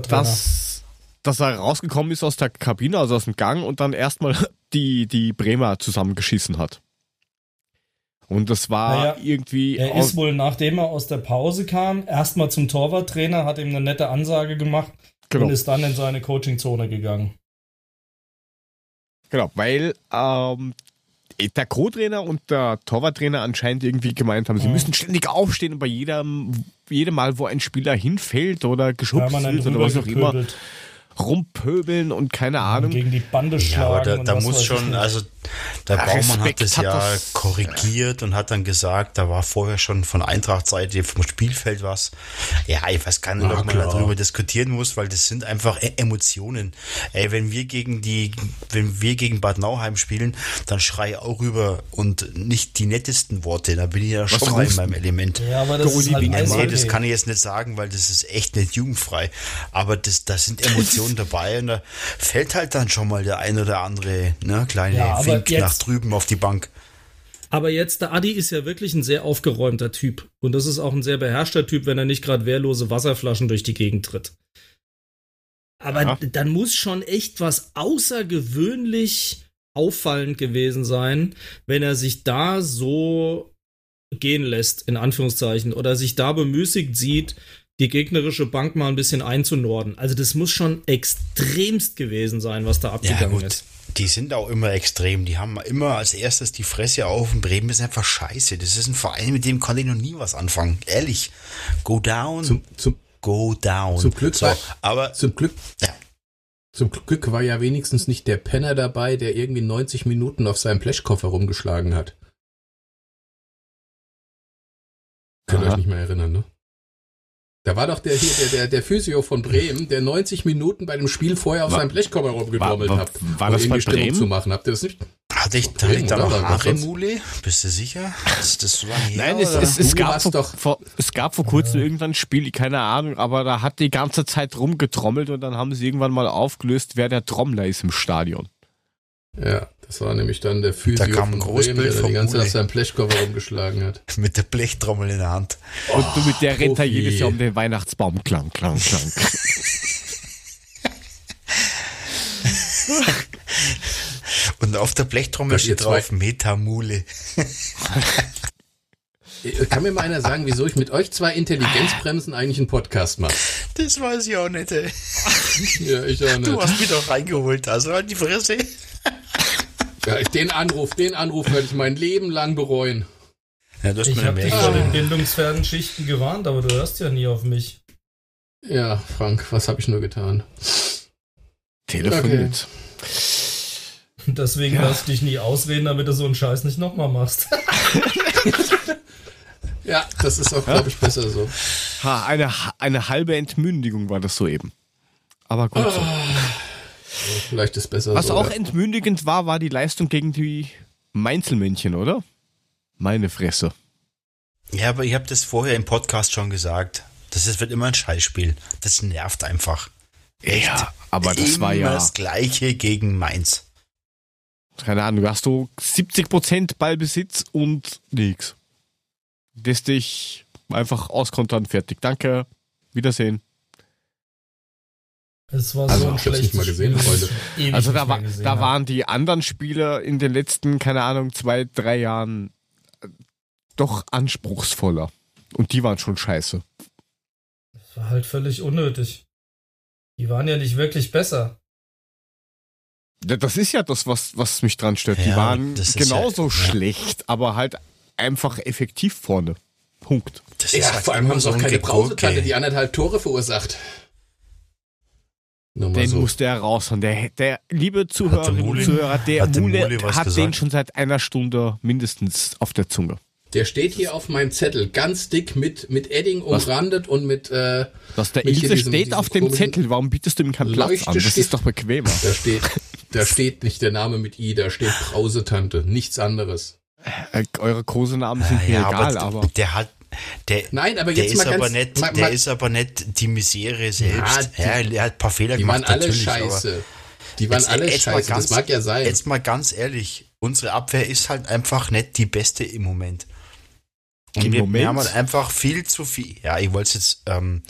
Speaker 1: dass, dass er rausgekommen ist aus der Kabine, also aus dem Gang und dann erstmal [LAUGHS] die, die Bremer zusammengeschissen hat. Und das war naja, irgendwie.
Speaker 3: Er ist wohl, nachdem er aus der Pause kam, erstmal zum Torwarttrainer, hat ihm eine nette Ansage gemacht genau. und ist dann in seine Coachingzone
Speaker 1: Genau, weil ähm, der Co-Trainer und der Torwarttrainer anscheinend irgendwie gemeint haben, sie müssen ständig aufstehen und bei jedem, jedem Mal, wo ein Spieler hinfällt oder geschubst wird oder was auch immer, rumpöbeln und keine Ahnung.
Speaker 3: Gegen die Bande schlagen. Ja,
Speaker 4: aber da, da muss schon, also der Baumann Respekt hat das hat ja das, korrigiert und hat dann gesagt, da war vorher schon von Eintracht-Seite vom Spielfeld was. Ja, ich weiß gar nicht, ob man darüber diskutieren muss, weil das sind einfach e- Emotionen. Ey, wenn wir gegen die, wenn wir gegen Bad Nauheim spielen, dann schrei auch rüber und nicht die nettesten Worte. Da bin ich ja schon mal in meinem Element.
Speaker 3: Ja, aber das, ist halt
Speaker 4: nee, das kann ich jetzt nicht sagen, weil das ist echt nicht jugendfrei. Aber das, das sind [LAUGHS] Emotionen dabei und da fällt halt dann schon mal der ein oder andere ne, kleine ja, Wink jetzt, nach drüben auf die Bank.
Speaker 3: Aber jetzt, der Adi ist ja wirklich ein sehr aufgeräumter Typ. Und das ist auch ein sehr beherrschter Typ, wenn er nicht gerade wehrlose Wasserflaschen durch die Gegend tritt. Aber ja. dann muss schon echt was außergewöhnlich auffallend gewesen sein, wenn er sich da so gehen lässt, in Anführungszeichen, oder sich da bemüßigt sieht, die gegnerische Bank mal ein bisschen einzunorden. Also das muss schon extremst gewesen sein, was da abgegangen ja, ist.
Speaker 4: Die sind auch immer extrem. Die haben immer als erstes die Fresse auf und Bremen ist einfach scheiße. Das ist ein Verein, mit dem konnte ich noch nie was anfangen. Ehrlich. Go down.
Speaker 2: Zum, zum,
Speaker 4: go down.
Speaker 2: Zum Glück,
Speaker 4: so, aber
Speaker 2: zum Glück, ja. zum Glück war ja wenigstens nicht der Penner dabei, der irgendwie 90 Minuten auf seinem Flashkoffer rumgeschlagen hat. Könnt ihr euch nicht mehr erinnern, ne? Da war doch der hier, der, der, der Physio von Bremen, der 90 Minuten bei dem Spiel vorher auf war, seinem Blechkoffer rumgetrommelt hat.
Speaker 1: War, war um das bei Bremen?
Speaker 2: zu machen. Habt ihr das nicht?
Speaker 4: Hatte ich, hatte ich da noch Haare Mule? Bist du sicher? Das, das
Speaker 1: war hier, Nein, es, es, es, gab vor, vor, es gab vor kurzem ja. irgendwann ein Spiel, keine Ahnung, aber da hat die ganze Zeit rumgetrommelt und dann haben sie irgendwann mal aufgelöst, wer der Trommler ist im Stadion.
Speaker 2: Ja, das war nämlich dann der Physio
Speaker 4: da kam ein von Bremen, der
Speaker 2: die ganze Zeit auf seinem Blechkoffer rumgeschlagen hat. [LAUGHS]
Speaker 4: Mit der Blechtrommel in der Hand.
Speaker 1: Und oh, mit der rennt er jedes Jahr um den Weihnachtsbaum. Klang, klang, klang. [LAUGHS]
Speaker 4: Und auf der Blechtrommel steht drauf Metamule.
Speaker 2: Kann mir mal einer sagen, wieso ich mit euch zwei Intelligenzbremsen eigentlich einen Podcast mache?
Speaker 4: Das weiß ich auch nicht, ey.
Speaker 2: Ja, ich auch nicht.
Speaker 4: Du hast mich doch reingeholt, also halt die Fresse.
Speaker 2: Ja, den Anruf, den Anruf werde ich mein Leben lang bereuen.
Speaker 3: Ja, du hast ich habe dich vor den bildungsfernen Schichten gewarnt, aber du hörst ja nie auf mich.
Speaker 2: Ja, Frank, was habe ich nur getan?
Speaker 1: Telefoniert.
Speaker 3: Okay. Deswegen ja. lass dich nie ausreden, damit du so einen Scheiß nicht nochmal machst. [LAUGHS]
Speaker 2: ja, das ist auch, glaube ich, besser so.
Speaker 1: Ha, eine, eine halbe Entmündigung war das soeben. Aber gut. Oh. So.
Speaker 2: Vielleicht ist besser
Speaker 1: Was
Speaker 2: so,
Speaker 1: auch ja. entmündigend war, war die Leistung gegen die Mainzelmännchen, oder? Meine Fresse.
Speaker 4: Ja, aber ich habe das vorher im Podcast schon gesagt. Das wird immer ein Scheißspiel. Das nervt einfach.
Speaker 1: Echt. Ja, aber das
Speaker 4: immer
Speaker 1: war ja
Speaker 4: das gleiche gegen Mainz.
Speaker 1: Keine Ahnung, du hast du 70% Ballbesitz und nix. Lässt dich einfach auskontern, fertig. Danke. Wiedersehen.
Speaker 3: Es war also, so ein schlechtes
Speaker 2: mal gesehen, Freunde.
Speaker 1: Also da, war, da waren die anderen Spieler in den letzten, keine Ahnung, zwei, drei Jahren äh, doch anspruchsvoller. Und die waren schon scheiße.
Speaker 3: Das war halt völlig unnötig. Die waren ja nicht wirklich besser.
Speaker 1: Ja, das ist ja das, was, was mich dran stört. Ja, die waren genauso ja, schlecht, aber halt einfach effektiv vorne. Punkt.
Speaker 2: Das ja, halt vor allem haben sie auch keine Brausetante, die anderthalb Tore verursacht.
Speaker 1: Nur den so. musste er raushauen. Der, der liebe Zuhörerinnen und Zuhörer, der hat Mule, Mule hat gesagt? den schon seit einer Stunde mindestens auf der Zunge.
Speaker 2: Der steht hier auf meinem Zettel, ganz dick mit, mit Edding umrandet und mit. Äh,
Speaker 1: Was der Ilse steht diesem auf dem Zettel, warum bietest du ihm keinen Platz an? Das steht, ist doch bequemer.
Speaker 2: Da steht, da steht nicht der Name mit I, da steht Brausetante, nichts anderes.
Speaker 1: Äh, eure Kosenamen sind mir ja, egal, aber, aber.
Speaker 4: Der hat, der,
Speaker 2: Nein, aber jetzt
Speaker 4: der
Speaker 2: mal
Speaker 4: ist aber nicht, mal, der ist aber nicht die Misere selbst. Ja, die, ja, er hat ein paar Fehler
Speaker 2: die
Speaker 4: gemacht.
Speaker 2: Die waren alle scheiße. Die waren jetzt, alle jetzt scheiße. Ganz, das mag ja sein.
Speaker 4: Jetzt mal ganz ehrlich, unsere Abwehr ist halt einfach nicht die beste im Moment. Und Im wir, Moment? wir haben halt einfach viel zu viel. Ja, ich wollte es jetzt ähm,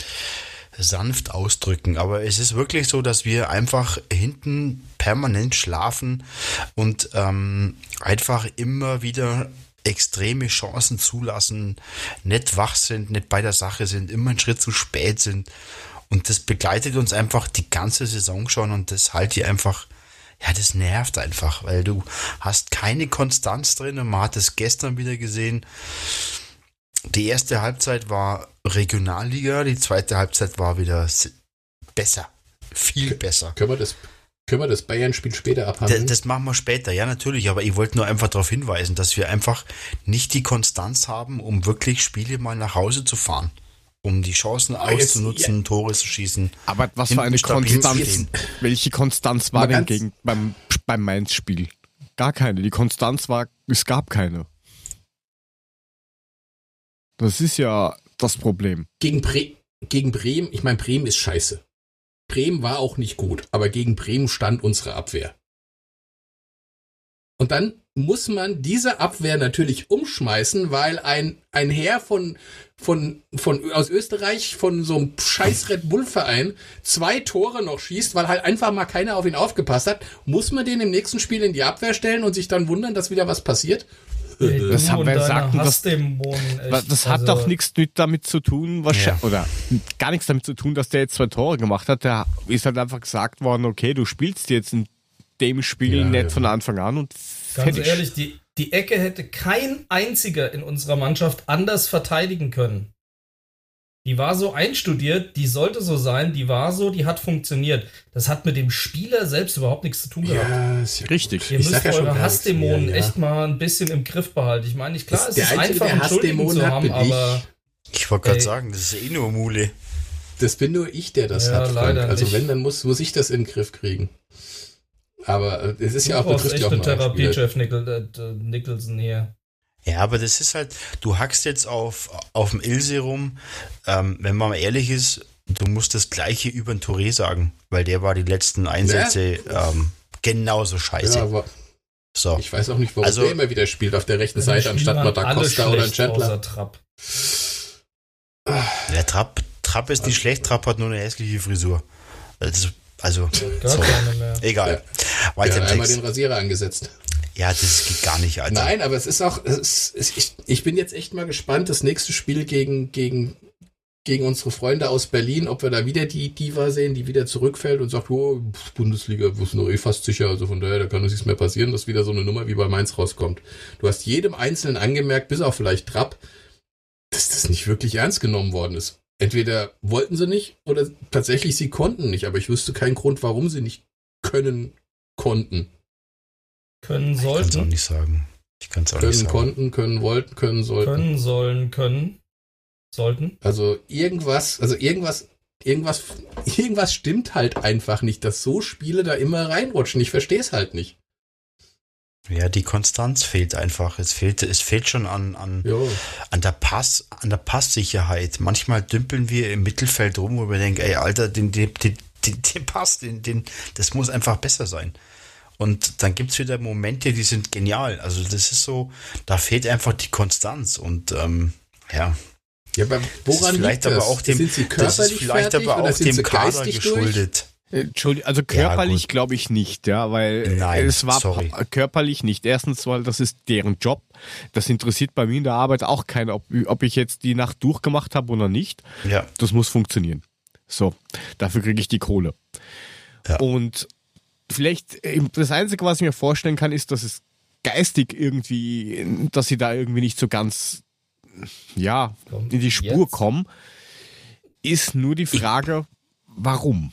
Speaker 4: sanft ausdrücken, aber es ist wirklich so, dass wir einfach hinten permanent schlafen und ähm, einfach immer wieder extreme Chancen zulassen, nicht wach sind, nicht bei der Sache sind, immer einen Schritt zu spät sind. Und das begleitet uns einfach die ganze Saison schon und das halte ich einfach, ja, das nervt einfach, weil du hast keine Konstanz drin und man hat es gestern wieder gesehen. Die erste Halbzeit war Regionalliga, die zweite Halbzeit war wieder besser, viel besser.
Speaker 2: Können wir das, können wir das Bayern-Spiel später abhandeln?
Speaker 4: Das, das, machen wir später, ja natürlich, aber ich wollte nur einfach darauf hinweisen, dass wir einfach nicht die Konstanz haben, um wirklich Spiele mal nach Hause zu fahren. Um die Chancen aber auszunutzen, jetzt, ja. Tore zu schießen.
Speaker 1: Aber was für eine Konstanz? Welche Konstanz war denn gegen, beim, beim Mainz-Spiel? Gar keine. Die Konstanz war, es gab keine. Das ist ja das Problem.
Speaker 2: Gegen, Bre gegen Bremen, ich meine, Bremen ist scheiße. Bremen war auch nicht gut, aber gegen Bremen stand unsere Abwehr. Und dann muss man diese Abwehr natürlich umschmeißen, weil ein, ein Heer von, von, von, aus Österreich, von so einem scheiß Red Bull Verein, zwei Tore noch schießt, weil halt einfach mal keiner auf ihn aufgepasst hat, muss man den im nächsten Spiel in die Abwehr stellen und sich dann wundern, dass wieder was passiert?
Speaker 1: Ey, das haben wir gesagt, das, das hat also doch nichts damit zu tun, wahrscheinlich, ja. oder gar nichts damit zu tun, dass der jetzt zwei Tore gemacht hat. Der ist halt einfach gesagt worden, okay, du spielst jetzt in dem Spiel ja, nicht ja. von Anfang an und
Speaker 3: Ganz fertig. ehrlich, die, die Ecke hätte kein einziger in unserer Mannschaft anders verteidigen können. Die war so einstudiert, die sollte so sein, die war so, die hat funktioniert. Das hat mit dem Spieler selbst überhaupt nichts zu tun gehabt. Ja,
Speaker 1: ist ja richtig.
Speaker 3: Ihr ich müsst eure Hassdämonen ja, ja. echt mal ein bisschen im Griff behalten. Ich meine, nicht klar, es ist einfach, Entschuldigung zu haben, aber.
Speaker 4: Ich wollte gerade sagen, das ist eh nur Mule.
Speaker 2: Das bin nur ich, der das ja, hat, Frank. Also nicht. wenn, dann muss, muss ich das in den Griff kriegen. Aber äh, es ist ja auch betrifft ja auch
Speaker 3: Therapie, Jeff Nichol, äh, Nicholson hier.
Speaker 4: Ja, aber das ist halt, du hackst jetzt auf, auf dem Ilse rum. Ähm, wenn man mal ehrlich ist, du musst das Gleiche über den Touré sagen, weil der war die letzten Einsätze ja. ähm, genauso scheiße. Ja, aber
Speaker 2: so. Ich weiß auch nicht, warum also, der immer wieder spielt auf der rechten Seite, anstatt mal Da Costa oder ein Chandler. Trapp.
Speaker 4: Der Trapp, Trapp ist nicht schlecht, Trapp hat nur eine hässliche Frisur. Das, also, so. egal.
Speaker 2: Ja. Weiter ja, einmal den Rasierer angesetzt.
Speaker 4: Ja, das geht gar nicht,
Speaker 2: Alter. Nein, aber es ist auch, es ist, ich, ich bin jetzt echt mal gespannt, das nächste Spiel gegen, gegen, gegen unsere Freunde aus Berlin, ob wir da wieder die Diva sehen, die wieder zurückfällt und sagt, oh, Bundesliga, wo ist noch eh fast sicher, also von daher, da kann uns nichts mehr passieren, dass wieder so eine Nummer wie bei Mainz rauskommt. Du hast jedem Einzelnen angemerkt, bis auf vielleicht Trapp, dass das nicht wirklich ernst genommen worden ist. Entweder wollten sie nicht oder tatsächlich sie konnten nicht, aber ich wüsste keinen Grund, warum sie nicht können konnten.
Speaker 3: Können sollten. Ich kann
Speaker 4: es auch nicht sagen. Ich kann es auch
Speaker 2: können,
Speaker 4: nicht sagen.
Speaker 2: konnten, können, wollten, können, sollten.
Speaker 3: Können, sollen, können, sollten.
Speaker 2: Also irgendwas, also irgendwas, irgendwas, irgendwas stimmt halt einfach nicht, dass so Spiele da immer reinrutschen. Ich verstehe es halt nicht.
Speaker 4: Ja, die Konstanz fehlt einfach. Es fehlt, es fehlt schon an, an, an der Pass, an der Passsicherheit. Manchmal dümpeln wir im Mittelfeld rum, wo wir denken, ey, Alter, den, den, den, den Pass, den, den, das muss einfach besser sein. Und dann gibt es wieder Momente, die sind genial. Also das ist so, da fehlt einfach die Konstanz und ähm, ja.
Speaker 2: Ja, aber woran
Speaker 4: vielleicht liegt aber auch dem, sind sie körperlich das ist vielleicht aber auch dem Kader geschuldet.
Speaker 1: Durch? Entschuldigung, also körperlich ja, glaube ich nicht, ja, weil Nein, es war sorry. körperlich nicht. Erstens, weil das ist deren Job. Das interessiert bei mir in der Arbeit auch keinen, ob, ob ich jetzt die Nacht durchgemacht habe oder nicht. Ja. Das muss funktionieren. So, dafür kriege ich die Kohle. Ja. Und vielleicht, äh, das Einzige, was ich mir vorstellen kann, ist, dass es geistig irgendwie, dass sie da irgendwie nicht so ganz, ja, in die Spur Jetzt? kommen, ist nur die Frage, warum?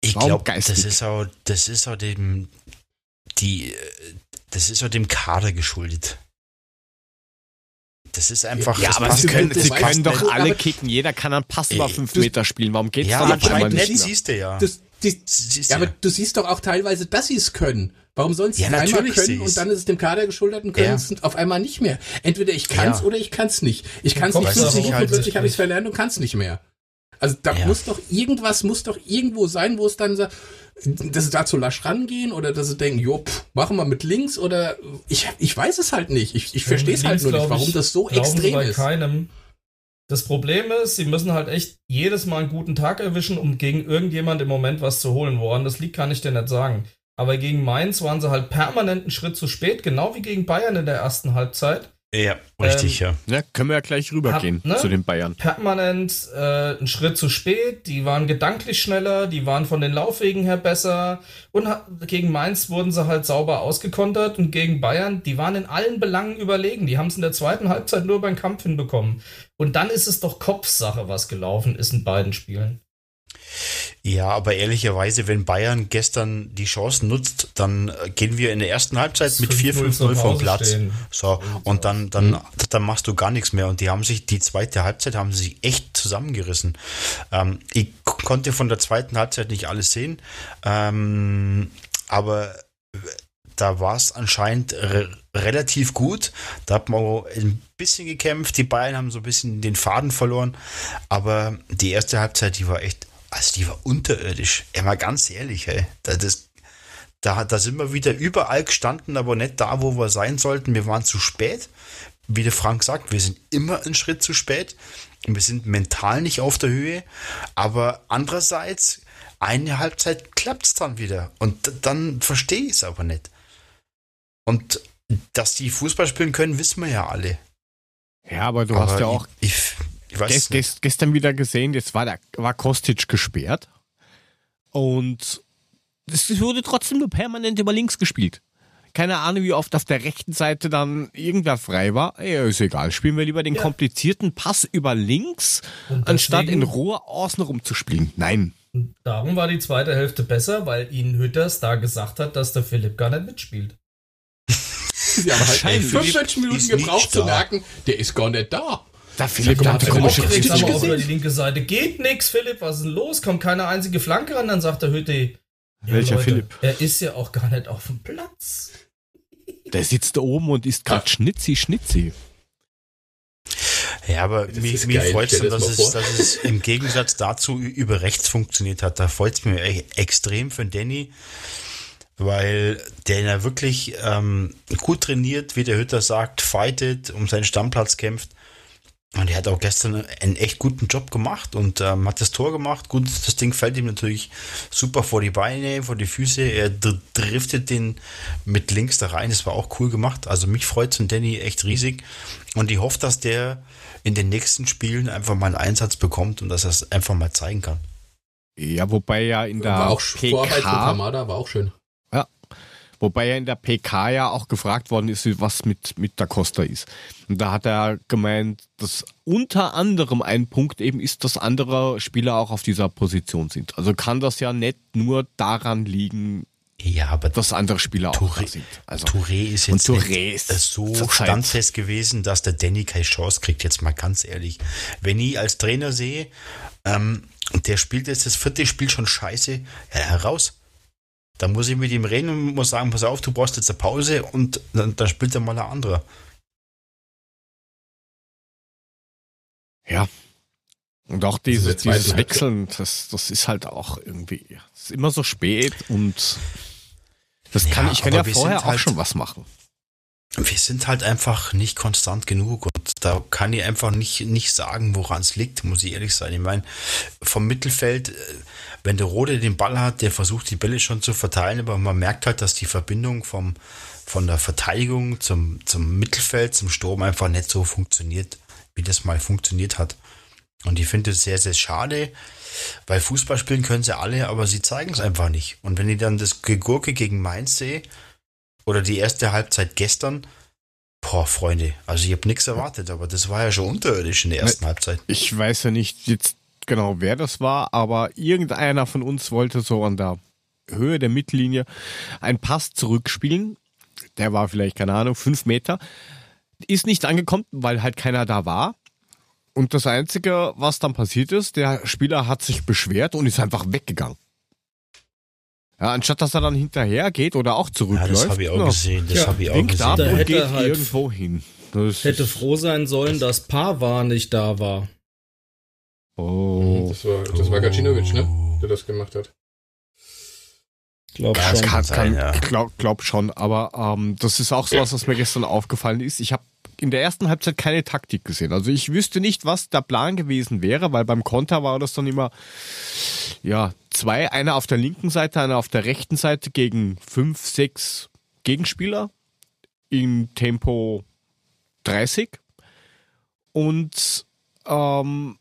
Speaker 4: Ich glaube, das ist auch, das ist auch dem, die, das ist auch dem Kader geschuldet. Das ist einfach.
Speaker 1: Ja, aber sie können, sie können doch alle kicken. Jeder kann einen Pass über fünf Meter spielen. Warum geht's ja, dann
Speaker 2: einmal nicht? Siehst du ja. Das, die, ja, aber du siehst doch auch teilweise, dass sie es können. Warum sollen sie ja, es einmal können und dann ist es dem Kader geschuldet und können ja. es auf einmal nicht mehr? Entweder ich kann's ja. oder ich kann's nicht. Ich kann's nicht 50 Wochen, plötzlich habe ich es verlernt und kann's nicht mehr. Also da ja. muss doch irgendwas, muss doch irgendwo sein, wo es dann so, dass sie da zu lasch rangehen oder dass sie denken, jo, pff, machen wir mit links oder ich, ich weiß es halt nicht. Ich, ich verstehe es halt nur nicht, warum das so extrem ist.
Speaker 3: Keinem. Das Problem ist, sie müssen halt echt jedes Mal einen guten Tag erwischen, um gegen irgendjemand im Moment was zu holen. Woran das liegt, kann ich dir nicht sagen. Aber gegen Mainz waren sie halt permanent einen Schritt zu spät, genau wie gegen Bayern in der ersten Halbzeit.
Speaker 4: Ja, richtig, ähm,
Speaker 1: ja. ja. Können wir ja gleich rübergehen ne, zu den Bayern.
Speaker 3: Permanent äh, einen Schritt zu spät, die waren gedanklich schneller, die waren von den Laufwegen her besser und gegen Mainz wurden sie halt sauber ausgekontert und gegen Bayern, die waren in allen Belangen überlegen. Die haben es in der zweiten Halbzeit nur beim Kampf hinbekommen. Und dann ist es doch Kopfsache, was gelaufen ist in beiden Spielen.
Speaker 4: Ja, aber ehrlicherweise, wenn Bayern gestern die Chance nutzt, dann gehen wir in der ersten Halbzeit mit 4-5-0 vom Platz. Stehen. So, und dann, dann, mhm. dann machst du gar nichts mehr. Und die haben sich, die zweite Halbzeit haben sich echt zusammengerissen. Ähm, ich konnte von der zweiten Halbzeit nicht alles sehen, ähm, aber da war es anscheinend re relativ gut. Da hat man ein bisschen gekämpft. Die Bayern haben so ein bisschen den Faden verloren. Aber die erste Halbzeit, die war echt also die war unterirdisch. Ja, mal ganz ehrlich, ey. Das, Da, da sind wir wieder überall gestanden, aber nicht da, wo wir sein sollten. Wir waren zu spät. Wie der Frank sagt, wir sind immer einen Schritt zu spät. Wir sind mental nicht auf der Höhe. Aber andererseits, eine Halbzeit klappt es dann wieder. Und dann verstehe ich es aber nicht. Und dass die Fußball spielen können, wissen wir ja alle.
Speaker 1: Ja, aber du aber hast ja auch ich, ich gest, gest, gestern wieder gesehen, jetzt war, der, war Kostic gesperrt. Und es wurde trotzdem nur permanent über links gespielt. Keine Ahnung, wie oft auf der rechten Seite dann irgendwer frei war. Ja, ist egal. Spielen wir lieber den ja. komplizierten Pass über links, anstatt in Ruhe außenrum zu spielen. Nein.
Speaker 3: Darum war die zweite Hälfte besser, weil ihnen Hütters da gesagt hat, dass der Philipp gar nicht mitspielt.
Speaker 2: Sie haben halt 45 Minuten gebraucht zu merken, der ist gar nicht da.
Speaker 3: Da Philipp, da hat komische aber auf die linke Seite geht nix, Philipp, was ist denn los? Kommt keine einzige Flanke ran, dann sagt der Hütte,
Speaker 1: ja, Welcher Leute, Philipp?
Speaker 3: Er ist ja auch gar nicht auf dem Platz.
Speaker 1: Der sitzt da oben und ist gerade Schnitzi, Schnitzi.
Speaker 4: Ja, aber mir, mir freut es, dass, es, dass es im Gegensatz dazu über rechts funktioniert hat. Da freut es mir extrem für Danny, weil der ja wirklich ähm, gut trainiert, wie der Hütter sagt, fightet, um seinen Stammplatz kämpft. Und er hat auch gestern einen echt guten Job gemacht und ähm, hat das Tor gemacht. Gut, das Ding fällt ihm natürlich super vor die Beine, vor die Füße. Er driftet den mit links da rein. Das war auch cool gemacht. Also mich freut es und Danny echt riesig. Und ich hoffe, dass der in den nächsten Spielen einfach mal einen Einsatz bekommt und dass er es einfach mal zeigen kann.
Speaker 1: Ja, wobei ja in der
Speaker 2: war auch PK, Vorarbeit von Kamada war auch schön.
Speaker 1: Wobei er in der PK ja auch gefragt worden ist, was mit, mit Da Costa ist. Und da hat er gemeint, dass unter anderem ein Punkt eben ist, dass andere Spieler auch auf dieser Position sind. Also kann das ja nicht nur daran liegen,
Speaker 4: ja, aber
Speaker 1: dass andere Spieler
Speaker 4: Touré, auch da sind. Also, Touré ist jetzt Touré ist so standfest gewesen, dass der Danny keine Chance kriegt, jetzt mal ganz ehrlich. Wenn ich als Trainer sehe, ähm, der spielt jetzt das vierte Spiel schon scheiße, ja, heraus. Da muss ich mit ihm reden und muss sagen, pass auf, du brauchst jetzt eine Pause und dann, dann spielt er mal ein anderer.
Speaker 1: Ja. Und auch dieses, dieses Wechseln, das, das ist halt auch irgendwie, es ist immer so spät und das kann, ja, ich kann ja vorher auch halt, schon was machen.
Speaker 4: Wir sind halt einfach nicht konstant genug und da kann ich einfach nicht, nicht sagen, woran es liegt, muss ich ehrlich sein. Ich meine, vom Mittelfeld, äh, wenn der Rode den Ball hat, der versucht die Bälle schon zu verteilen, aber man merkt halt, dass die Verbindung vom, von der Verteidigung zum, zum Mittelfeld, zum Sturm einfach nicht so funktioniert, wie das mal funktioniert hat. Und ich finde es sehr, sehr schade, weil Fußball spielen können sie alle, aber sie zeigen es einfach nicht. Und wenn ich dann das Gegurke gegen Mainz sehe, oder die erste Halbzeit gestern, boah, Freunde, also ich habe nichts erwartet, aber das war ja schon unterirdisch in der ersten Halbzeit.
Speaker 1: Ich weiß ja nicht, jetzt genau, wer das war, aber irgendeiner von uns wollte so an der Höhe der Mittellinie einen Pass zurückspielen. Der war vielleicht, keine Ahnung, fünf Meter. Ist nicht angekommen, weil halt keiner da war. Und das Einzige, was dann passiert ist, der Spieler hat sich beschwert und ist einfach weggegangen. Ja, anstatt dass er dann hinterher geht oder auch zurückläuft. Ja,
Speaker 4: das habe ich auch ja. gesehen. Das ja, habe ich auch gesehen.
Speaker 1: Ab und geht halt irgendwo hin.
Speaker 3: Das hätte froh sein sollen, dass Pava nicht da war.
Speaker 2: Oh. Das war, das war Gacinovic, ne? Der das gemacht hat.
Speaker 1: Glaub ja, schon. Kann sein, ja. glaub, glaub schon, aber ähm, das ist auch so was, was mir gestern aufgefallen ist. Ich habe in der ersten Halbzeit keine Taktik gesehen. Also ich wüsste nicht, was der Plan gewesen wäre, weil beim Konter war das dann immer ja zwei, einer auf der linken Seite, einer auf der rechten Seite gegen fünf, sechs Gegenspieler im Tempo 30 und ähm,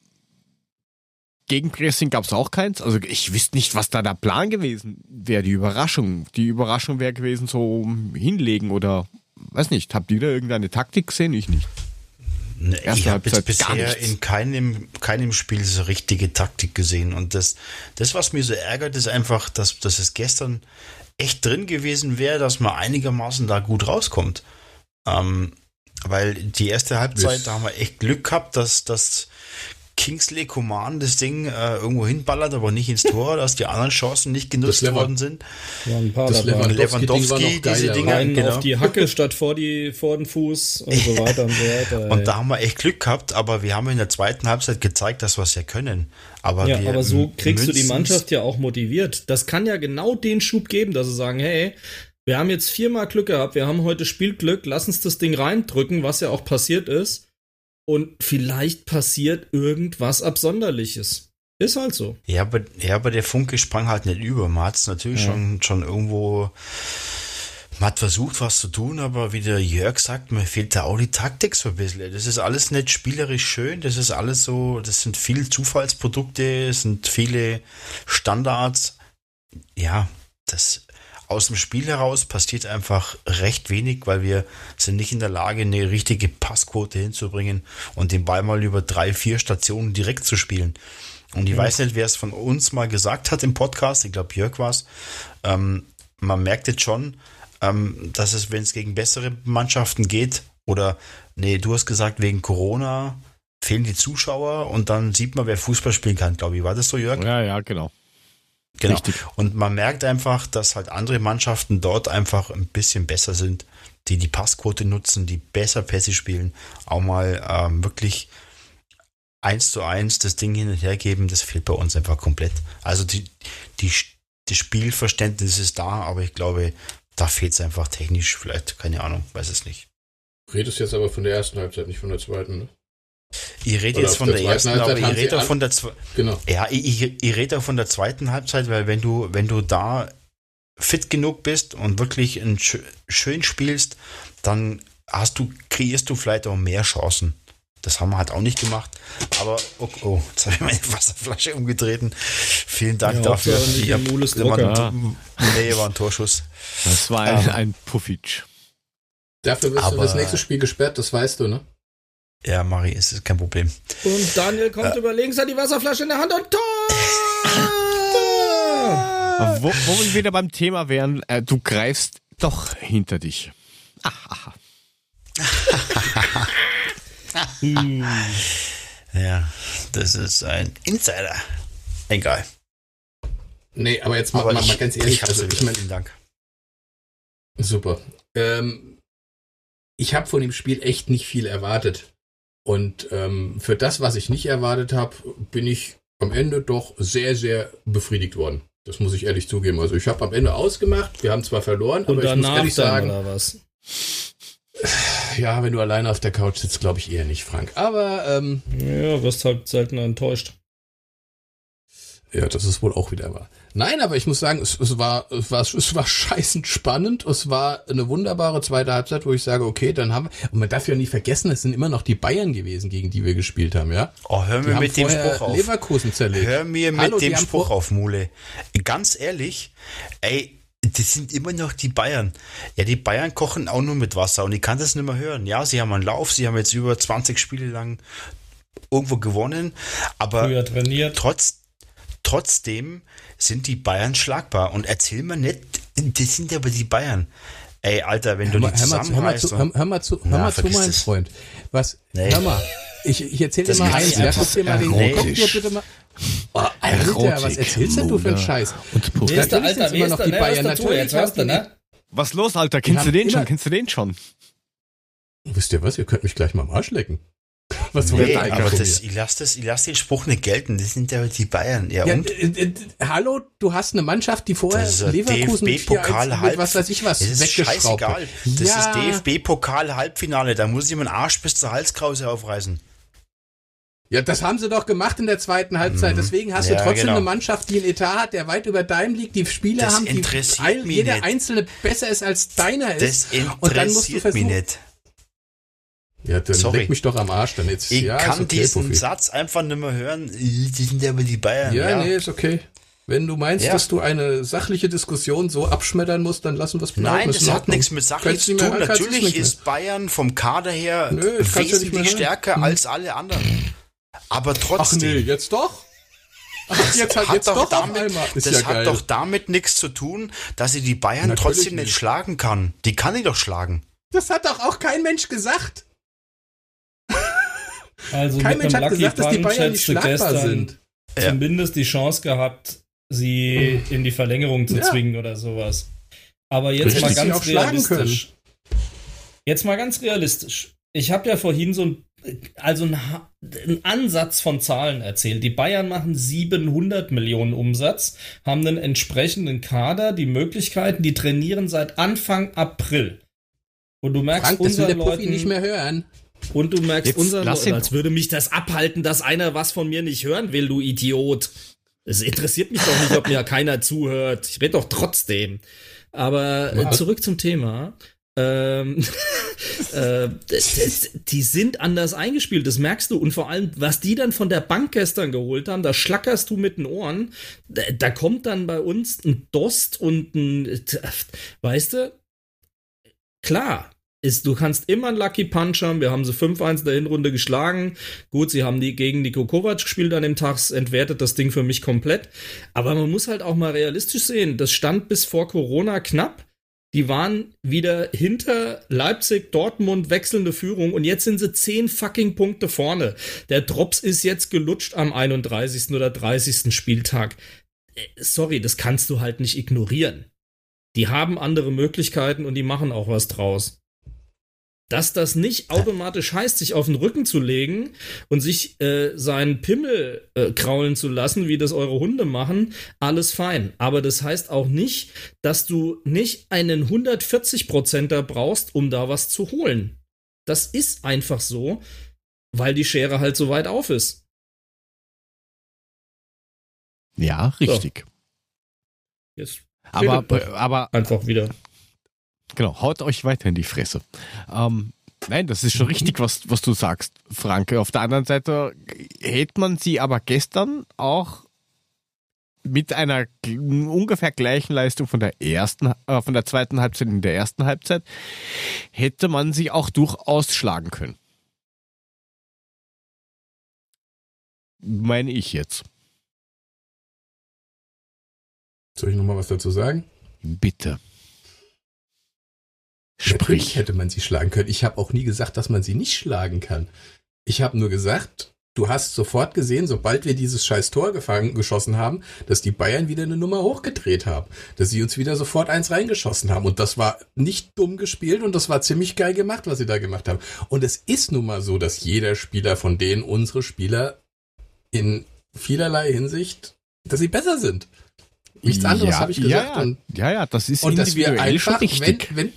Speaker 1: Gegenpressing gab es auch keins. Also ich wüsste nicht, was da der Plan gewesen wäre, die Überraschung. Die Überraschung wäre gewesen, so hinlegen oder weiß nicht. Habt ihr da irgendeine Taktik gesehen? Ich nicht.
Speaker 4: Nee, ich habe jetzt bisher in keinem, keinem Spiel so richtige Taktik gesehen. Und das, das, was mir so ärgert, ist einfach, dass, dass es gestern echt drin gewesen wäre, dass man einigermaßen da gut rauskommt. Ähm, weil die erste Halbzeit, da haben wir echt Glück gehabt, dass, dass Kingsley Coman das Ding äh, irgendwo hinballert, aber nicht ins Tor, dass die anderen Chancen nicht genutzt worden sind.
Speaker 3: Ja, ein paar das
Speaker 4: Lewandowski, Lewandowski diese Dinger
Speaker 3: genau. auf die Hacke statt vor die vor den Fuß und so [LAUGHS] weiter und so weiter.
Speaker 4: Und da haben wir echt Glück gehabt, aber wir haben in der zweiten Halbzeit gezeigt, dass wir es ja können. Aber,
Speaker 3: ja, aber so kriegst du die Mannschaft ja auch motiviert. Das kann ja genau den Schub geben, dass sie sagen, hey, wir haben jetzt viermal Glück gehabt, wir haben heute Spielglück, lass uns das Ding reindrücken, was ja auch passiert ist. Und vielleicht passiert irgendwas Absonderliches. Ist halt so.
Speaker 4: Ja, aber, ja, aber der Funke sprang halt nicht über. Man hat es natürlich ja. schon, schon irgendwo. Man hat versucht, was zu tun, aber wie der Jörg sagt, mir fehlt da auch die Taktik so ein bisschen. Das ist alles nicht spielerisch schön. Das ist alles so, das sind viele Zufallsprodukte, es sind viele Standards. Ja, das aus dem Spiel heraus passiert einfach recht wenig, weil wir sind nicht in der Lage, eine richtige Passquote hinzubringen und den Ball mal über drei, vier Stationen direkt zu spielen. Und ich mhm. weiß nicht, wer es von uns mal gesagt hat im Podcast, ich glaube Jörg war es, ähm, man merkt jetzt schon, ähm, dass es, wenn es gegen bessere Mannschaften geht, oder nee, du hast gesagt, wegen Corona fehlen die Zuschauer und dann sieht man, wer Fußball spielen kann, glaube ich. War das so, Jörg?
Speaker 1: Ja, ja, genau.
Speaker 4: Genau. Richtig. Und man merkt einfach, dass halt andere Mannschaften dort einfach ein bisschen besser sind, die die Passquote nutzen, die besser Pässe spielen, auch mal ähm, wirklich eins zu eins das Ding hin und her geben, das fehlt bei uns einfach komplett. Also die, die, die Spielverständnis ist da, aber ich glaube, da fehlt es einfach technisch, vielleicht, keine Ahnung, weiß es nicht.
Speaker 2: Redest jetzt aber von der ersten Halbzeit, nicht von der zweiten, ne?
Speaker 4: Ich rede jetzt von der, der ersten, Halbzeit aber ich rede auch von der genau. Ja, ich, ich, ich rede auch von der zweiten Halbzeit, weil wenn du, wenn du da fit genug bist und wirklich ein, schön spielst, dann hast du, kreierst du vielleicht auch mehr Chancen. Das haben wir halt auch nicht gemacht. Aber, oh, oh jetzt habe ich meine [LAUGHS] Wasserflasche umgetreten. Vielen Dank ja, dafür.
Speaker 3: Ja,
Speaker 4: war ein, nee, war ein Torschuss.
Speaker 1: Das war ein, ähm, ein Puffic.
Speaker 2: Dafür wirst aber, du das nächste Spiel gesperrt, das weißt du, ne?
Speaker 4: Ja, Mari, es ist kein Problem.
Speaker 3: Und Daniel kommt äh. über links, hat die Wasserflasche in der Hand und Tor! [LAUGHS]
Speaker 1: wo, wo wir wieder beim Thema wären, äh, du greifst doch hinter dich. Ach, [LAUGHS]
Speaker 4: ja, das ist ein Insider. Egal.
Speaker 2: Nee, aber jetzt aber mal, ich, mal ganz ehrlich.
Speaker 4: Ich also, ich mein, vielen Dank.
Speaker 2: Super. Ähm, ich habe von dem Spiel echt nicht viel erwartet. Und ähm, für das, was ich nicht erwartet habe, bin ich am Ende doch sehr, sehr befriedigt worden. Das muss ich ehrlich zugeben. Also ich habe am Ende ausgemacht. Wir haben zwar verloren,
Speaker 3: Und
Speaker 2: aber ich muss ehrlich sagen? Ja, wenn du alleine auf der Couch sitzt, glaube ich eher nicht, Frank. Aber ähm,
Speaker 3: ja, wirst halt selten enttäuscht.
Speaker 2: Ja, das ist wohl auch wieder wahr. Nein, aber ich muss sagen, es, es, war, es war, es war scheißend spannend. Es war eine wunderbare zweite Halbzeit, wo ich sage, okay, dann haben wir, und man darf ja nicht vergessen, es sind immer noch die Bayern gewesen, gegen die wir gespielt haben, ja.
Speaker 4: Oh, hör mir mit dem Spruch
Speaker 2: auf. Leverkusen zerlegt.
Speaker 4: Hör mir mit Hallo, dem Spruch auf, Mule. Ganz ehrlich, ey, das sind immer noch die Bayern. Ja, die Bayern kochen auch nur mit Wasser und ich kann das nicht mehr hören. Ja, sie haben einen Lauf, sie haben jetzt über 20 Spiele lang irgendwo gewonnen, aber trotz, Trotzdem sind die Bayern schlagbar. Und erzähl mir nicht, das sind aber die Bayern. Ey, Alter, wenn hör du die zusammenreißt.
Speaker 2: Hör, hör, mal zu, hör mal zu, mein Freund. Was? Nee. Hör mal. Ich, ich erzähl dir mal eins. Ja, guck dir mal den, guck dir bitte mal. Oh, Alter, was erzählst denn du für einen Scheiß?
Speaker 3: Und wer ist der, Alter, ist der, die Bayern. Natürlich, jetzt hörst du, ne?
Speaker 1: Was los, Alter? Kennst du den schon? Kennst du den schon?
Speaker 2: Wisst ihr was? Ihr könnt mich gleich mal am Arsch lecken.
Speaker 4: Was nee, aber das, ich lasse das, ich lasse den Spruch nicht gelten. Das sind ja die Bayern. Ja, ja und?
Speaker 2: Äh, äh, hallo, du hast eine Mannschaft, die vorher Leverkusen
Speaker 4: DFB-Pokal halb,
Speaker 2: was weiß ich was, das
Speaker 4: ist scheißegal. Das ja. ist DFB-Pokal Halbfinale. Da muss ich meinen Arsch bis zur Halskrause aufreißen.
Speaker 2: Ja, das haben sie doch gemacht in der zweiten Halbzeit. Mhm. Deswegen hast ja, du trotzdem genau. eine Mannschaft, die einen Etat hat, der weit über deinem liegt. Die Spieler das haben, die jeder nicht. einzelne besser ist als deiner ist.
Speaker 4: Das interessiert und dann musst du versuchen, mich nicht.
Speaker 2: Ja, dann Sorry. leck mich doch am Arsch. Dann jetzt,
Speaker 4: ich
Speaker 2: ja,
Speaker 4: kann okay, diesen Profi. Satz einfach nicht mehr hören. Die sind ja aber die Bayern.
Speaker 2: Ja, ja, nee, ist okay. Wenn du meinst, ja. dass du eine sachliche Diskussion so abschmettern musst, dann lassen wir es
Speaker 4: bleiben. Nein, das hat nichts mit Sache zu tun. Natürlich ist Bayern vom Kader her Nö, wesentlich stärker hm. als alle anderen. Aber trotzdem. Ach nee,
Speaker 2: jetzt doch? [LAUGHS]
Speaker 4: Ach, jetzt hat, jetzt doch, doch damit, das ja hat geil. doch damit nichts zu tun, dass sie die Bayern Natürlich trotzdem nicht schlagen kann. Die kann ich doch schlagen.
Speaker 2: Das hat doch auch kein Mensch gesagt.
Speaker 3: Also Kein Mensch hat gesagt, dass die Bayern nicht schlagbar sind. Zumindest die Chance gehabt, sie in die Verlängerung zu ja. zwingen oder sowas. Aber jetzt mal ganz realistisch. Jetzt mal ganz realistisch. Ich habe ja vorhin so ein, also einen Ansatz von Zahlen erzählt. Die Bayern machen 700 Millionen Umsatz, haben einen entsprechenden Kader, die Möglichkeiten, die trainieren seit Anfang April. Und du merkst,
Speaker 2: Frank, unser Leuten nicht mehr hören.
Speaker 3: Und du merkst, unser Leuten, als würde mich das abhalten, dass einer was von mir nicht hören will, du Idiot. Es interessiert mich doch nicht, ob mir keiner zuhört. Ich rede doch trotzdem. Aber äh, zurück zum Thema. Ähm, [LAUGHS] äh, die sind anders eingespielt, das merkst du. Und vor allem, was die dann von der Bank gestern geholt haben, da schlackerst du mit den Ohren. Da, da kommt dann bei uns ein Dost und ein, weißt du, klar, ist, du kannst immer einen Lucky Punch haben. Wir haben sie 5-1 in der Hinrunde geschlagen. Gut, sie haben die gegen Nico Kovac gespielt an dem Tag, entwertet das Ding für mich komplett. Aber man muss halt auch mal realistisch sehen. Das stand bis vor Corona knapp. Die waren wieder hinter Leipzig, Dortmund, wechselnde Führung und jetzt sind sie 10 fucking Punkte vorne. Der Drops ist jetzt gelutscht am 31. oder 30. Spieltag. Äh, sorry, das kannst du halt nicht ignorieren. Die haben andere Möglichkeiten und die machen auch was draus dass das nicht automatisch heißt, sich auf den Rücken zu legen und sich äh, seinen Pimmel äh, kraulen zu lassen, wie das eure Hunde machen, alles fein. Aber das heißt auch nicht, dass du nicht einen 140%er brauchst, um da was zu holen. Das ist einfach so, weil die Schere halt so weit auf ist.
Speaker 1: Ja, richtig.
Speaker 3: So. Jetzt
Speaker 1: aber, aber
Speaker 3: einfach wieder.
Speaker 1: Genau, haut euch weiter in die Fresse. Ähm, nein, das ist schon richtig, was, was du sagst, Franke. Auf der anderen Seite hätte man sie aber gestern auch mit einer ungefähr gleichen Leistung von der ersten, äh, von der zweiten Halbzeit in der ersten Halbzeit, hätte man sie auch durchaus schlagen können. Meine ich jetzt.
Speaker 2: Soll ich nochmal was dazu sagen?
Speaker 1: Bitte.
Speaker 2: Sprich. Hätte man sie schlagen können. Ich habe auch nie gesagt, dass man sie nicht schlagen kann. Ich habe nur gesagt, du hast sofort gesehen, sobald wir dieses scheiß Tor gefangen, geschossen haben, dass die Bayern wieder eine Nummer hochgedreht haben. Dass sie uns wieder sofort eins reingeschossen haben. Und das war nicht dumm gespielt und das war ziemlich geil gemacht, was sie da gemacht haben. Und es ist nun mal so, dass jeder Spieler von denen unsere Spieler in vielerlei Hinsicht, dass sie besser sind. Nichts anderes ja, habe ich gesagt.
Speaker 1: Ja,
Speaker 2: und,
Speaker 1: ja, ja, das ist
Speaker 2: und dass wir einfach, wenn, wenn,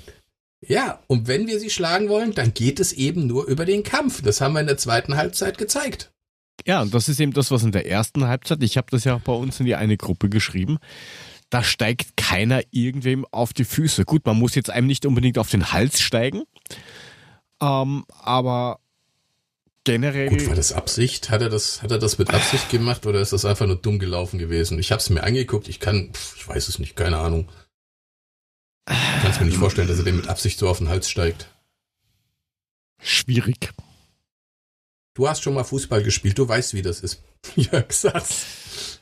Speaker 2: ja, und wenn wir sie schlagen wollen, dann geht es eben nur über den Kampf. Das haben wir in der zweiten Halbzeit gezeigt.
Speaker 1: Ja, und das ist eben das, was in der ersten Halbzeit, ich habe das ja auch bei uns in die eine Gruppe geschrieben, da steigt keiner irgendwem auf die Füße. Gut, man muss jetzt einem nicht unbedingt auf den Hals steigen, ähm, aber generell.
Speaker 2: Gut, war das Absicht? Hat er das, hat er das mit Absicht gemacht oder ist das einfach nur dumm gelaufen gewesen? Ich habe es mir angeguckt, ich kann, ich weiß es nicht, keine Ahnung. Kann es mir nicht vorstellen, dass er dem mit Absicht so auf den Hals steigt.
Speaker 1: Schwierig.
Speaker 2: Du hast schon mal Fußball gespielt, du weißt, wie das ist. [LAUGHS] Jörg, sag's.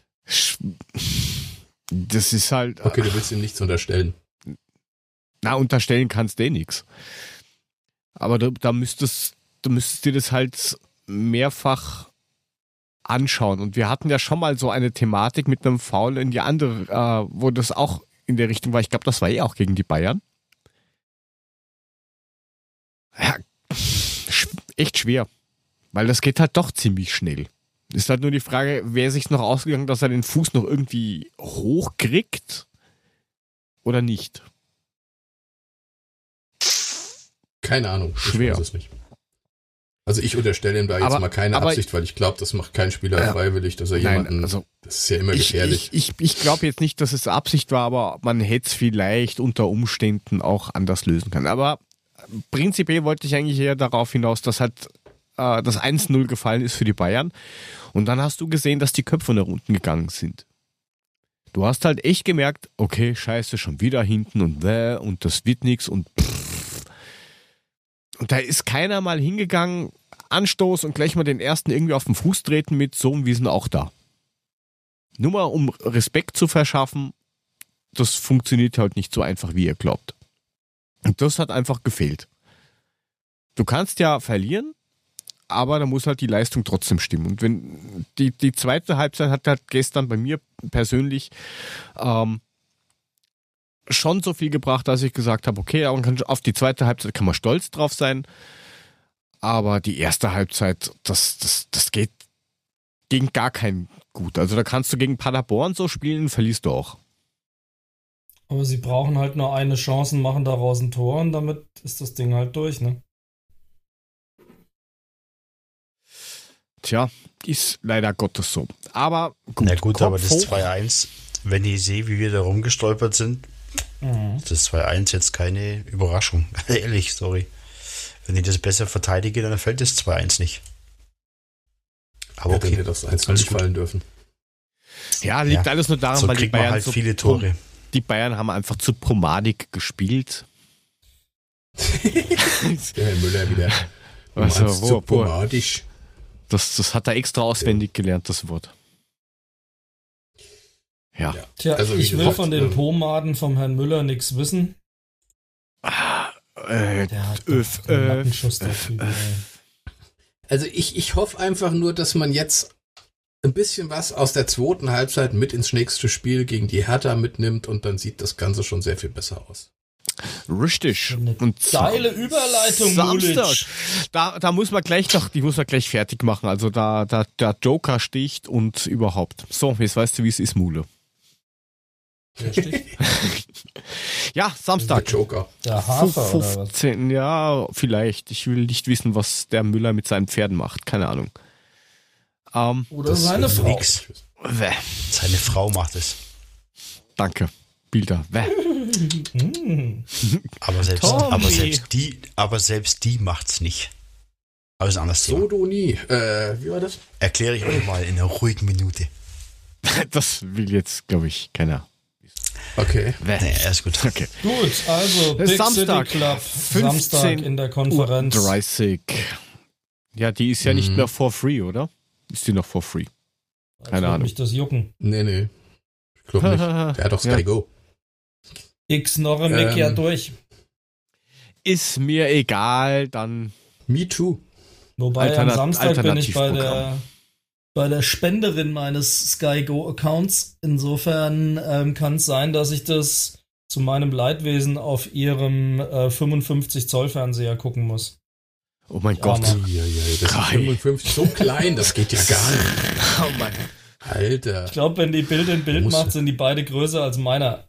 Speaker 1: Das ist halt.
Speaker 2: Okay, du willst ihm nichts unterstellen.
Speaker 1: Na, unterstellen kannst du eh nichts. Aber da, da müsstest, du müsstest dir das halt mehrfach anschauen. Und wir hatten ja schon mal so eine Thematik mit einem Foul in die andere, äh, wo das auch in der Richtung war. Ich glaube, das war eh auch gegen die Bayern. Ja, echt schwer. Weil das geht halt doch ziemlich schnell. Ist halt nur die Frage, wer sich noch ausgegangen, dass er den Fuß noch irgendwie hochkriegt oder nicht.
Speaker 2: Keine Ahnung.
Speaker 1: Schwer. Ich weiß
Speaker 2: es nicht. Also ich unterstelle ihm da jetzt aber, mal keine Absicht, weil ich glaube, das macht kein Spieler ja, freiwillig, dass er jemanden. Nein, also das ist ja immer ich, gefährlich.
Speaker 1: Ich, ich, ich glaube jetzt nicht, dass es Absicht war, aber man hätte es vielleicht unter Umständen auch anders lösen können. Aber prinzipiell wollte ich eigentlich eher darauf hinaus, dass halt äh, das 1-0 gefallen ist für die Bayern. Und dann hast du gesehen, dass die Köpfe nach unten gegangen sind. Du hast halt echt gemerkt, okay, scheiße, schon wieder hinten und bäh, und das wird nichts und pff, und da ist keiner mal hingegangen, Anstoß und gleich mal den ersten irgendwie auf den Fuß treten mit, so wie sind auch da. Nur mal um Respekt zu verschaffen, das funktioniert halt nicht so einfach, wie ihr glaubt. Und das hat einfach gefehlt. Du kannst ja verlieren, aber da muss halt die Leistung trotzdem stimmen. Und wenn die, die zweite Halbzeit hat halt gestern bei mir persönlich ähm, schon so viel gebracht, dass ich gesagt habe, okay, auf die zweite Halbzeit kann man stolz drauf sein. Aber die erste Halbzeit, das, das, das geht gegen gar keinen gut. Also da kannst du gegen Paderborn so spielen, verlierst du auch.
Speaker 3: Aber sie brauchen halt nur eine Chance und machen daraus ein Tor und damit ist das Ding halt durch, ne?
Speaker 1: Tja, ist leider Gottes so. Aber
Speaker 4: gut. Na gut, Kopf aber das 2-1, wenn ich sehe, wie wir da rumgestolpert sind, mhm. das 2-1 jetzt keine Überraschung. [LAUGHS] Ehrlich, sorry. Wenn ich das besser verteidige, dann fällt das 2-1 nicht.
Speaker 2: Aber okay. Hätte das 1 nicht fallen dürfen.
Speaker 1: Ja, liegt ja. alles nur daran,
Speaker 4: so
Speaker 1: weil die Bayern
Speaker 4: halt
Speaker 1: so
Speaker 4: viele Tore.
Speaker 1: Die Bayern haben einfach zu promadig gespielt. [LAUGHS]
Speaker 2: Der Herr Müller wieder.
Speaker 1: Also, wo, zu pomadisch. Das, das hat er extra auswendig ja. gelernt, das Wort. Ja.
Speaker 3: Tja, also, ich will von den ähm, Pomaden vom Herrn Müller nichts wissen.
Speaker 1: Ah, äh, Der hat öf, öf, öf,
Speaker 2: also ich, ich hoffe einfach nur, dass man jetzt ein bisschen was aus der zweiten Halbzeit mit ins nächste Spiel gegen die Hertha mitnimmt und dann sieht das Ganze schon sehr viel besser aus.
Speaker 1: Richtig.
Speaker 3: Eine und geile Überleitung, Samstag.
Speaker 1: Da, da muss man gleich noch, die muss man gleich fertig machen. Also da, da der Joker sticht und überhaupt. So, jetzt weißt du, wie es ist, Mule. [LAUGHS] ja, Samstag.
Speaker 2: Der Joker.
Speaker 3: Der Hafer
Speaker 1: 15, ja, vielleicht. Ich will nicht wissen, was der Müller mit seinen Pferden macht. Keine Ahnung.
Speaker 3: Um, oder seine Frau. Nix.
Speaker 4: Seine Frau macht es.
Speaker 1: Danke. Bilder. [LAUGHS]
Speaker 4: aber, selbst, aber, selbst die, aber selbst die macht's nicht. Aber ist ein anderes
Speaker 2: Thema. Sodonie. Äh, wie war das?
Speaker 4: Erkläre ich euch mal in einer ruhigen Minute. [LAUGHS]
Speaker 1: Das will jetzt, glaube ich, keiner.
Speaker 2: Okay.
Speaker 4: Nee, ist gut.
Speaker 3: Okay. Gut, also Big
Speaker 1: Samstag,
Speaker 3: City Club, Samstag in der Konferenz.
Speaker 1: 30. Ja, die ist ja nicht mhm. mehr for free, oder? Ist die noch for free? Keine Ahnung.
Speaker 3: Mich das jucken.
Speaker 2: Nee, nee. Ich glaube nicht. [LAUGHS] Der hat doch Sky ja. Go.
Speaker 3: X noch im ähm, ja durch.
Speaker 1: Ist mir egal, dann.
Speaker 2: Me too.
Speaker 3: Wobei Alternat am Samstag bin ich bei der, bei der Spenderin meines Sky Go Accounts. Insofern ähm, kann es sein, dass ich das zu meinem Leidwesen auf ihrem äh, 55 Zoll Fernseher gucken muss.
Speaker 1: Oh mein ja, Gott.
Speaker 2: Ja, ja, das ist 55 so klein, das geht ja [LAUGHS] gar nicht.
Speaker 1: Oh mein.
Speaker 2: Alter.
Speaker 3: Ich glaube, wenn die Bild in Bild macht, sind die beide größer als meiner.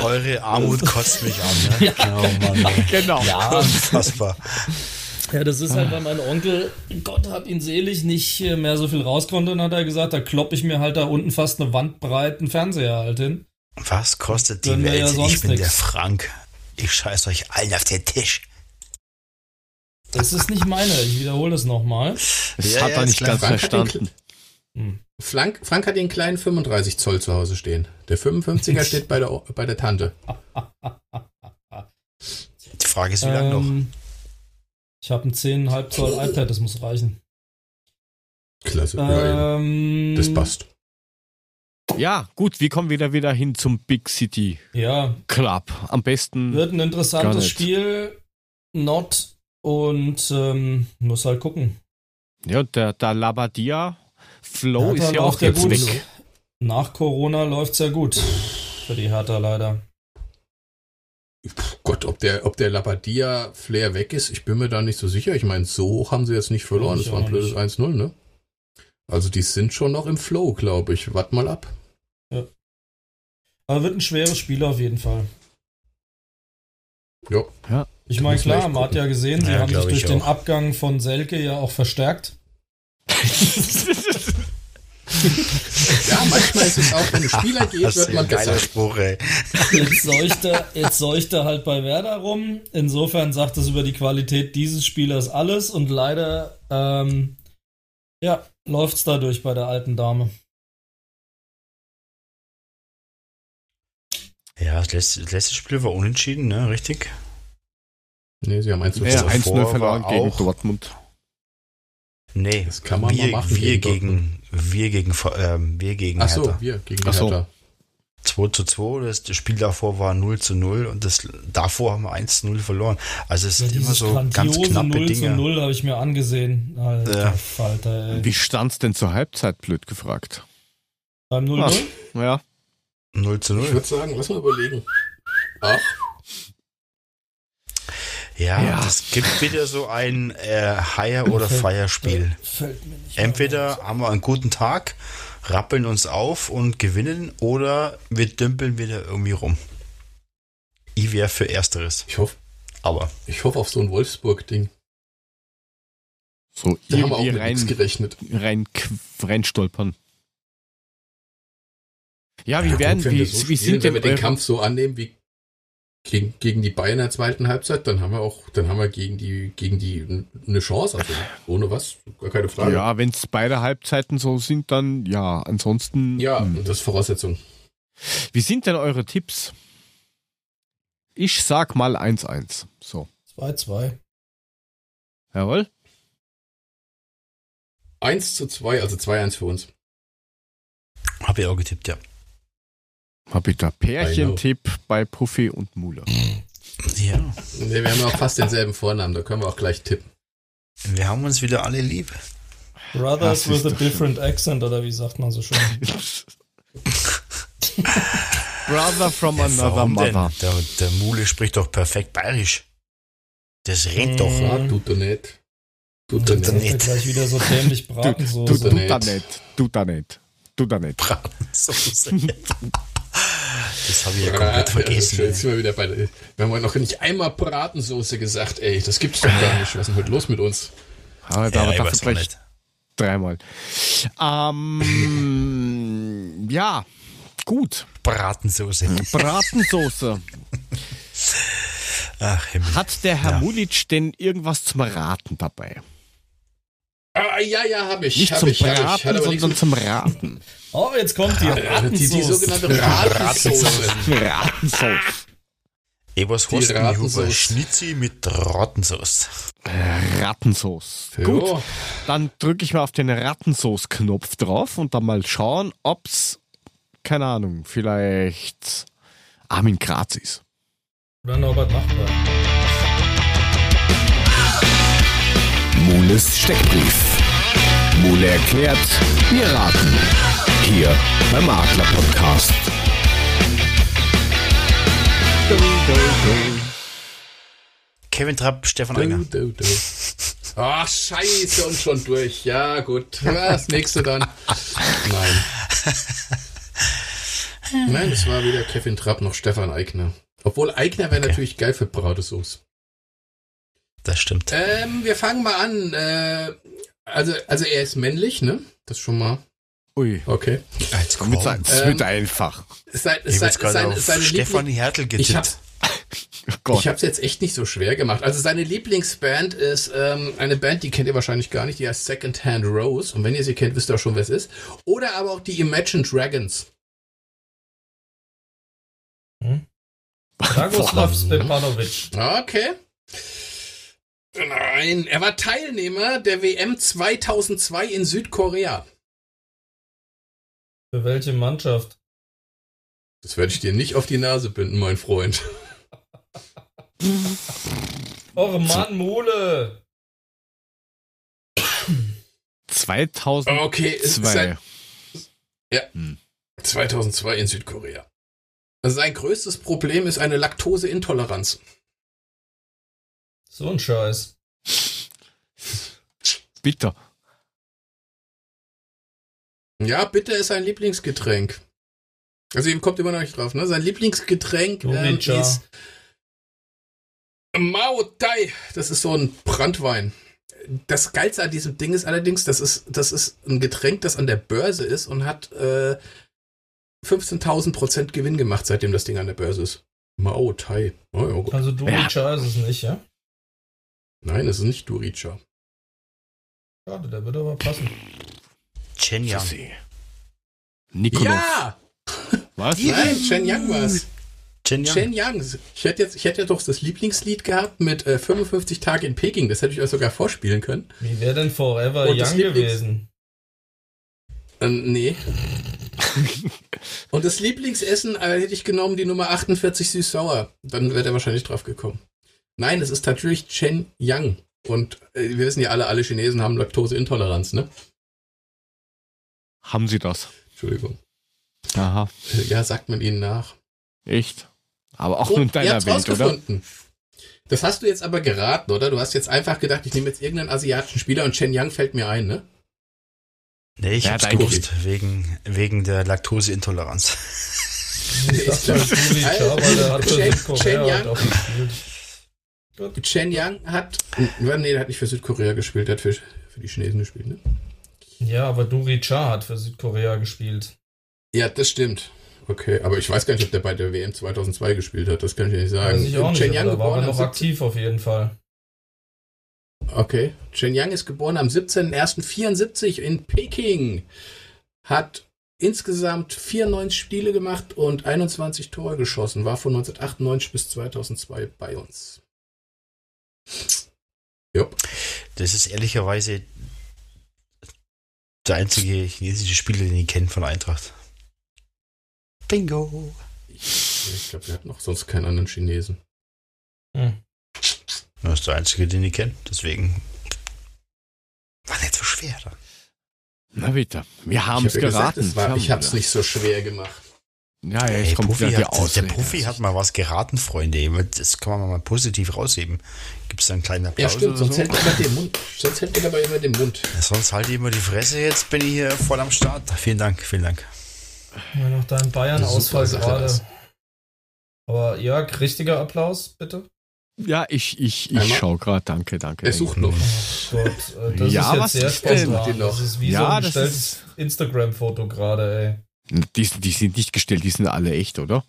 Speaker 4: Eure Armut kotzt mich an, ne? [LAUGHS]
Speaker 3: Ja. Oh Mann,
Speaker 1: genau.
Speaker 3: Ja.
Speaker 4: Unfassbar.
Speaker 3: Ja, das ist halt, weil mein Onkel, Gott hab ihn selig, nicht mehr so viel raus konnte, dann hat er gesagt, da klopp ich mir halt da unten fast eine wandbreiten Fernseher halt hin.
Speaker 4: Was kostet die Welt? Ja ich bin nix. der Frank. Ich scheiß euch allen auf den Tisch.
Speaker 3: Das ist nicht meine, ich wiederhole es nochmal.
Speaker 1: Das ja, hat er nicht ganz Frank verstanden.
Speaker 2: Hm. Frank, Frank hat den kleinen 35 Zoll zu Hause stehen. Der 55er [LAUGHS] steht bei der, bei der Tante. [LAUGHS]
Speaker 4: Die Frage ist, wie lange ähm, noch?
Speaker 3: Ich habe ein 10,5 Zoll iPad, das muss reichen.
Speaker 2: Klasse.
Speaker 3: Ähm,
Speaker 2: das passt.
Speaker 1: Ja, gut, wir kommen wieder wieder hin zum Big City
Speaker 3: ja.
Speaker 1: Club. Am besten.
Speaker 3: Wird ein interessantes Spiel. Not und ähm, muss halt gucken.
Speaker 1: Ja, der, der Labadia Flow Hertha ist ja auch jetzt weg.
Speaker 3: Nach Corona läuft es ja gut für die Hertha leider.
Speaker 2: Gott, ob der, ob der Labadia Flair weg ist, ich bin mir da nicht so sicher. Ich meine, so haben sie jetzt nicht verloren. Es war ein blödes 1-0, ne? Also die sind schon noch im Flow, glaube ich. Wart mal ab.
Speaker 3: Ja. Aber wird ein schweres Spiel auf jeden Fall.
Speaker 2: Ja.
Speaker 1: ja.
Speaker 3: Ich meine, klar, man hat ja gesehen, sie ja, haben sich durch den Abgang von Selke ja auch verstärkt. [LAUGHS]
Speaker 2: ja, manchmal ist es auch, wenn ein Spieler geht, das wird man
Speaker 4: geiler Spruch, ey.
Speaker 3: Jetzt seuchte, jetzt seuchte halt bei Werder rum. Insofern sagt es über die Qualität dieses Spielers alles und leider, ähm, ja, läuft's dadurch bei der alten Dame.
Speaker 4: Ja, das letzte, das letzte Spiel war unentschieden, ne? Richtig?
Speaker 2: Nee, sie haben 1-0
Speaker 1: ja, 1 verloren gegen Dortmund.
Speaker 4: Nee, das kann man wir, mal machen. Wir gegen, gegen wir gegen, ähm, wir gegen
Speaker 2: Ach so, wir gegen Ach so. Hertha.
Speaker 4: 2 zu 2, das, Spiel davor war 0 zu 0 und das davor haben wir 1 zu 0 verloren. Also es ja, ist immer so ganz knappe 0 Dinge. 0 zu 0
Speaker 3: habe ich mir angesehen. Alter, ja.
Speaker 1: Falter, Wie stand's denn zur Halbzeit, blöd gefragt?
Speaker 3: Beim 0-0?
Speaker 1: Ja.
Speaker 4: 0 zu 0.
Speaker 2: Ich würde sagen, lass mal überlegen. Ach.
Speaker 4: Ja, ja, es gibt wieder so ein äh, Hire- oder Fire-Spiel. Entweder haben wir einen guten Tag, rappeln uns auf und gewinnen, oder wir dümpeln wieder irgendwie rum. Ich wäre für Ersteres.
Speaker 2: Ich hoffe.
Speaker 4: Aber.
Speaker 2: Ich hoffe auf so ein Wolfsburg-Ding.
Speaker 1: So, da haben wir auch mit rein, gerechnet. Rein, rein stolpern. Ja, wie ja, werden, gut, wie, so wie sind
Speaker 2: denn Wenn wir den Kampf so annehmen wie gegen, gegen die Bayern in der zweiten Halbzeit, dann haben wir auch, dann haben wir gegen die, gegen die eine Chance. Also ohne was, gar keine Frage.
Speaker 1: Ja, wenn es beide Halbzeiten so sind, dann ja. Ansonsten.
Speaker 2: Ja, hm. das ist Voraussetzung.
Speaker 1: Wie sind denn eure Tipps? Ich sag mal 1-1. So.
Speaker 3: 2-2.
Speaker 1: Jawohl.
Speaker 2: 1 zu 2, also 2-1 für uns.
Speaker 4: Hab ich auch getippt, ja.
Speaker 1: Hab ich da Pärchentipp bei Puffy und Mule.
Speaker 2: Ja. Nee, wir haben auch fast denselben Vornamen, da können wir auch gleich tippen.
Speaker 4: Wir haben uns wieder alle lieb.
Speaker 3: Brothers with a different accent, oder wie sagt man so schön? [LAUGHS]
Speaker 1: Brother from ja, another mother.
Speaker 4: Der, der, Mule spricht doch perfekt bayerisch. Das rennt doch.
Speaker 2: Ja, tut er nicht.
Speaker 3: Tut er nicht. nicht. gleich wieder so dämlich Bratensoße.
Speaker 1: Tut er nicht. Tut er nicht. Tut er nicht.
Speaker 4: Bratensoße. [LAUGHS] Das habe ich ja komplett vergessen.
Speaker 2: Ja, jetzt sind wir wieder bei wir haben noch nicht einmal Bratensoße gesagt, ey, das gibt's doch gar nicht. Was ist denn heute los mit uns?
Speaker 1: Aber da ja, dafür vielleicht dreimal. Ähm, [LAUGHS] ja, gut.
Speaker 4: Bratensoße.
Speaker 1: Bratensoße. Ach, Himmel. Hat der Herr ja. Mulic denn irgendwas zum Raten dabei?
Speaker 2: Ah, ja, ja, habe ich.
Speaker 1: Nicht
Speaker 2: hab
Speaker 1: zum
Speaker 2: ich,
Speaker 1: Braten, ich. sondern zum Raten.
Speaker 3: Oh, jetzt kommt die Ratensauce.
Speaker 2: Die, die sogenannte Ratensauce.
Speaker 1: Ratensauce.
Speaker 4: Ich was hast du Ratensauce. Schnitzi mit Rattensauce.
Speaker 1: Rattensauce. Gut, dann drücke ich mal auf den Rattensauce-Knopf drauf und dann mal schauen, ob's, keine Ahnung, vielleicht Armin Graz ist.
Speaker 3: Oder Norbert Nachbar.
Speaker 7: Mules Steckbrief. Mule erklärt, wir raten. Hier beim Makler Podcast.
Speaker 4: Kevin Trapp, Stefan Einger.
Speaker 2: Ach, scheiße, und schon durch. Ja, gut. Das nächste dann. Nein. Nein, es war weder Kevin Trapp noch Stefan Eigner. Obwohl Eigner wäre okay. natürlich geil für Brautesauce.
Speaker 4: Das stimmt.
Speaker 2: Ähm, wir fangen mal an. Äh, also, also er ist männlich, ne? Das schon mal.
Speaker 1: Ui.
Speaker 2: Okay.
Speaker 1: Jetzt kommt es ähm, wird einfach.
Speaker 2: Sein, sein,
Speaker 4: sein, seine Stefanie Hertel getippt.
Speaker 2: Ich hab's, [LAUGHS] oh ich hab's jetzt echt nicht so schwer gemacht. Also seine Lieblingsband ist ähm, eine Band, die kennt ihr wahrscheinlich gar nicht, die heißt Second Hand Rose. Und wenn ihr sie kennt, wisst ihr auch schon, wer es ist. Oder aber auch die Imagine Dragons.
Speaker 3: Hm? Dragoslav Stepanovic.
Speaker 2: Okay. Nein, er war Teilnehmer der WM 2002 in Südkorea.
Speaker 3: Für welche Mannschaft?
Speaker 2: Das werde ich dir nicht auf die Nase binden, mein Freund.
Speaker 3: Och Mann, Mole!
Speaker 1: 2002.
Speaker 2: Okay, sein, ja, 2002 hm. in Südkorea. Sein größtes Problem ist eine Laktoseintoleranz.
Speaker 3: So ein Scheiß.
Speaker 1: Bitter.
Speaker 2: Ja, bitter ist sein Lieblingsgetränk. Also ihm kommt immer noch nicht drauf, ne? Sein Lieblingsgetränk ähm, ist Mao Tai. Das ist so ein Brandwein. Das Geilste an diesem Ding ist allerdings, das ist, das ist ein Getränk, das an der Börse ist und hat äh, 15.000 Prozent Gewinn gemacht, seitdem das Ding an der Börse ist. Mao Tai.
Speaker 3: Oh, ja, also du ja. ist es nicht, ja?
Speaker 2: Nein, es ist nicht Duricha.
Speaker 3: Schade, der wird aber passen.
Speaker 4: Chen Yang.
Speaker 2: Nikolov. Ja!
Speaker 1: Was?
Speaker 2: Nein, Chen Yang war's. Chen Yang. Chen Yang. Ich hätte jetzt, ich hätte doch das Lieblingslied gehabt mit äh, 55 Tage in Peking. Das hätte ich euch sogar vorspielen können.
Speaker 3: Wie wäre denn Forever Und Young gewesen?
Speaker 2: Äh, nee. [LAUGHS] Und das Lieblingsessen äh, hätte ich genommen, die Nummer 48 süß-sauer. Dann wäre er wahrscheinlich drauf gekommen. Nein, es ist natürlich Chen Yang. Und äh, wir wissen ja alle, alle Chinesen haben Laktoseintoleranz, ne?
Speaker 1: Haben sie das?
Speaker 2: Entschuldigung.
Speaker 1: Aha.
Speaker 2: Ja, sagt man ihnen nach.
Speaker 1: Echt? Aber auch oh, nur in deiner Welt, oder?
Speaker 2: Das hast du jetzt aber geraten, oder? Du hast jetzt einfach gedacht, ich nehme jetzt irgendeinen asiatischen Spieler und Chen Yang fällt mir ein, ne?
Speaker 4: Nee, ich ja, hab's gewusst, wegen, wegen der Laktoseintoleranz. [LAUGHS]
Speaker 2: Chen Yang hat, nee, der hat nicht für Südkorea gespielt, der hat für, für die Chinesen gespielt, ne?
Speaker 3: Ja, aber Duri Cha hat für Südkorea gespielt.
Speaker 2: Ja, das stimmt. Okay, aber ich weiß gar nicht, ob der bei der WM 2002 gespielt hat. Das kann ich nicht sagen.
Speaker 3: Weiß ich auch nicht, Chen Yang war er noch aktiv auf jeden Fall.
Speaker 2: Okay. Chen Yang ist geboren am 17.01.74 in Peking. Hat insgesamt 94 Spiele gemacht und 21 Tore geschossen. War von 1998 bis 2002 bei uns.
Speaker 4: Jupp. Das ist ehrlicherweise der einzige chinesische Spieler, den ich kenne von Eintracht.
Speaker 2: Bingo. Ich, ich glaube, wir hatten noch sonst keinen anderen Chinesen.
Speaker 4: Hm. Das ist der einzige, den ich kenne. Deswegen war nicht so schwer dann.
Speaker 1: Na bitte, wir haben es geraten.
Speaker 2: Gesagt, war, ich habe es nicht so schwer gemacht.
Speaker 1: Ja, ja, jetzt kommt Puffy
Speaker 4: hat, aus. Der Puffy hat mal was geraten, Freunde. Das kann man mal positiv rausheben. Gibt es da einen kleinen Applaus?
Speaker 2: Ja, stimmt, sonst, so? hält immer den Mund. sonst hält ihr dabei immer den Mund.
Speaker 4: Ja, sonst halt immer die Fresse. Jetzt bin ich hier voll am Start. Vielen Dank, vielen Dank.
Speaker 3: Ja, noch dein Bayern-Ausfall gerade. Aber Jörg, richtiger Applaus, bitte.
Speaker 1: Ja, ich, ich, ich schau gerade. Danke, danke.
Speaker 2: Er sucht noch.
Speaker 3: Oh Gott, äh, das ja, ist jetzt sehr spontan. Das ist wie ja, so ein gestelltes Instagram-Foto gerade,
Speaker 1: ey. Die, die sind nicht gestellt, die sind alle echt, oder?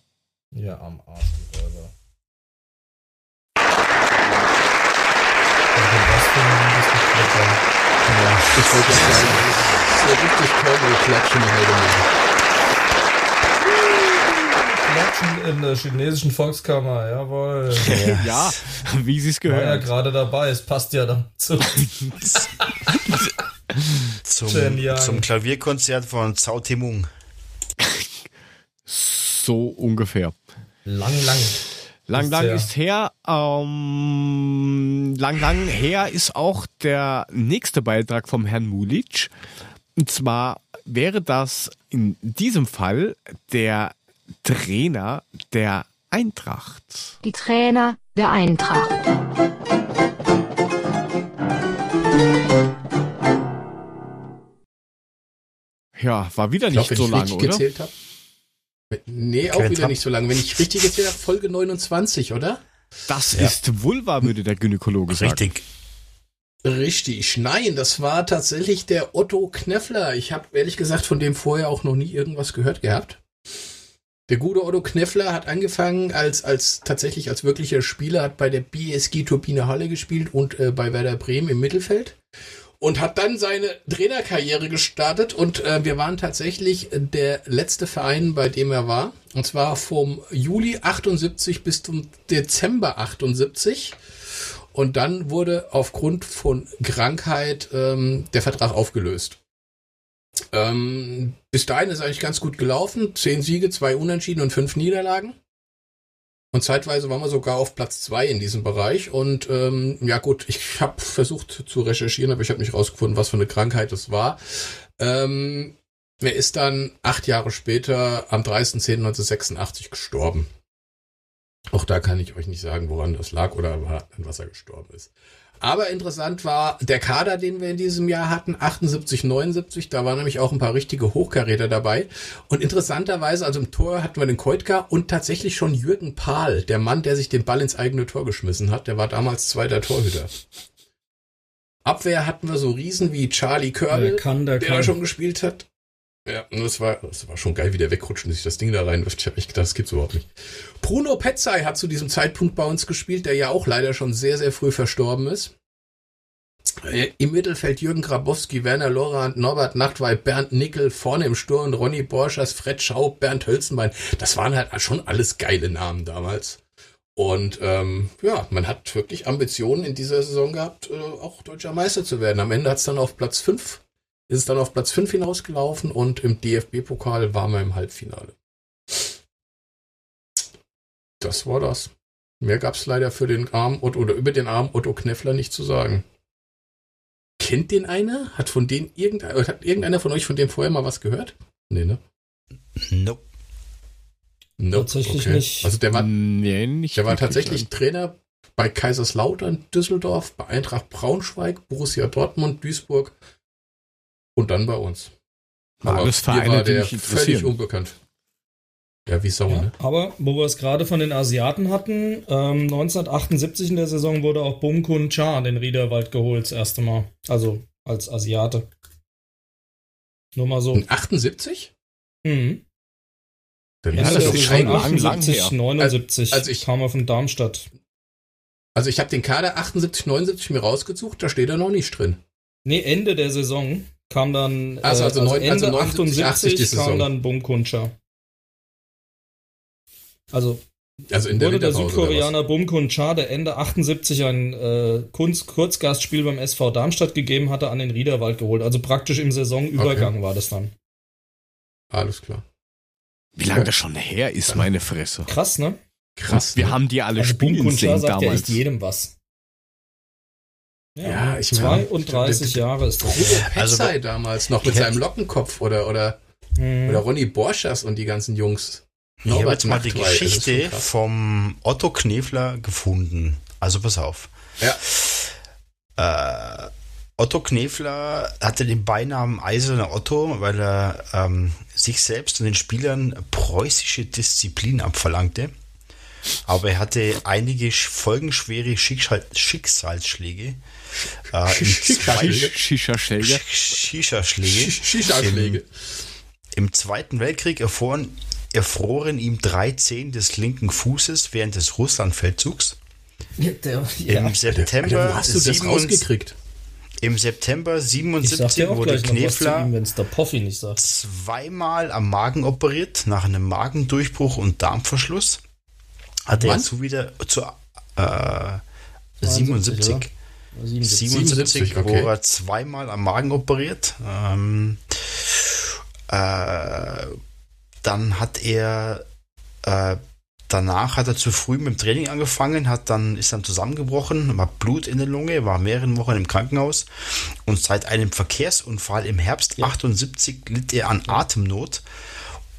Speaker 3: Ja, am Arsch, die Räuber.
Speaker 2: Was für ein Ja, ich wollte sagen, das ist ja richtig Cowboy-Klatschen heute Morgen.
Speaker 3: Klatschen in der chinesischen Volkskammer, jawohl. [LAUGHS]
Speaker 1: ja, wie sie es gehört.
Speaker 3: War ja gerade dabei, es passt ja dazu. [LAUGHS]
Speaker 4: zum, zum Klavierkonzert von Zhao Timung.
Speaker 1: So ungefähr.
Speaker 3: Lang, lang.
Speaker 1: Lang, lang ist her. Ähm, lang, lang her ist auch der nächste Beitrag vom Herrn Mulic. Und zwar wäre das in diesem Fall der Trainer der Eintracht.
Speaker 5: Die Trainer der Eintracht.
Speaker 1: Ja, war wieder nicht glaub, so lange, oder?
Speaker 2: Gezählt hab. Nee, auch wieder nicht so lange. Wenn ich richtig gezählt habe, Folge 29, oder?
Speaker 1: Das ja. ist Vulva, würde der Gynäkologe
Speaker 4: sagen. Richtig.
Speaker 2: Richtig. Nein, das war tatsächlich der Otto Kneffler. Ich habe ehrlich gesagt von dem vorher auch noch nie irgendwas gehört gehabt. Der gute Otto Kneffler hat angefangen als, als tatsächlich als wirklicher Spieler, hat bei der BSG Turbine Halle gespielt und äh, bei Werder Bremen im Mittelfeld und hat dann seine Trainerkarriere gestartet und äh, wir waren tatsächlich der letzte Verein, bei dem er war. Und zwar vom Juli 78 bis zum Dezember 78. Und dann wurde aufgrund von Krankheit ähm, der Vertrag aufgelöst. Ähm, bis dahin ist eigentlich ganz gut gelaufen. Zehn Siege, zwei Unentschieden und fünf Niederlagen. Und zeitweise waren wir sogar auf Platz zwei in diesem Bereich. Und ähm, ja gut, [LAUGHS] ich habe versucht zu recherchieren, aber ich habe nicht rausgefunden, was für eine Krankheit es war. Ähm, er ist dann acht Jahre später am 30.10.1986 gestorben. Auch da kann ich euch nicht sagen, woran das lag oder an was er gestorben ist. Aber interessant war der Kader, den wir in diesem Jahr hatten, 78, 79. Da waren nämlich auch ein paar richtige Hochkaräter dabei. Und interessanterweise, also im Tor hatten wir den Keutka und tatsächlich schon Jürgen Pahl, der Mann, der sich den Ball ins eigene Tor geschmissen hat. Der war damals zweiter Torhüter. Abwehr hatten wir so Riesen wie Charlie Curl, der, kann, der, der da schon gespielt hat. Ja, das war, das war schon geil, wie der wegrutscht und sich das Ding da reinwirft. Ich habe echt gedacht, das gibt's überhaupt nicht. Bruno Petzai hat zu diesem Zeitpunkt bei uns gespielt, der ja auch leider schon sehr, sehr früh verstorben ist. Äh, Im Mittelfeld Jürgen Grabowski, Werner Lorand, Norbert Nachtweib, Bernd Nickel, vorne im Sturm Ronny Borschers, Fred Schaub, Bernd Hölzenbein. Das waren halt schon alles geile Namen damals. Und ähm, ja, man hat wirklich Ambitionen in dieser Saison gehabt, äh, auch deutscher Meister zu werden. Am Ende hat es dann auf Platz 5 ist es dann auf Platz 5 hinausgelaufen und im DFB-Pokal waren wir im Halbfinale. Das war das. Mehr gab es leider für den Arm oder über den Arm Otto Kneffler nicht zu sagen. Kennt den einer? Hat von denen irgendeiner, hat irgendeiner von euch von dem vorher mal was gehört? Nee, ne?
Speaker 4: Nope.
Speaker 3: Nope. Tatsächlich okay. nicht.
Speaker 2: Also der war, nee, nicht der war tatsächlich Trainer bei Kaiserslautern, Düsseldorf, bei Eintracht Braunschweig, Borussia Dortmund, Duisburg und dann bei uns.
Speaker 1: Aber Alles Vereine, war der
Speaker 2: völlig unbekannt. Ja, wie Sau, ja, ne?
Speaker 3: Aber wo wir es gerade von den Asiaten hatten, ähm, 1978 in der Saison wurde auch Bum Kun Cha in den Riederwald geholt, das erste Mal. Also als Asiate. Nur mal so.
Speaker 2: In 78?
Speaker 3: Mhm.
Speaker 2: Dann ja, das ist schon
Speaker 3: 78, 79 also, also ich, kam er von Darmstadt.
Speaker 2: Also ich habe den Kader 78, 79 mir rausgesucht, da steht er noch nicht drin.
Speaker 3: Nee, Ende der Saison kam dann,
Speaker 2: also, also, äh, also
Speaker 3: Ende also 78 80 kam dann Bum Kuncha. Also, also in der wurde der Südkoreaner Bumkun Cha, der Ende 78 ein äh, Kunst Kurzgastspiel beim SV Darmstadt gegeben hatte, an den Riederwald geholt. Also praktisch im Saisonübergang okay. war das dann.
Speaker 2: Alles klar.
Speaker 1: Wie lange das schon her ist, meine Fresse.
Speaker 3: Krass, ne?
Speaker 1: Krass. Wir ne? haben die alle also spielen sehen
Speaker 3: sagt damals. Ja echt jedem was.
Speaker 2: Ja, ja ich
Speaker 3: 32 meine, Jahre ist das.
Speaker 2: Bruno also, damals noch mit seinem Lockenkopf oder, oder, hm. oder Ronny Borschers und die ganzen Jungs.
Speaker 4: Ich habe jetzt mal die Geschichte vom Otto Knefler gefunden. Also pass auf. Ja. Äh, Otto Knefler hatte den Beinamen Eiserner Otto, weil er ähm, sich selbst und den Spielern preußische Disziplin abverlangte. Aber er hatte einige folgenschwere Schicksal Schicksalsschläge.
Speaker 1: Äh, Shisha-Schläge.
Speaker 4: Shisha-Schläge. Im Zweiten Weltkrieg erfuhren erfroren ihm drei Zehen des linken Fußes während des Russlandfeldzugs.
Speaker 3: Ja, der, ja.
Speaker 4: Im September
Speaker 2: Alter, hast du das 7, rausgekriegt?
Speaker 4: Im September 77 wurde Knefler
Speaker 3: ihm,
Speaker 4: zweimal am Magen operiert nach einem Magendurchbruch und Darmverschluss. Hat er zu wieder zu äh, 77. 77, 77 okay. wurde er zweimal am Magen operiert. Ähm, äh, dann hat er äh, danach hat er zu früh mit dem Training angefangen, hat dann ist dann zusammengebrochen, war Blut in der Lunge, war mehrere Wochen im Krankenhaus und seit einem Verkehrsunfall im Herbst ja. 78 litt er an Atemnot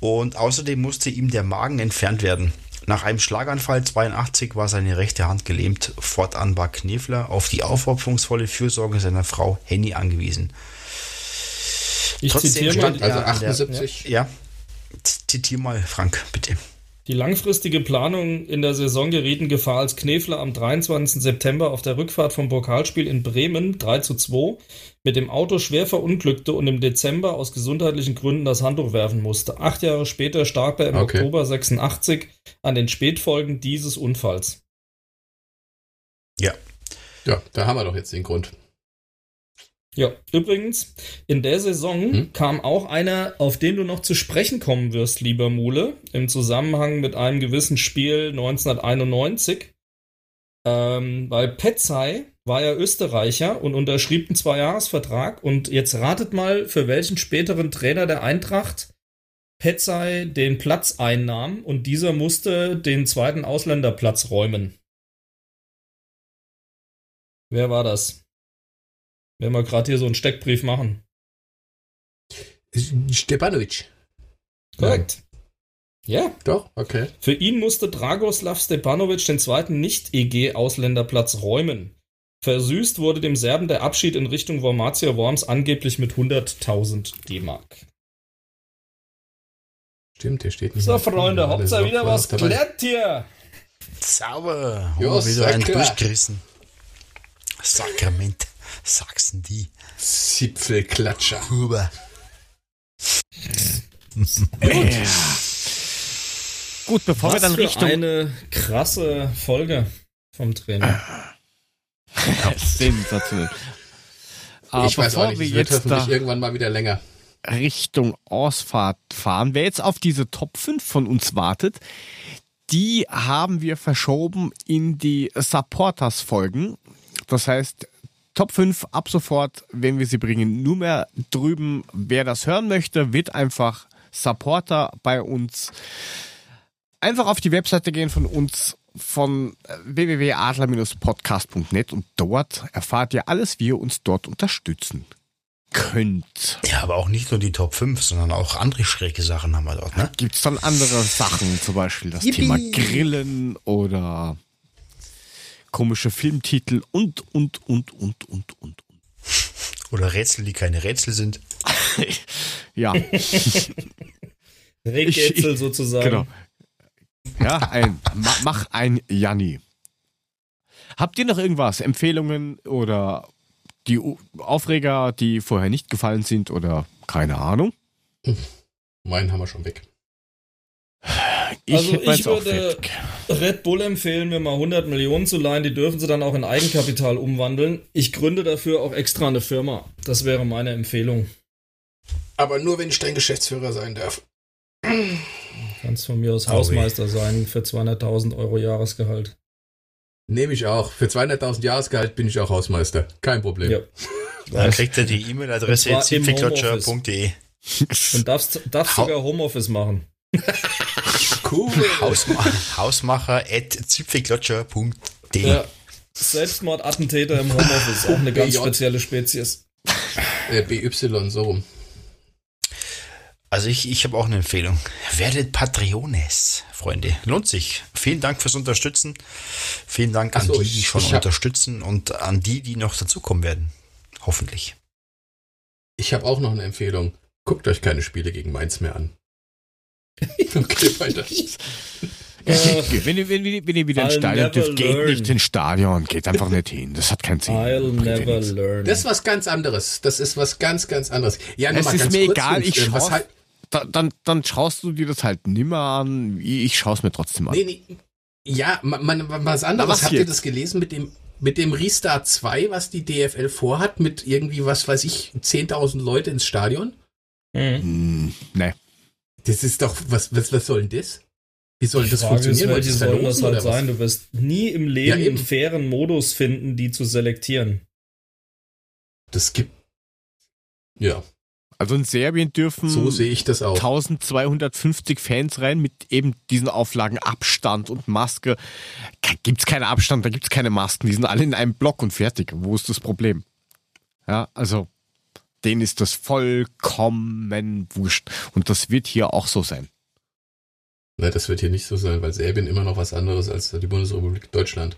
Speaker 4: und außerdem musste ihm der Magen entfernt werden. Nach einem Schlaganfall 82 war seine rechte Hand gelähmt. Fortan war Knefler auf die aufopferungsvolle Fürsorge seiner Frau Henny angewiesen.
Speaker 3: Ich Trotzdem zitiere
Speaker 2: stand also 78.
Speaker 4: Der, ja, Zitier mal, Frank, bitte.
Speaker 3: Die langfristige Planung in der Saison geriet in Gefahr, als Knefler am 23. September auf der Rückfahrt vom Pokalspiel in Bremen 3 zu 2 mit dem Auto schwer verunglückte und im Dezember aus gesundheitlichen Gründen das Handtuch werfen musste. Acht Jahre später starb er im okay. Oktober 86 an den Spätfolgen dieses Unfalls.
Speaker 2: Ja. Ja, da haben wir doch jetzt den Grund.
Speaker 3: Ja, übrigens, in der Saison hm? kam auch einer, auf den du noch zu sprechen kommen wirst, lieber Mule, im Zusammenhang mit einem gewissen Spiel 1991. Ähm, weil Petzai war ja Österreicher und unterschrieb einen Zweijahresvertrag. Und jetzt ratet mal, für welchen späteren Trainer der Eintracht Petzai den Platz einnahm und dieser musste den zweiten Ausländerplatz räumen. Wer war das? Wenn wir gerade hier so einen Steckbrief machen.
Speaker 2: Stepanovic.
Speaker 3: Korrekt.
Speaker 2: Ja. ja. Doch, okay.
Speaker 3: Für ihn musste Dragoslav Stepanovic den zweiten Nicht-EG-Ausländerplatz räumen. Versüßt wurde dem Serben der Abschied in Richtung Wormatia Worms angeblich mit 100.000 D-Mark.
Speaker 2: Stimmt, hier steht nicht.
Speaker 3: So, Freunde, habt ihr wieder was geklärt hier?
Speaker 4: Sauber. Jo, wieder einen durchgerissen. Sakrament. Sachsen die.
Speaker 2: Zipfelklatscher.
Speaker 4: Huber.
Speaker 3: ja. Gut, bevor Was wir dann Richtung. eine krasse Folge vom Trainer. [LAUGHS]
Speaker 1: Sensationell.
Speaker 2: Aber ich weiß auch nicht, wir jetzt hoffentlich irgendwann mal wieder länger.
Speaker 1: Richtung Ausfahrt fahren. Wer jetzt auf diese Top 5 von uns wartet, die haben wir verschoben in die Supporters-Folgen. Das heißt, Top 5 ab sofort, wenn wir sie bringen, nur mehr drüben. Wer das hören möchte, wird einfach Supporter bei uns. Einfach auf die Webseite gehen von uns von äh, www.adler-podcast.net und dort erfahrt ihr alles, wie ihr uns dort unterstützen könnt.
Speaker 4: Ja, aber auch nicht nur die Top 5, sondern auch andere schräge Sachen haben wir dort, ne?
Speaker 1: Gibt es dann andere Sachen, zum Beispiel das Yippie. Thema Grillen oder komische Filmtitel und, und, und, und, und, und.
Speaker 4: Oder Rätsel, die keine Rätsel sind. [LAUGHS]
Speaker 1: ja. [LAUGHS]
Speaker 3: Rätsel sozusagen. Genau.
Speaker 1: Ja, ein, mach ein Janni. Habt ihr noch irgendwas? Empfehlungen oder die Aufreger, die vorher nicht gefallen sind oder keine Ahnung?
Speaker 2: Meinen haben wir schon weg.
Speaker 3: Ich also ich würde Red Bull empfehlen, mir mal 100 Millionen zu leihen. Die dürfen sie dann auch in Eigenkapital umwandeln. Ich gründe dafür auch extra eine Firma. Das wäre meine Empfehlung.
Speaker 2: Aber nur, wenn ich dein Geschäftsführer sein darf.
Speaker 3: Kannst von mir aus Hausmeister sein für 200.000 Euro Jahresgehalt.
Speaker 2: Nehme ich auch. Für 200.000 Jahresgehalt bin ich auch Hausmeister. Kein Problem. Ja.
Speaker 4: Dann kriegt er die E-Mail-Adresse zipfelklatscher.de.
Speaker 3: Und darfst, darfst sogar Homeoffice machen. [LAUGHS]
Speaker 4: cool. Hausma Hausmacher at zipfelklatscher.de. Ja.
Speaker 3: Selbstmordattentäter im Homeoffice, auch eine ganz spezielle Spezies.
Speaker 2: Äh, BY, so rum.
Speaker 4: Also ich, ich habe auch eine Empfehlung. Werdet Patreones, Freunde. Lohnt sich. Vielen Dank fürs Unterstützen. Vielen Dank an so, die, die schon unterstützen und an die, die noch dazukommen werden. Hoffentlich.
Speaker 2: Ich habe auch noch eine Empfehlung. Guckt euch keine Spiele gegen Mainz mehr an. [LAUGHS] okay, weiter.
Speaker 1: Äh, wenn, ihr, wenn, wenn ihr wieder ins Stadion dürft, geht learn. nicht ins Stadion. Geht einfach nicht hin. Das hat keinen Sinn.
Speaker 3: I'll never learn.
Speaker 2: Das ist was ganz anderes. Das ist was ganz, ganz anderes.
Speaker 1: Ja, es ist mir egal. Ich schaue halt, da, dann, dann schaust du dir das halt nimmer an. Ich schaue es mir trotzdem an. Nee, nee.
Speaker 2: Ja, man, man, was anderes. Was Habt ihr das gelesen mit dem, mit dem Restart 2, was die DFL vorhat, mit irgendwie, was weiß ich, 10.000 Leute ins Stadion?
Speaker 1: Mhm. Hm, nee.
Speaker 2: Das ist doch, was, was, was soll denn das? Wie soll das funktionieren?
Speaker 3: Ist, welche sollen das halt sein? Du wirst nie im Leben ja, einen fairen Modus finden, die zu selektieren.
Speaker 2: Das gibt. Ja.
Speaker 1: Also in Serbien dürfen
Speaker 2: so sehe ich das auch.
Speaker 1: 1250 Fans rein mit eben diesen Auflagen Abstand und Maske. Gibt es keinen Abstand, da gibt es keine Masken. Die sind alle in einem Block und fertig. Wo ist das Problem? Ja, also denen ist das vollkommen wurscht. Und das wird hier auch so sein.
Speaker 2: Ne, das wird hier nicht so sein, weil Serbien immer noch was anderes als die Bundesrepublik Deutschland.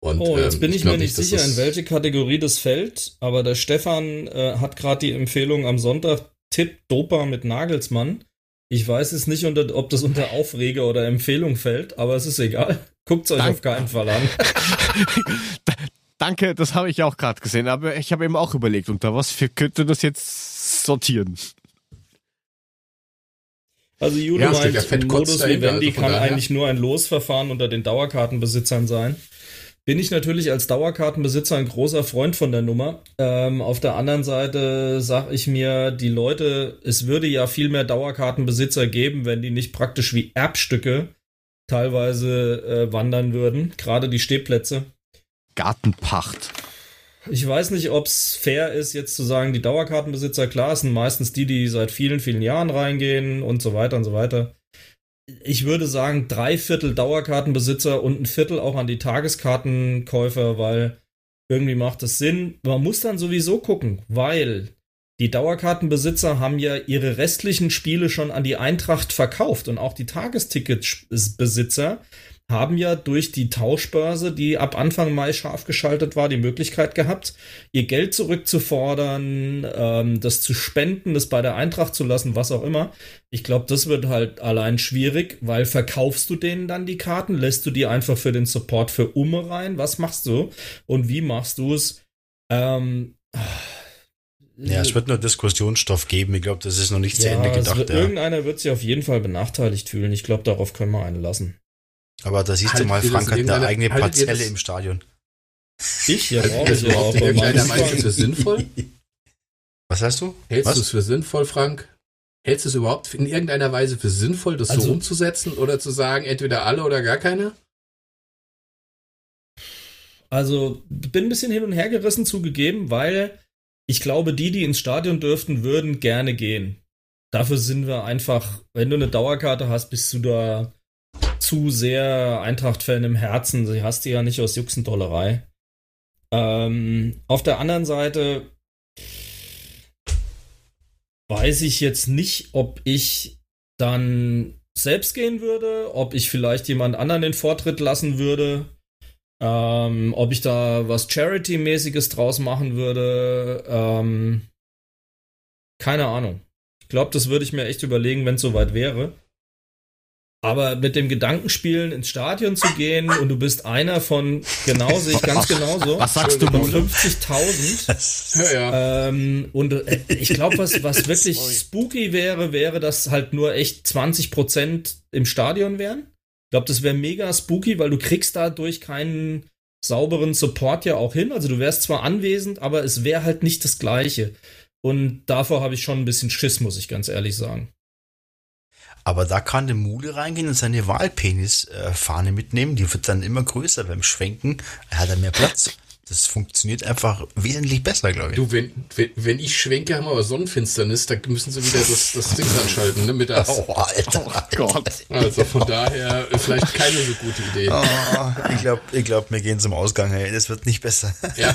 Speaker 3: Und, oh, jetzt ähm, bin ich, ich mir nicht sicher, in welche Kategorie das fällt, aber der Stefan äh, hat gerade die Empfehlung am Sonntag Tipp Dopa mit Nagelsmann. Ich weiß es nicht, unter, ob das unter Aufreger oder Empfehlung fällt, aber es ist egal. [LAUGHS] Guckt es euch Dank auf keinen Fall an. [LAUGHS] [LAUGHS]
Speaker 1: Danke, das habe ich auch gerade gesehen, aber ich habe eben auch überlegt, unter was für könnte das jetzt sortieren?
Speaker 3: Also Jude ja, meint, Modus Vivendi also kann daher. eigentlich nur ein Losverfahren unter den Dauerkartenbesitzern sein bin ich natürlich als Dauerkartenbesitzer ein großer Freund von der Nummer. Ähm, auf der anderen Seite sage ich mir, die Leute, es würde ja viel mehr Dauerkartenbesitzer geben, wenn die nicht praktisch wie Erbstücke teilweise äh, wandern würden, gerade die Stehplätze.
Speaker 1: Gartenpacht.
Speaker 3: Ich weiß nicht, ob es fair ist, jetzt zu sagen, die Dauerkartenbesitzer, klar, sind meistens die, die seit vielen, vielen Jahren reingehen und so weiter und so weiter ich würde sagen, drei Viertel Dauerkartenbesitzer und ein Viertel auch an die Tageskartenkäufer, weil irgendwie macht es Sinn. Man muss dann sowieso gucken, weil die Dauerkartenbesitzer haben ja ihre restlichen Spiele schon an die Eintracht verkauft und auch die Tagesticketbesitzer haben ja durch die Tauschbörse, die ab Anfang Mai scharf geschaltet war, die Möglichkeit gehabt, ihr Geld zurückzufordern, ähm, das zu spenden, das bei der Eintracht zu lassen, was auch immer. Ich glaube, das wird halt allein schwierig, weil verkaufst du denen dann die Karten, lässt du die einfach für den Support für Umme rein? Was machst du? Und wie machst du es? Ähm,
Speaker 4: ja, es wird nur Diskussionsstoff geben. Ich glaube, das ist noch nicht ja, zu Ende gedacht.
Speaker 3: Wird,
Speaker 4: ja.
Speaker 3: Irgendeiner wird sich auf jeden Fall benachteiligt fühlen. Ich glaube, darauf können wir einen lassen.
Speaker 4: Aber da siehst haltet du mal, Frank hat eine eigene Parzelle im Stadion.
Speaker 3: Ich? Ja, brauche ich auch. In
Speaker 2: irgendeiner Weise für sinnvoll?
Speaker 4: Was hast du?
Speaker 2: Hältst du es für sinnvoll, Frank? Hältst du es überhaupt in irgendeiner Weise für sinnvoll, das also, so umzusetzen oder zu sagen, entweder alle oder gar keiner?
Speaker 3: Also bin ein bisschen hin und her gerissen zugegeben, weil ich glaube, die, die ins Stadion dürften, würden gerne gehen. Dafür sind wir einfach, wenn du eine Dauerkarte hast, bist du da zu sehr Eintracht-Fan im Herzen. Sie hast die ja nicht aus Juxendollerei. Ähm, auf der anderen Seite weiß ich jetzt nicht, ob ich dann selbst gehen würde, ob ich vielleicht jemand anderen den Vortritt lassen würde, ähm, ob ich da was Charity-mäßiges draus machen würde. Ähm, keine Ahnung. Ich glaube, das würde ich mir echt überlegen, wenn es soweit wäre. Aber mit dem Gedankenspielen ins Stadion zu gehen und du bist einer von, genau, sehe ich ganz genauso.
Speaker 1: Was sagst du,
Speaker 3: Von 50.000. [LAUGHS] Ja, ja. Ähm, und äh, ich glaube, was, was [LAUGHS] wirklich spooky wäre, wäre, dass halt nur echt 20% im Stadion wären. Ich glaube, das wäre mega spooky, weil du kriegst dadurch keinen sauberen Support ja auch hin. Also du wärst zwar anwesend, aber es wäre halt nicht das Gleiche. Und davor habe ich schon ein bisschen Schiss, muss ich ganz ehrlich sagen.
Speaker 4: Aber da kann der Mule reingehen und seine Wahlpenis-Fahne mitnehmen. Die wird dann immer größer beim Schwenken. Er hat dann mehr Platz. Das funktioniert einfach wesentlich besser, glaube ich.
Speaker 2: Du, wenn, wenn, wenn ich schwenke, haben wir aber Sonnenfinsternis, da müssen sie wieder das, das Ding anschalten, ne, mittags. [LAUGHS] Oh, Alter. Oh Gott. Also von daher vielleicht keine so gute Idee.
Speaker 4: Oh, ich glaube, ich glaub, wir gehen zum Ausgang, hey. Das wird nicht besser. Ja,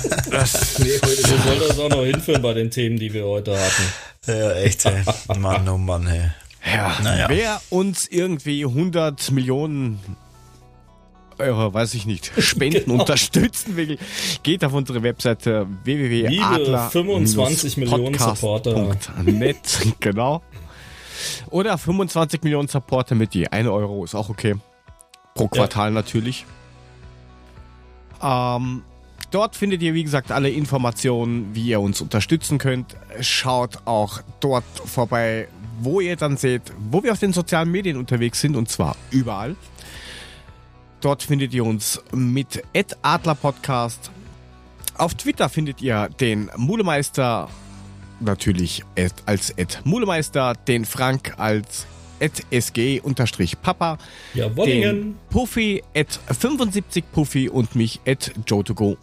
Speaker 3: nee, heute wir sollen das auch noch hinführen bei den Themen, die wir heute hatten.
Speaker 4: Ja, echt, hey. Mann, oh Mann, hey.
Speaker 1: Ja, naja. wer uns irgendwie 100 Millionen Euro, weiß ich nicht, [LAUGHS] Spenden genau. unterstützen will, geht auf unsere Webseite www.adler
Speaker 3: 25 Millionen Supporter.
Speaker 1: Net, [LAUGHS] genau. Oder 25 Millionen Supporter mit je 1 Euro, ist auch okay. Pro Quartal ja. natürlich. Ähm, dort findet ihr, wie gesagt, alle Informationen, wie ihr uns unterstützen könnt. Schaut auch dort vorbei, wo ihr dann seht, wo wir auf den sozialen Medien unterwegs sind und zwar überall. Dort findet ihr uns mit Adler Podcast. Auf Twitter findet ihr den Mulemeister natürlich als Mulemeister, den Frank als sg-papa, den Puffy 75 Puffy und mich at jotogo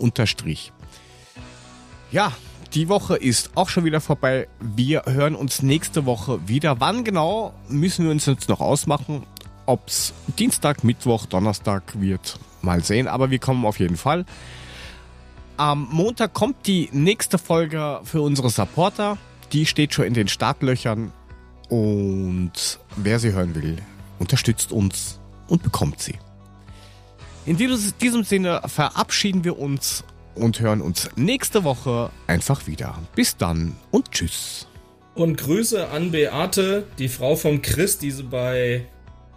Speaker 1: Ja, die Woche ist auch schon wieder vorbei. Wir hören uns nächste Woche wieder. Wann genau, müssen wir uns jetzt noch ausmachen. Ob es Dienstag, Mittwoch, Donnerstag wird, mal sehen. Aber wir kommen auf jeden Fall. Am Montag kommt die nächste Folge für unsere Supporter. Die steht schon in den Startlöchern. Und wer sie hören will, unterstützt uns und bekommt sie. In diesem Sinne verabschieden wir uns und hören uns nächste Woche einfach wieder. Bis dann und tschüss.
Speaker 3: Und Grüße an Beate, die Frau von Chris, die sie bei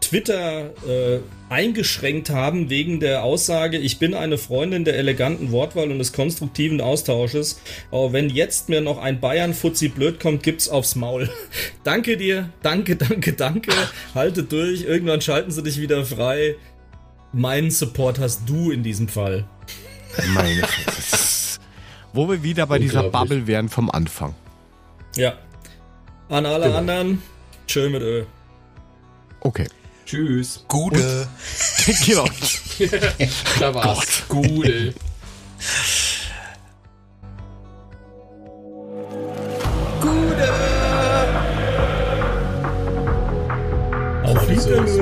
Speaker 3: Twitter äh, eingeschränkt haben wegen der Aussage, ich bin eine Freundin der eleganten Wortwahl und des konstruktiven Austausches. Aber wenn jetzt mir noch ein Bayern-Fuzzi blöd kommt, gibt's aufs Maul. [LAUGHS] danke dir, danke, danke, danke. Halte durch, irgendwann schalten sie dich wieder frei. Meinen Support hast du in diesem Fall.
Speaker 1: Meine Wo wir wieder bei dieser Bubble wären vom Anfang.
Speaker 3: Ja. An alle genau. anderen, chill mit Ö.
Speaker 1: Okay.
Speaker 2: Tschüss.
Speaker 4: Gute. [LAUGHS]
Speaker 2: genau. [LAUGHS] da war's. Gott. Gute. Gute. Auf Wiedersehen.